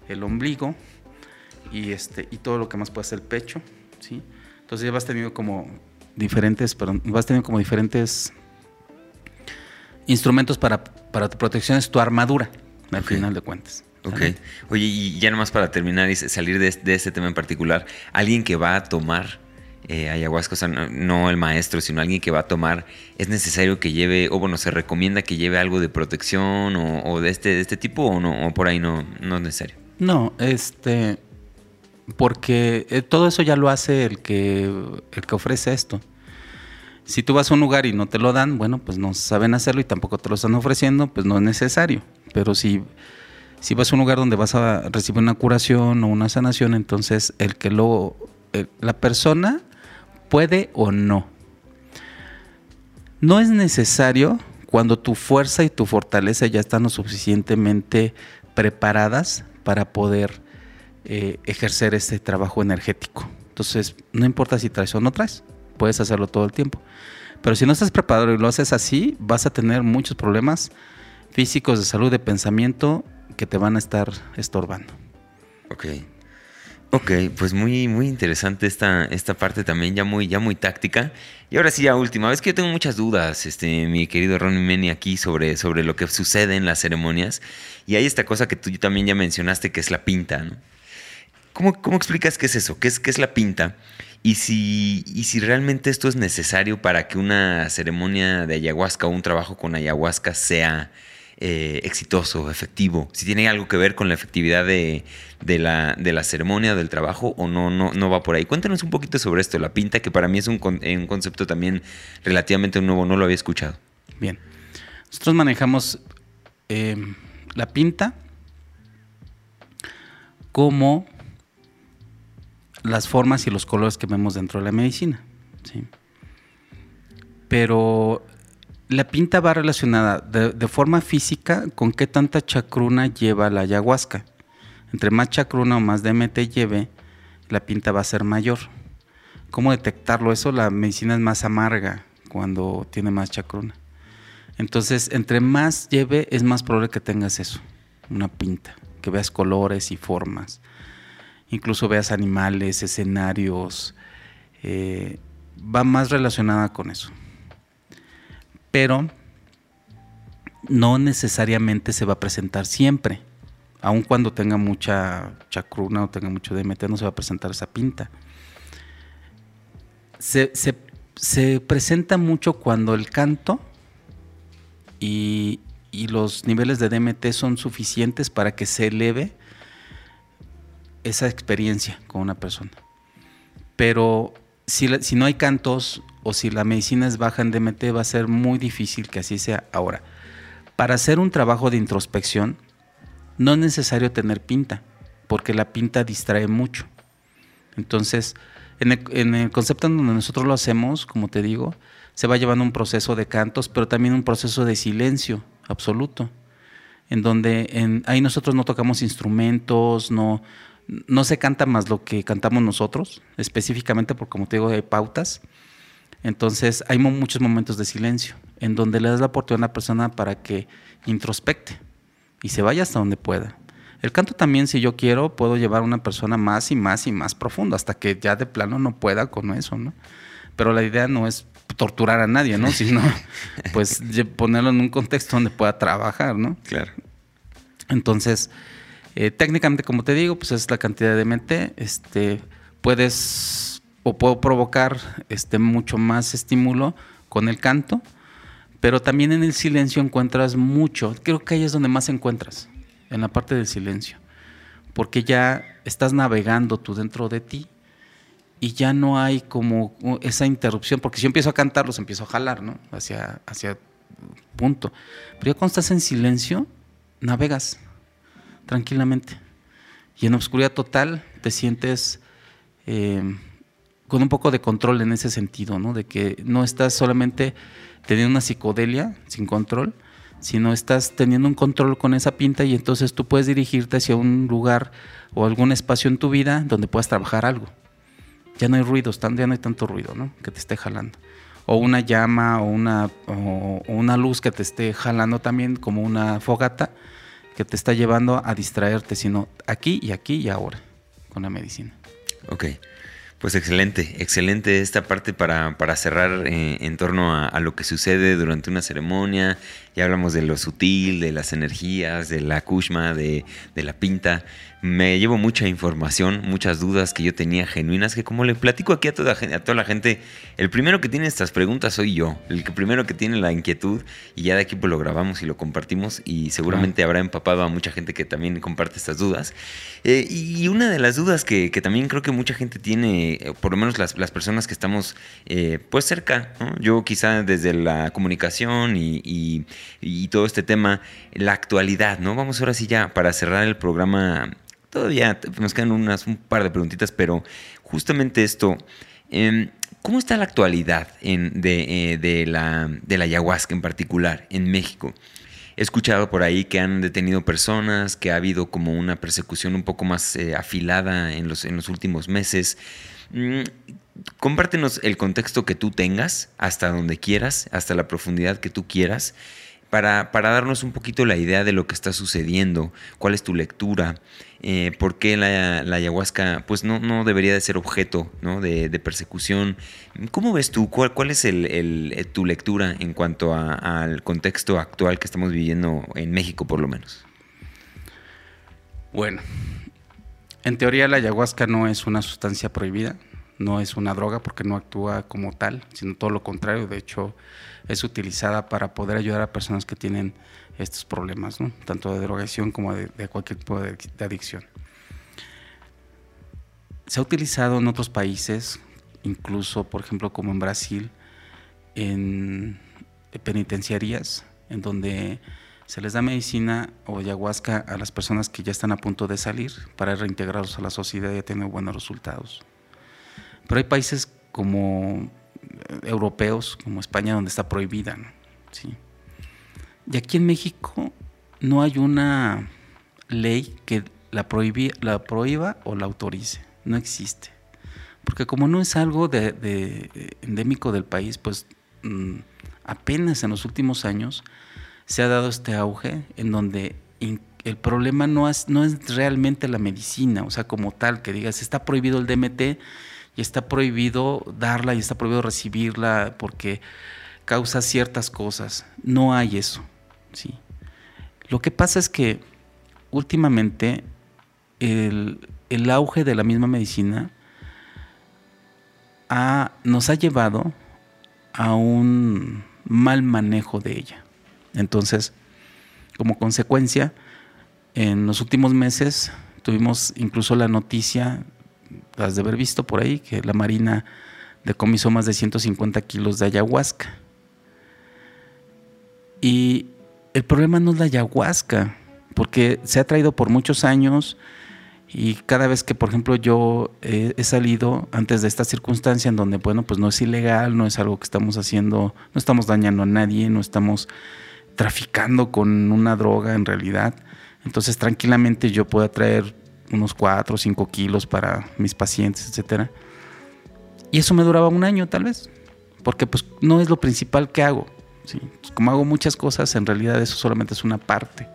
el ombligo y, este, y todo lo que más puede ser el pecho. ¿sí? Entonces ya vas teniendo como diferentes, perdón, vas teniendo como diferentes instrumentos para, para tu protección, es tu armadura, al final de cuentas. Ok. Oye, y ya nomás para terminar y salir de, este tema en particular, alguien que va a tomar eh, ayahuasca, o sea, no, el maestro, sino alguien que va a tomar, ¿es necesario que lleve, o bueno, se recomienda que lleve algo de protección o, de, este, de este tipo o no, o por ahí no, no es necesario? No, este, porque eh, todo eso ya lo hace el que, el que ofrece esto. Si tú vas a un lugar y no te lo dan, bueno, pues no saben hacerlo y tampoco te lo están ofreciendo, pues no es necesario. Pero si si vas a un lugar donde vas a recibir una curación o una sanación, entonces el que lo la persona puede o no. No es necesario cuando tu fuerza y tu fortaleza ya están lo suficientemente preparadas para poder eh, ejercer este trabajo energético. Entonces, no importa si traes o no traes, puedes hacerlo todo el tiempo. Pero si no estás preparado y lo haces así, vas a tener muchos problemas físicos de salud, de pensamiento que te van a estar estorbando. Ok. Ok, pues muy, muy interesante esta, esta parte también, ya muy, ya muy táctica. Y ahora sí, ya última vez que yo tengo muchas dudas, este, mi querido Ronnie Meni, aquí sobre, sobre lo que sucede en las ceremonias. Y hay esta cosa que tú también ya mencionaste, que es la pinta. ¿Cómo, cómo explicas qué es eso? ¿Qué es, qué es la pinta? Y si, y si realmente esto es necesario para que una ceremonia de ayahuasca o un trabajo con ayahuasca sea eh, exitoso, efectivo, si tiene algo que ver con la efectividad de, la, de la ceremonia, del trabajo, o no, no, no va por ahí. Cuéntanos un poquito sobre esto, la pinta, que para mí es un, un concepto también relativamente nuevo, no lo había escuchado. Bien, nosotros manejamos eh, la pinta como las formas y los colores que vemos dentro de la medicina. ¿sí? Pero la pinta va relacionada de, forma física con qué tanta chacruna lleva la ayahuasca. Entre más chacruna o más DMT lleve, la pinta va a ser mayor. ¿Cómo detectarlo? Eso la medicina es más amarga cuando tiene más chacruna. Entonces, entre más lleve, es más probable que tengas eso, una pinta, que veas colores y formas. Incluso veas animales, escenarios. Eh, va más relacionada con eso pero no necesariamente se va a presentar siempre. Aun cuando tenga mucha chacruna o tenga mucho DMT, no se va a presentar esa pinta. Se, presenta mucho cuando el canto y, los niveles de DMT son suficientes para que se eleve esa experiencia con una persona. Pero si, no hay cantos o si la medicina es baja en DMT, va a ser muy difícil que así sea. Ahora, para hacer un trabajo de introspección, no es necesario tener pinta, porque la pinta distrae mucho. Entonces, en el, concepto en donde nosotros lo hacemos, como te digo, se va llevando un proceso de cantos, pero también un proceso de silencio absoluto, en donde ahí nosotros no tocamos instrumentos, no, no se canta más lo que cantamos nosotros, específicamente porque, como te digo, hay pautas entonces hay muchos momentos de silencio en donde le das la oportunidad a la persona para que introspecte y se vaya hasta donde pueda. El canto también, si yo quiero, puedo llevar a una persona más y más y más profundo hasta que ya de plano no pueda con eso, ¿no? Pero la idea no es torturar a nadie, ¿no? Sino, pues, ponerlo en un contexto donde pueda trabajar, ¿no? Claro. Entonces, eh, técnicamente, como te digo, pues es la cantidad de mente. Este, puedes o puedo provocar este, mucho más estímulo con el canto, pero también en el silencio encuentras mucho. Creo que ahí es donde más encuentras, en la parte del silencio, porque ya estás navegando tú dentro de ti y ya no hay como esa interrupción, porque si yo empiezo a cantar, los empiezo a jalar, ¿no? Hacia, hacia punto. Pero ya cuando estás en silencio, navegas tranquilamente. Y en obscuridad total te sientes eh, con un poco de control en ese sentido, ¿no? De que no estás solamente teniendo una psicodelia sin control, sino estás teniendo un control con esa pinta y entonces tú puedes dirigirte hacia un lugar o algún espacio en tu vida donde puedas trabajar algo. Ya no hay ruidos, ya no hay tanto ruido, ¿no? Que te esté jalando. O una llama o una, o una luz que te esté jalando también como una fogata que te está llevando a distraerte, sino aquí y aquí y ahora con la medicina. Ok. Pues excelente, excelente esta parte para, para cerrar eh, en torno a, lo que sucede durante una ceremonia. Ya hablamos de lo sutil, de las energías, de la kushma, de, de la pinta me llevo mucha información, muchas dudas que yo tenía genuinas, que como le platico aquí a toda, a toda la gente, el primero que tiene estas preguntas soy yo, el que primero que tiene la inquietud y ya de aquí pues lo grabamos y lo compartimos y seguramente habrá empapado a mucha gente que también comparte estas dudas. Eh, y una de las dudas que, también creo que mucha gente tiene, eh, por lo menos las, personas que estamos eh, pues cerca, yo quizá desde la comunicación y, y todo este tema, la actualidad, ¿no? Vamos ahora sí ya para cerrar el programa Todavía nos quedan unas, un par de preguntitas, pero justamente esto, em, ¿cómo está la actualidad de, eh, de, la, de la ayahuasca en particular en México? He escuchado por ahí que han detenido personas, que ha habido como una persecución un poco más eh, afilada en los, en los últimos meses. Mm, compártenos el contexto que tú tengas, hasta donde quieras, hasta la profundidad que tú quieras, para, darnos un poquito la idea de lo que está sucediendo, cuál es tu lectura, eh, por qué la, ayahuasca pues no, debería de ser objeto de, persecución. ¿Cómo ves tú? ¿Cuál, cuál es el, eh, tu lectura en cuanto al contexto actual que estamos viviendo en México por lo menos? Bueno, en teoría la ayahuasca no es una sustancia prohibida, no es una droga porque no actúa como tal, sino todo lo contrario. De hecho, es utilizada para poder ayudar a personas que tienen estos problemas, tanto de drogación como de, cualquier tipo de, adicción. Se ha utilizado en otros países, incluso, por ejemplo, como en Brasil, en penitenciarías, en donde se les da medicina o ayahuasca a las personas que ya están a punto de salir para reintegrarlos a la sociedad y tener buenos resultados. Pero hay países como europeos como España donde está prohibida. ¿Sí? Y aquí en México no hay una ley que la, la prohíba o la autorice. No existe. Porque como no es algo endémico del país, pues mm, apenas en los últimos años se ha dado este auge en donde el problema no es realmente la medicina, o sea, como tal, que digas, está prohibido el DMT y está prohibido darla y está prohibido recibirla porque causa ciertas cosas. No hay eso. ¿sí? Lo que pasa es que últimamente el, auge de la misma medicina nos ha llevado a un mal manejo de ella. Entonces, como consecuencia, en los últimos meses tuvimos incluso la noticia has de haber visto por ahí que la Marina decomisó más de 150 kilos de ayahuasca. Y el problema no es la ayahuasca, porque se ha traído por muchos años y cada vez que, por ejemplo, yo he, salido antes de esta circunstancia en donde, bueno, pues no es ilegal, no es algo que estamos haciendo, no estamos dañando a nadie, no estamos traficando con una droga en realidad. Entonces, tranquilamente yo puedo traer unos 4 o 5 kilos para mis pacientes, etcétera. Y eso me duraba un año tal vez, porque pues no es lo principal que hago. ¿Sí? Como hago muchas cosas, en realidad eso solamente es una parte.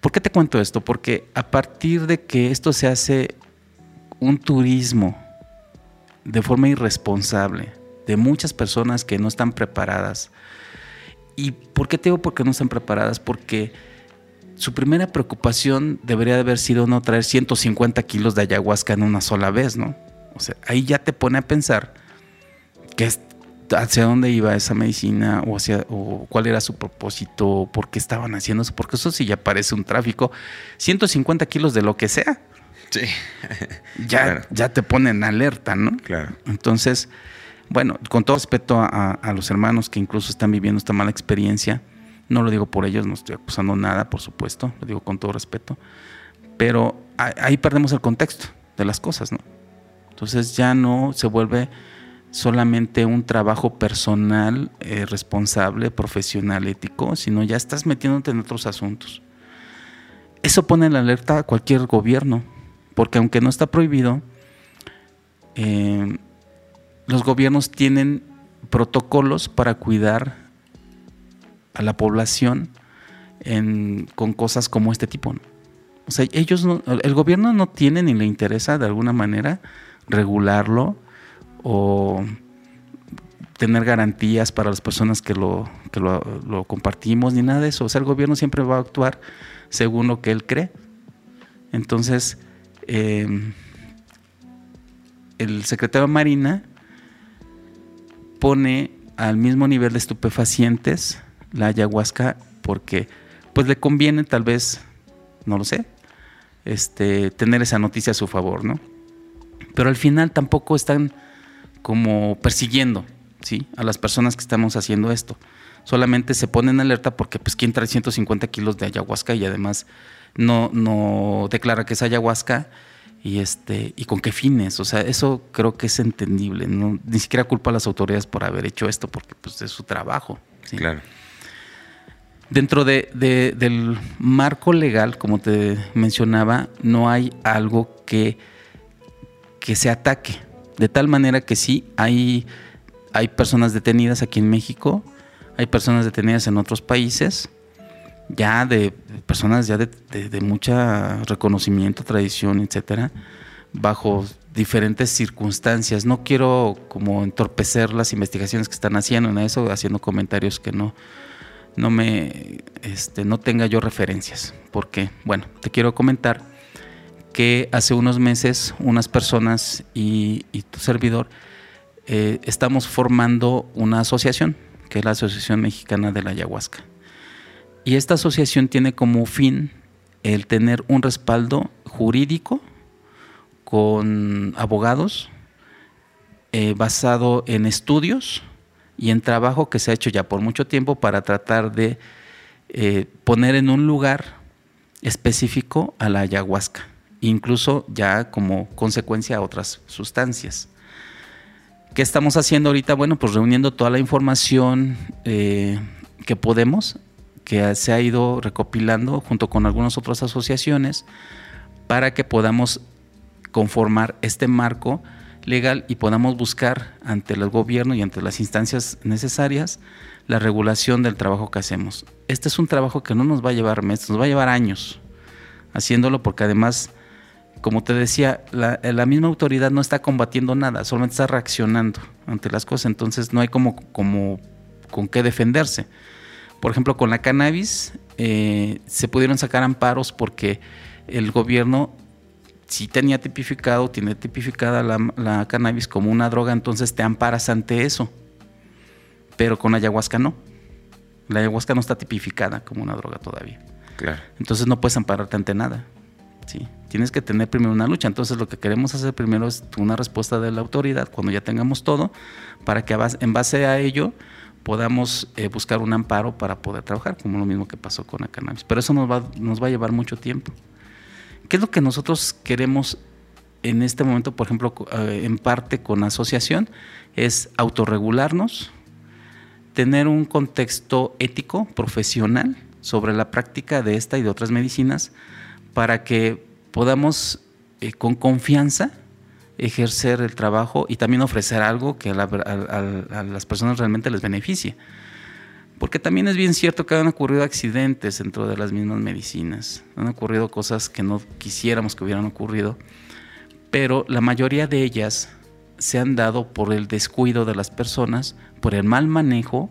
¿Por qué te cuento esto? Porque a partir de que esto se hace un turismo de forma irresponsable de muchas personas que no están preparadas. ¿Y por qué te digo porque no están preparadas? Porque su primera preocupación debería de haber sido no traer 150 kilos de ayahuasca en una sola vez, ¿no? O sea, ahí ya te pone a pensar que hacia dónde iba esa medicina o, hacia, o cuál era su propósito, por qué estaban haciendo eso, porque eso sí ya parece un tráfico. 150 kilos de lo que sea. sí. ya, ya te ponen alerta, ¿no? Claro. Entonces, bueno, con todo respeto a, los hermanos que incluso están viviendo esta mala experiencia, no lo digo por ellos, no estoy acusando nada, por supuesto, lo digo con todo respeto, pero ahí perdemos el contexto de las cosas, ¿no? Entonces ya no se vuelve solamente un trabajo personal, eh, responsable, profesional, ético, sino ya estás metiéndote en otros asuntos. Eso pone en alerta a cualquier gobierno, porque aunque no está prohibido, eh, los gobiernos tienen protocolos para cuidar a la población con cosas como este tipo. O sea, ellos el gobierno no tiene ni le interesa de alguna manera regularlo o tener garantías para las personas que lo, lo, compartimos, ni nada de eso. O sea, el gobierno siempre va a actuar según lo que él cree. Entonces, em, el secretario de Marina pone al mismo nivel de estupefacientes la ayahuasca porque pues le conviene tal vez, no lo sé, este, tener esa noticia a su favor, ¿no? Pero al final tampoco están como persiguiendo, ¿sí? A las personas que estamos haciendo esto. Solamente se ponen en alerta porque pues quién trae 150 kilos de ayahuasca y además no, no declara que es ayahuasca y este y con qué fines o sea eso creo que es entendible. No ni siquiera culpa a las autoridades por haber hecho esto porque pues es su trabajo claro. Dentro de, del marco legal como te mencionaba no hay algo que que se ataque de tal manera que sí hay hay personas detenidas aquí en México hay personas detenidas en otros países ya de personas ya de, de, reconocimiento, tradición, etcétera, bajo diferentes circunstancias. No quiero como entorpecer las investigaciones que están haciendo en eso, haciendo comentarios que no, no me este, no tenga yo referencias. Porque, bueno, te quiero comentar que hace unos meses unas personas y, tu servidor eh, estamos formando una asociación, que es la Asociación Mexicana de la Ayahuasca. Y esta asociación tiene como fin el tener un respaldo jurídico con abogados eh, basado en estudios y en trabajo que se ha hecho ya por mucho tiempo para tratar de eh, poner en un lugar específico a la ayahuasca, incluso ya como consecuencia a otras sustancias. ¿Qué estamos haciendo ahorita? Bueno, pues reuniendo toda la información eh, que podemos que se ha ido recopilando junto con algunas otras asociaciones para que podamos conformar este marco legal y podamos buscar ante el gobierno y ante las instancias necesarias la regulación del trabajo que hacemos. Este es un trabajo que no nos va a llevar meses, nos va a llevar años haciéndolo porque además, como te decía, la, la misma autoridad no está combatiendo nada, solamente está reaccionando ante las cosas, entonces no hay como, como con qué defenderse. Por ejemplo, con la cannabis eh, se pudieron sacar amparos porque el gobierno sí tenía tipificado, tiene tipificada la, cannabis como una droga, entonces te amparas ante eso. Pero con ayahuasca no. La ayahuasca no está tipificada como una droga todavía. Claro. Entonces no puedes ampararte ante nada. Tienes que tener primero una lucha. Entonces lo que queremos hacer primero es una respuesta de la autoridad cuando ya tengamos todo, para que en base a ello podamos eh, buscar un amparo para poder trabajar, como lo mismo que pasó con la cannabis. Pero eso nos va, nos va a llevar mucho tiempo. ¿Qué es lo que nosotros queremos en este momento, por ejemplo, eh, en parte con asociación? Es autorregularnos, tener un contexto ético, profesional, sobre la práctica de esta y de otras medicinas, para que podamos eh, con confianza ejercer el trabajo y también ofrecer algo que a, las personas realmente les beneficie. Porque también es bien cierto que han ocurrido accidentes dentro de las mismas medicinas, han ocurrido cosas que no quisiéramos que hubieran ocurrido, pero la mayoría de ellas se han dado por el descuido de las personas, por el mal manejo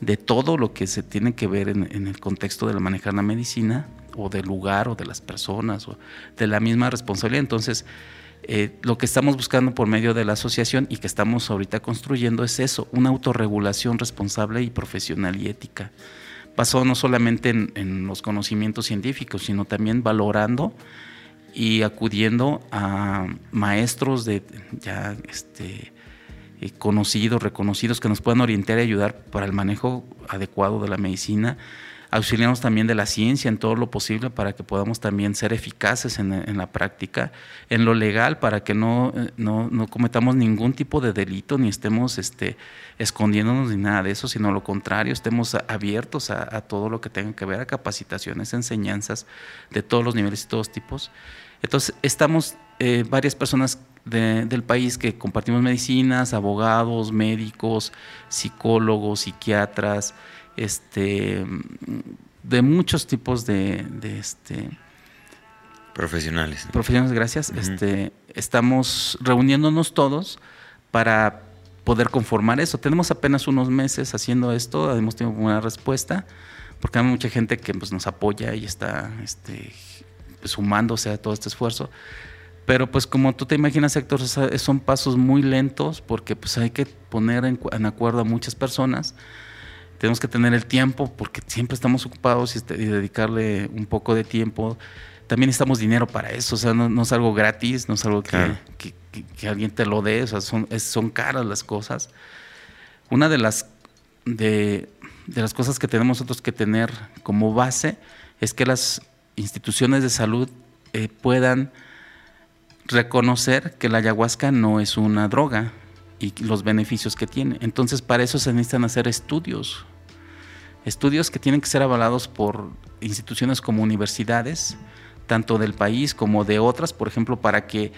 de todo lo que se tiene que ver en, en el contexto de manejar la medicina, o del lugar, o de las personas, o de la misma responsabilidad. Entonces, eh, lo que estamos buscando por medio de la asociación y que estamos ahorita construyendo es eso, una autorregulación responsable y profesional y ética. Pasó no solamente en, los conocimientos científicos, sino también valorando y acudiendo a maestros de ya este, eh, conocidos, reconocidos, que nos puedan orientar y ayudar para el manejo adecuado de la medicina. Auxiliarnos también de la ciencia en todo lo posible para que podamos también ser eficaces en, la práctica, en lo legal, para que no, eh, no, no, cometamos ningún tipo de delito, ni estemos este, escondiéndonos ni nada de eso, sino lo contrario, estemos abiertos a, todo lo que tenga que ver a capacitaciones, enseñanzas de todos los niveles y todos tipos. Entonces, estamos eh, varias personas del país que compartimos medicinas, abogados, médicos, psicólogos, psiquiatras, este, de muchos tipos de, este, profesionales. Profesionales, gracias. este, estamos reuniéndonos todos para poder conformar eso. Tenemos apenas unos meses haciendo esto, hemos tenido buena respuesta, porque hay mucha gente que pues, nos apoya y está este, sumándose a todo este esfuerzo. Pero pues como tú te imaginas, Héctor, son pasos muy lentos porque pues hay que poner en, acuerdo a muchas personas. Tenemos que tener el tiempo porque siempre estamos ocupados y, dedicarle un poco de tiempo. También necesitamos dinero para eso, o sea, no, es algo gratis, no es algo que, que, alguien te lo dé, o sea, son, son caras las cosas. Una de las, de, de las cosas que tenemos nosotros que tener como base es que las instituciones de salud eh, puedan reconocer que la ayahuasca no es una droga y los beneficios que tiene. Entonces, para eso se necesitan hacer estudios. Estudios que tienen que ser avalados por instituciones como universidades, tanto del país como de otras, por ejemplo, para que,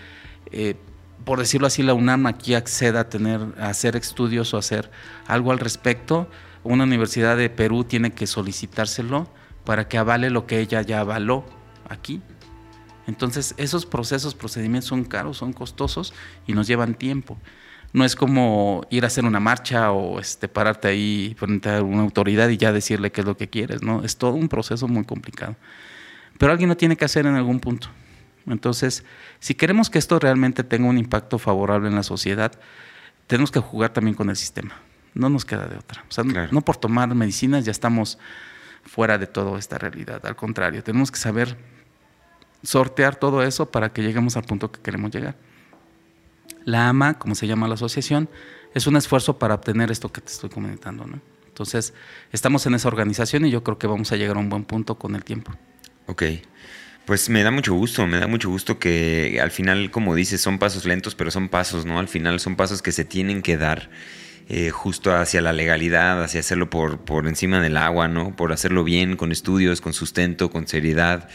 eh, por decirlo así, la UNAM aquí acceda a, tener, a hacer estudios o hacer algo al respecto. Una universidad de Perú tiene que solicitárselo para que avale lo que ella ya avaló aquí. Entonces, esos procesos, procedimientos son caros, son costosos y nos llevan tiempo. No es como ir a hacer una marcha o este, pararte ahí frente a una autoridad y ya decirle qué es lo que quieres, ¿no? Es todo un proceso muy complicado. Pero alguien lo tiene que hacer en algún punto. Entonces, si queremos que esto realmente tenga un impacto favorable en la sociedad, tenemos que jugar también con el sistema. No nos queda de otra. O sea, no por tomar medicinas ya estamos fuera de toda esta realidad. Al contrario, tenemos que saber sortear todo eso para que lleguemos al punto que queremos llegar. La AMA, como se llama la asociación, es un esfuerzo para obtener esto que te estoy comentando. ¿no? Entonces, estamos en esa organización y yo creo que vamos a llegar a un buen punto con el tiempo. Ok. Pues me da mucho gusto, me da mucho gusto que al final, como dices, son pasos lentos, pero son pasos, ¿no? Al final son pasos que se tienen que dar eh, justo hacia la legalidad, hacia hacerlo por, por encima del agua, ¿no? Por hacerlo bien, con estudios, con sustento, con seriedad.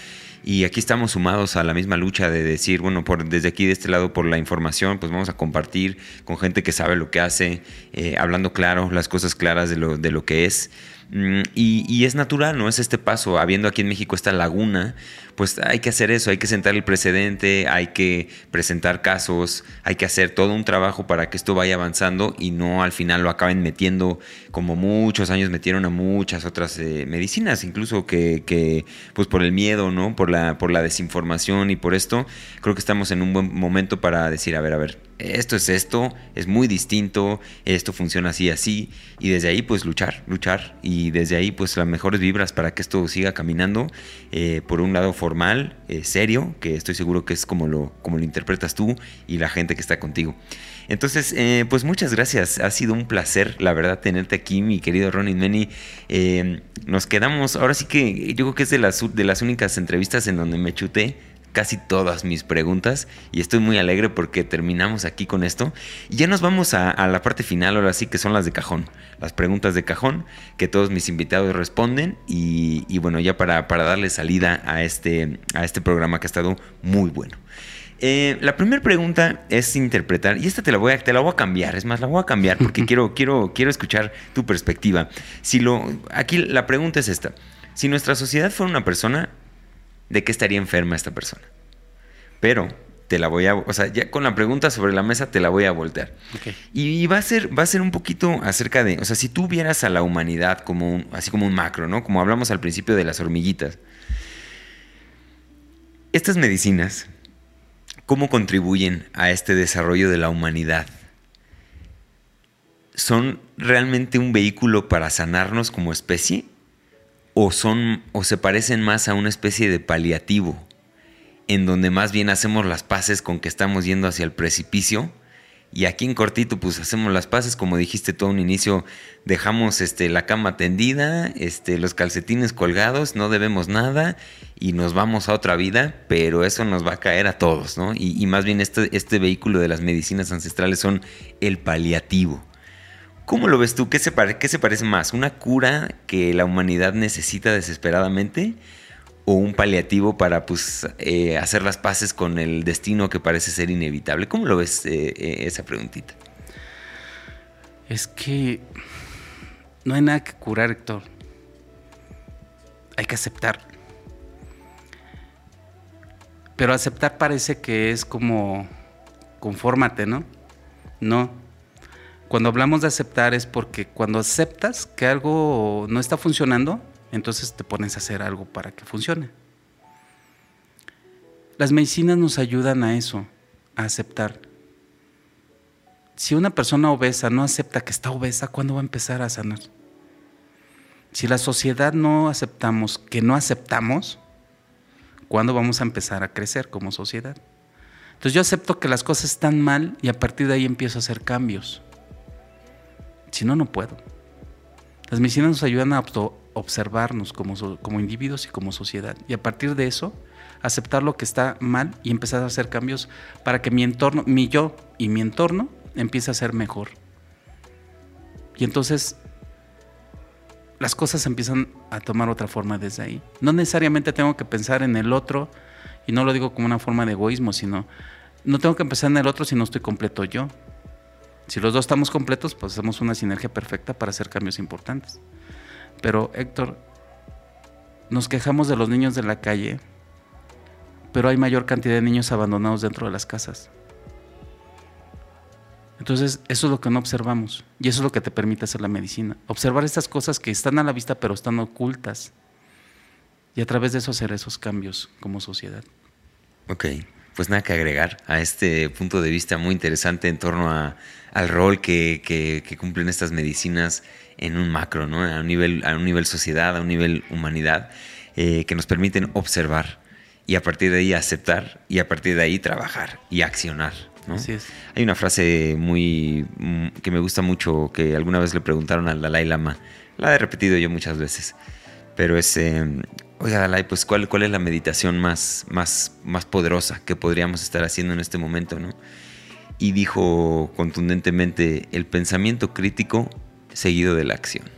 Y aquí estamos sumados a la misma lucha de decir, bueno, por, desde aquí de este lado por la información, pues vamos a compartir con gente que sabe lo que hace, eh, hablando claro, las cosas claras de lo, de lo que es. Mm, y, es natural, ¿no? Es este paso, habiendo aquí en México esta laguna, pues hay que hacer eso, hay que sentar el precedente, hay que presentar casos, hay que hacer todo un trabajo para que esto vaya avanzando y no al final lo acaben metiendo como muchos años metieron a muchas otras eh, medicinas, incluso que, pues por el miedo, ¿no? Por la, por la desinformación y por esto, creo que estamos en un buen momento para decir, a ver, a ver, esto es esto, es muy distinto, esto funciona así, así, y desde ahí pues luchar, luchar, y desde ahí pues las mejores vibras para que esto siga caminando, eh, por un lado eh, serio, que estoy seguro que es como lo, como lo interpretas tú y la gente que está contigo. Entonces, eh, pues muchas gracias, ha sido un placer, la verdad, tenerte aquí, mi querido Ronnie Meni. nos quedamos, ahora sí que yo creo que es de las, de las únicas entrevistas en donde me chuté casi todas mis preguntas y estoy muy alegre porque terminamos aquí con esto. Y ya nos vamos a, la parte final, ahora sí que son las de cajón, las preguntas de cajón que todos mis invitados responden y, bueno, ya para, para, darle salida a este, a este programa que ha estado muy bueno. Eh, la primera pregunta es interpretar, y esta te la voy a, te la voy a cambiar, es más, la voy a cambiar porque quiero, quiero, quiero escuchar tu perspectiva. Si lo, aquí la pregunta es esta. Si nuestra sociedad fuera una persona, de qué estaría enferma esta persona. Pero te la voy a, o sea, ya con la pregunta sobre la mesa te la voy a voltear. Y, va a ser, va a ser un poquito acerca de, o sea, si tú vieras a la humanidad como un, así como un macro, ¿no? Como hablamos al principio de las hormiguitas. Estas medicinas, ¿cómo contribuyen a este desarrollo de la humanidad? ¿Son realmente un vehículo para sanarnos como especie? O son o se parecen más a una especie de paliativo en donde más bien hacemos las paces con que estamos yendo hacia el precipicio. Y aquí en cortito, pues hacemos las paces, como dijiste tú a un inicio, dejamos este, la cama tendida, este, los calcetines colgados, no debemos nada y nos vamos a otra vida, pero eso nos va a caer a todos, ¿no? Y, más bien este, este vehículo de las medicinas ancestrales son el paliativo. ¿Cómo lo ves tú? ¿Qué se, ¿Qué se parece más? ¿Una cura que la humanidad necesita desesperadamente? o un paliativo para pues, eh, hacer las paces con el destino que parece ser inevitable. ¿Cómo lo ves eh, eh, esa preguntita? Es que no hay nada que curar, Héctor. Hay que aceptar. Pero aceptar parece que es como confórmate, ¿no? No. Cuando hablamos de aceptar es porque cuando aceptas que algo no está funcionando, entonces te pones a hacer algo para que funcione. Las medicinas nos ayudan a eso, a aceptar. Si una persona obesa no acepta que está obesa, ¿cuándo va a empezar a sanar? Si la sociedad no aceptamos que no aceptamos, ¿cuándo vamos a empezar a crecer como sociedad? Entonces yo acepto que las cosas están mal y a partir de ahí empiezo a hacer cambios. Si no, no puedo. Las medicinas nos ayudan a observarnos como, como individuos y como sociedad. Y a partir de eso, aceptar lo que está mal y empezar a hacer cambios para que mi entorno, mi yo y mi entorno empiece a ser mejor. Y entonces las cosas empiezan a tomar otra forma desde ahí. No necesariamente tengo que pensar en el otro, y no lo digo como una forma de egoísmo, sino no tengo que pensar en el otro si no estoy completo yo. Si los dos estamos completos, pues hacemos una sinergia perfecta para hacer cambios importantes. Pero Héctor, nos quejamos de los niños de la calle, pero hay mayor cantidad de niños abandonados dentro de las casas. Entonces, eso es lo que no observamos y eso es lo que te permite hacer la medicina. Observar estas cosas que están a la vista pero están ocultas y a través de eso hacer esos cambios como sociedad. Ok, pues nada que agregar a este punto de vista muy interesante en torno al rol que cumplen estas medicinas en un macro, ¿no? a, un nivel, a un nivel sociedad, a un nivel humanidad, eh, que nos permiten observar y a partir de ahí aceptar y a partir de ahí trabajar y accionar. ¿no? Hay una frase muy mm, que me gusta mucho que alguna vez le preguntaron al Dalai Lama, la he repetido yo muchas veces, pero es, eh, oiga Dalai, pues ¿cuál, cuál es la meditación más, más, más poderosa que podríamos estar haciendo en este momento? ¿no? Y dijo contundentemente, el pensamiento crítico seguido de la acción.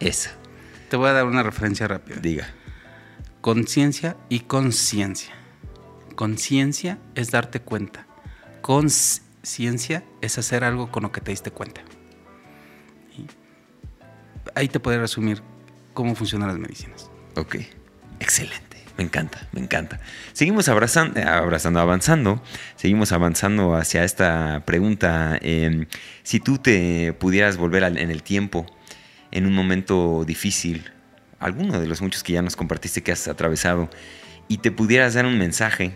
Esa. Te voy a dar una referencia rápida. Diga. Conciencia y conciencia. Conciencia es darte cuenta. Conciencia es hacer algo con lo que te diste cuenta. Ahí te puede resumir cómo funcionan las medicinas. Ok, excelente. Me encanta, me encanta. Seguimos abrazando, abrazando, avanzando. Seguimos avanzando hacia esta pregunta. Em, si tú te pudieras volver en el tiempo, en un momento difícil, alguno de los muchos que ya nos compartiste que has atravesado, y te pudieras dar un mensaje,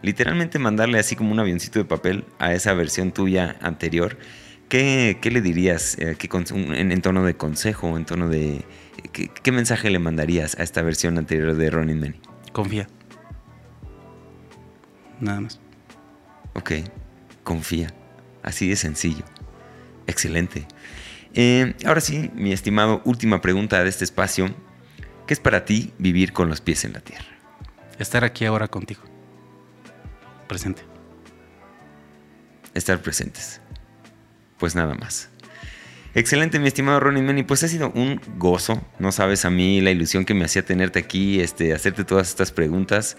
literalmente mandarle así como un avioncito de papel a esa versión tuya anterior, ¿qué, le dirías eh, en, en, tono de consejo, en tono de... ¿qué, mensaje le mandarías a esta versión anterior de Ronin Manny? Confía. Nada más. Ok, confía. Así de sencillo. Excelente. Eh, ahora sí, mi estimado, última pregunta de este espacio. ¿Qué es para ti vivir con los pies en la tierra? Estar aquí ahora contigo. Presente. Estar presentes. Pues nada más. Excelente, mi estimado Ronnie Manny. Pues ha sido un gozo. No sabes a mí la ilusión que me hacía tenerte aquí, este, hacerte todas estas preguntas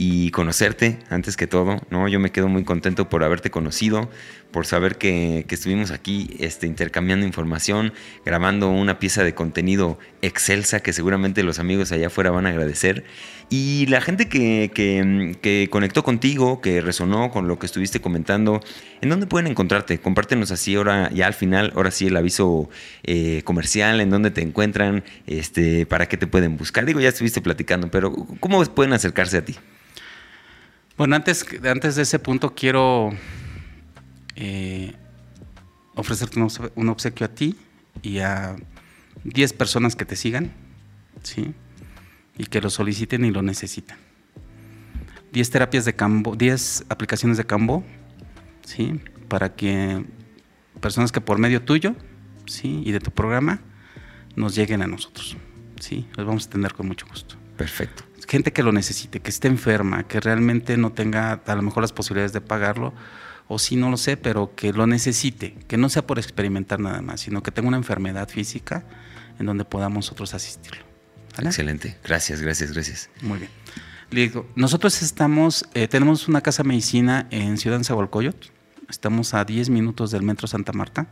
y conocerte antes que todo, ¿no? Yo me quedo muy contento por haberte conocido, por saber que, estuvimos aquí este, intercambiando información, grabando una pieza de contenido excelsa que seguramente los amigos allá afuera van a agradecer. Y la gente que, conectó contigo, que resonó con lo que estuviste comentando, ¿en dónde pueden encontrarte? Compártenos así ahora, ya al final, ahora sí el aviso eh, comercial, en dónde te encuentran, este, para qué te pueden buscar. Digo, ya estuviste platicando, pero ¿cómo pueden acercarse a ti? Bueno, antes, antes de ese punto quiero eh, ofrecerte un obsequio a ti y a 10 personas que te sigan, ¿sí? Y que lo soliciten y lo necesitan. 10 terapias de Cambo, 10 aplicaciones de Cambo, ¿sí? Para que personas que por medio tuyo, ¿sí? Y de tu programa nos lleguen a nosotros, ¿sí? Los vamos a atender con mucho gusto. Perfecto. Gente que lo necesite, que esté enferma, que realmente no tenga a lo mejor las posibilidades de pagarlo, o si no lo sé, pero que lo necesite, que no sea por experimentar nada más, sino que tenga una enfermedad física en donde podamos nosotros asistirlo. Excelente. Gracias, gracias, gracias. Muy bien. Le digo, nosotros estamos, eh, tenemos una casa medicina en Ciudad Zahualcoyot. Estamos a 10 minutos del Metro Santa Marta.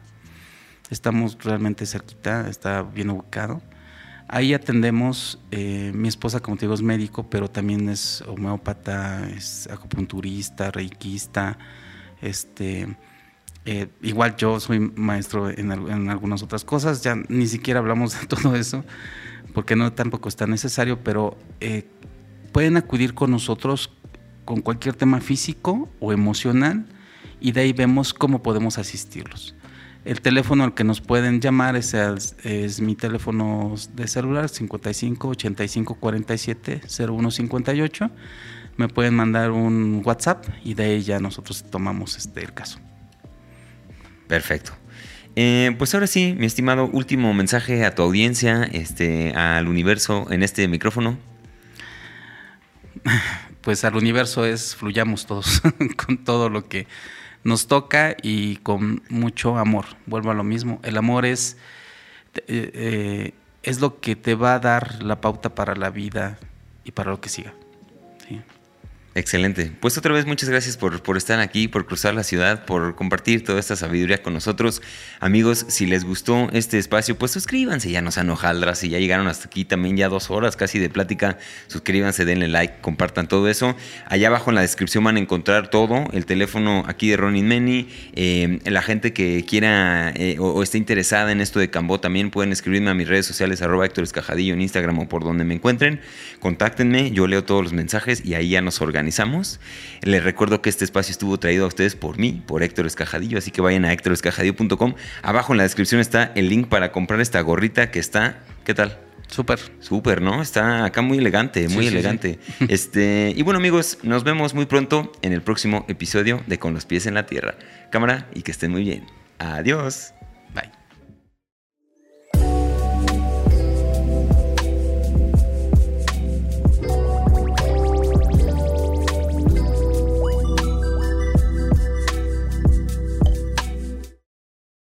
Estamos realmente cerquita, está bien ubicado. Ahí atendemos, eh, mi esposa, como te digo, es médico, pero también es homeópata, es acupunturista, reikista, este, eh, igual yo soy maestro en, algunas otras cosas, ya ni siquiera hablamos de todo eso, porque no tampoco está necesario, pero eh, pueden acudir con nosotros con cualquier tema físico o emocional y de ahí vemos cómo podemos asistirlos. El teléfono al que nos pueden llamar es, es mi teléfono de celular 55 85 47 01 58 me pueden mandar un WhatsApp y de ahí ya nosotros tomamos este, el caso. Perfecto. Eh, pues ahora sí, mi estimado, último mensaje a tu audiencia, este, al universo en este micrófono. Pues al universo es fluyamos todos con todo lo que nos toca y con mucho amor. Vuelvo a lo mismo. El amor es, eh, eh, es lo que te va a dar la pauta para la vida y para lo que siga. Excelente. Pues otra vez muchas gracias por, por, estar aquí, por cruzar la ciudad, por compartir toda esta sabiduría con nosotros. Amigos, si les gustó este espacio, pues suscríbanse, ya no sean hojaldras, si ya llegaron hasta aquí también ya dos horas casi de plática, suscríbanse, denle like, compartan todo eso. Allá abajo en la descripción van a encontrar todo, el teléfono aquí de Ronin Meni, eh, la gente que quiera eh, o, esté interesada en esto de Cambó también pueden escribirme a mis redes sociales, arroba Héctor Escajadillo en Instagram o por donde me encuentren. Contáctenme, yo leo todos los mensajes y ahí ya nos organizamos organizamos. Les recuerdo que este espacio estuvo traído a ustedes por mí, por Héctor Escajadillo, así que vayan a héctorescajadillo.com. Abajo en la descripción está el link para comprar esta gorrita que está, ¿qué tal? Súper. Súper, ¿no? Está acá muy elegante, muy elegante. Este, y bueno, amigos, nos vemos muy pronto en el próximo episodio de Con los pies en la tierra. Cámara y que estén muy bien. Adiós.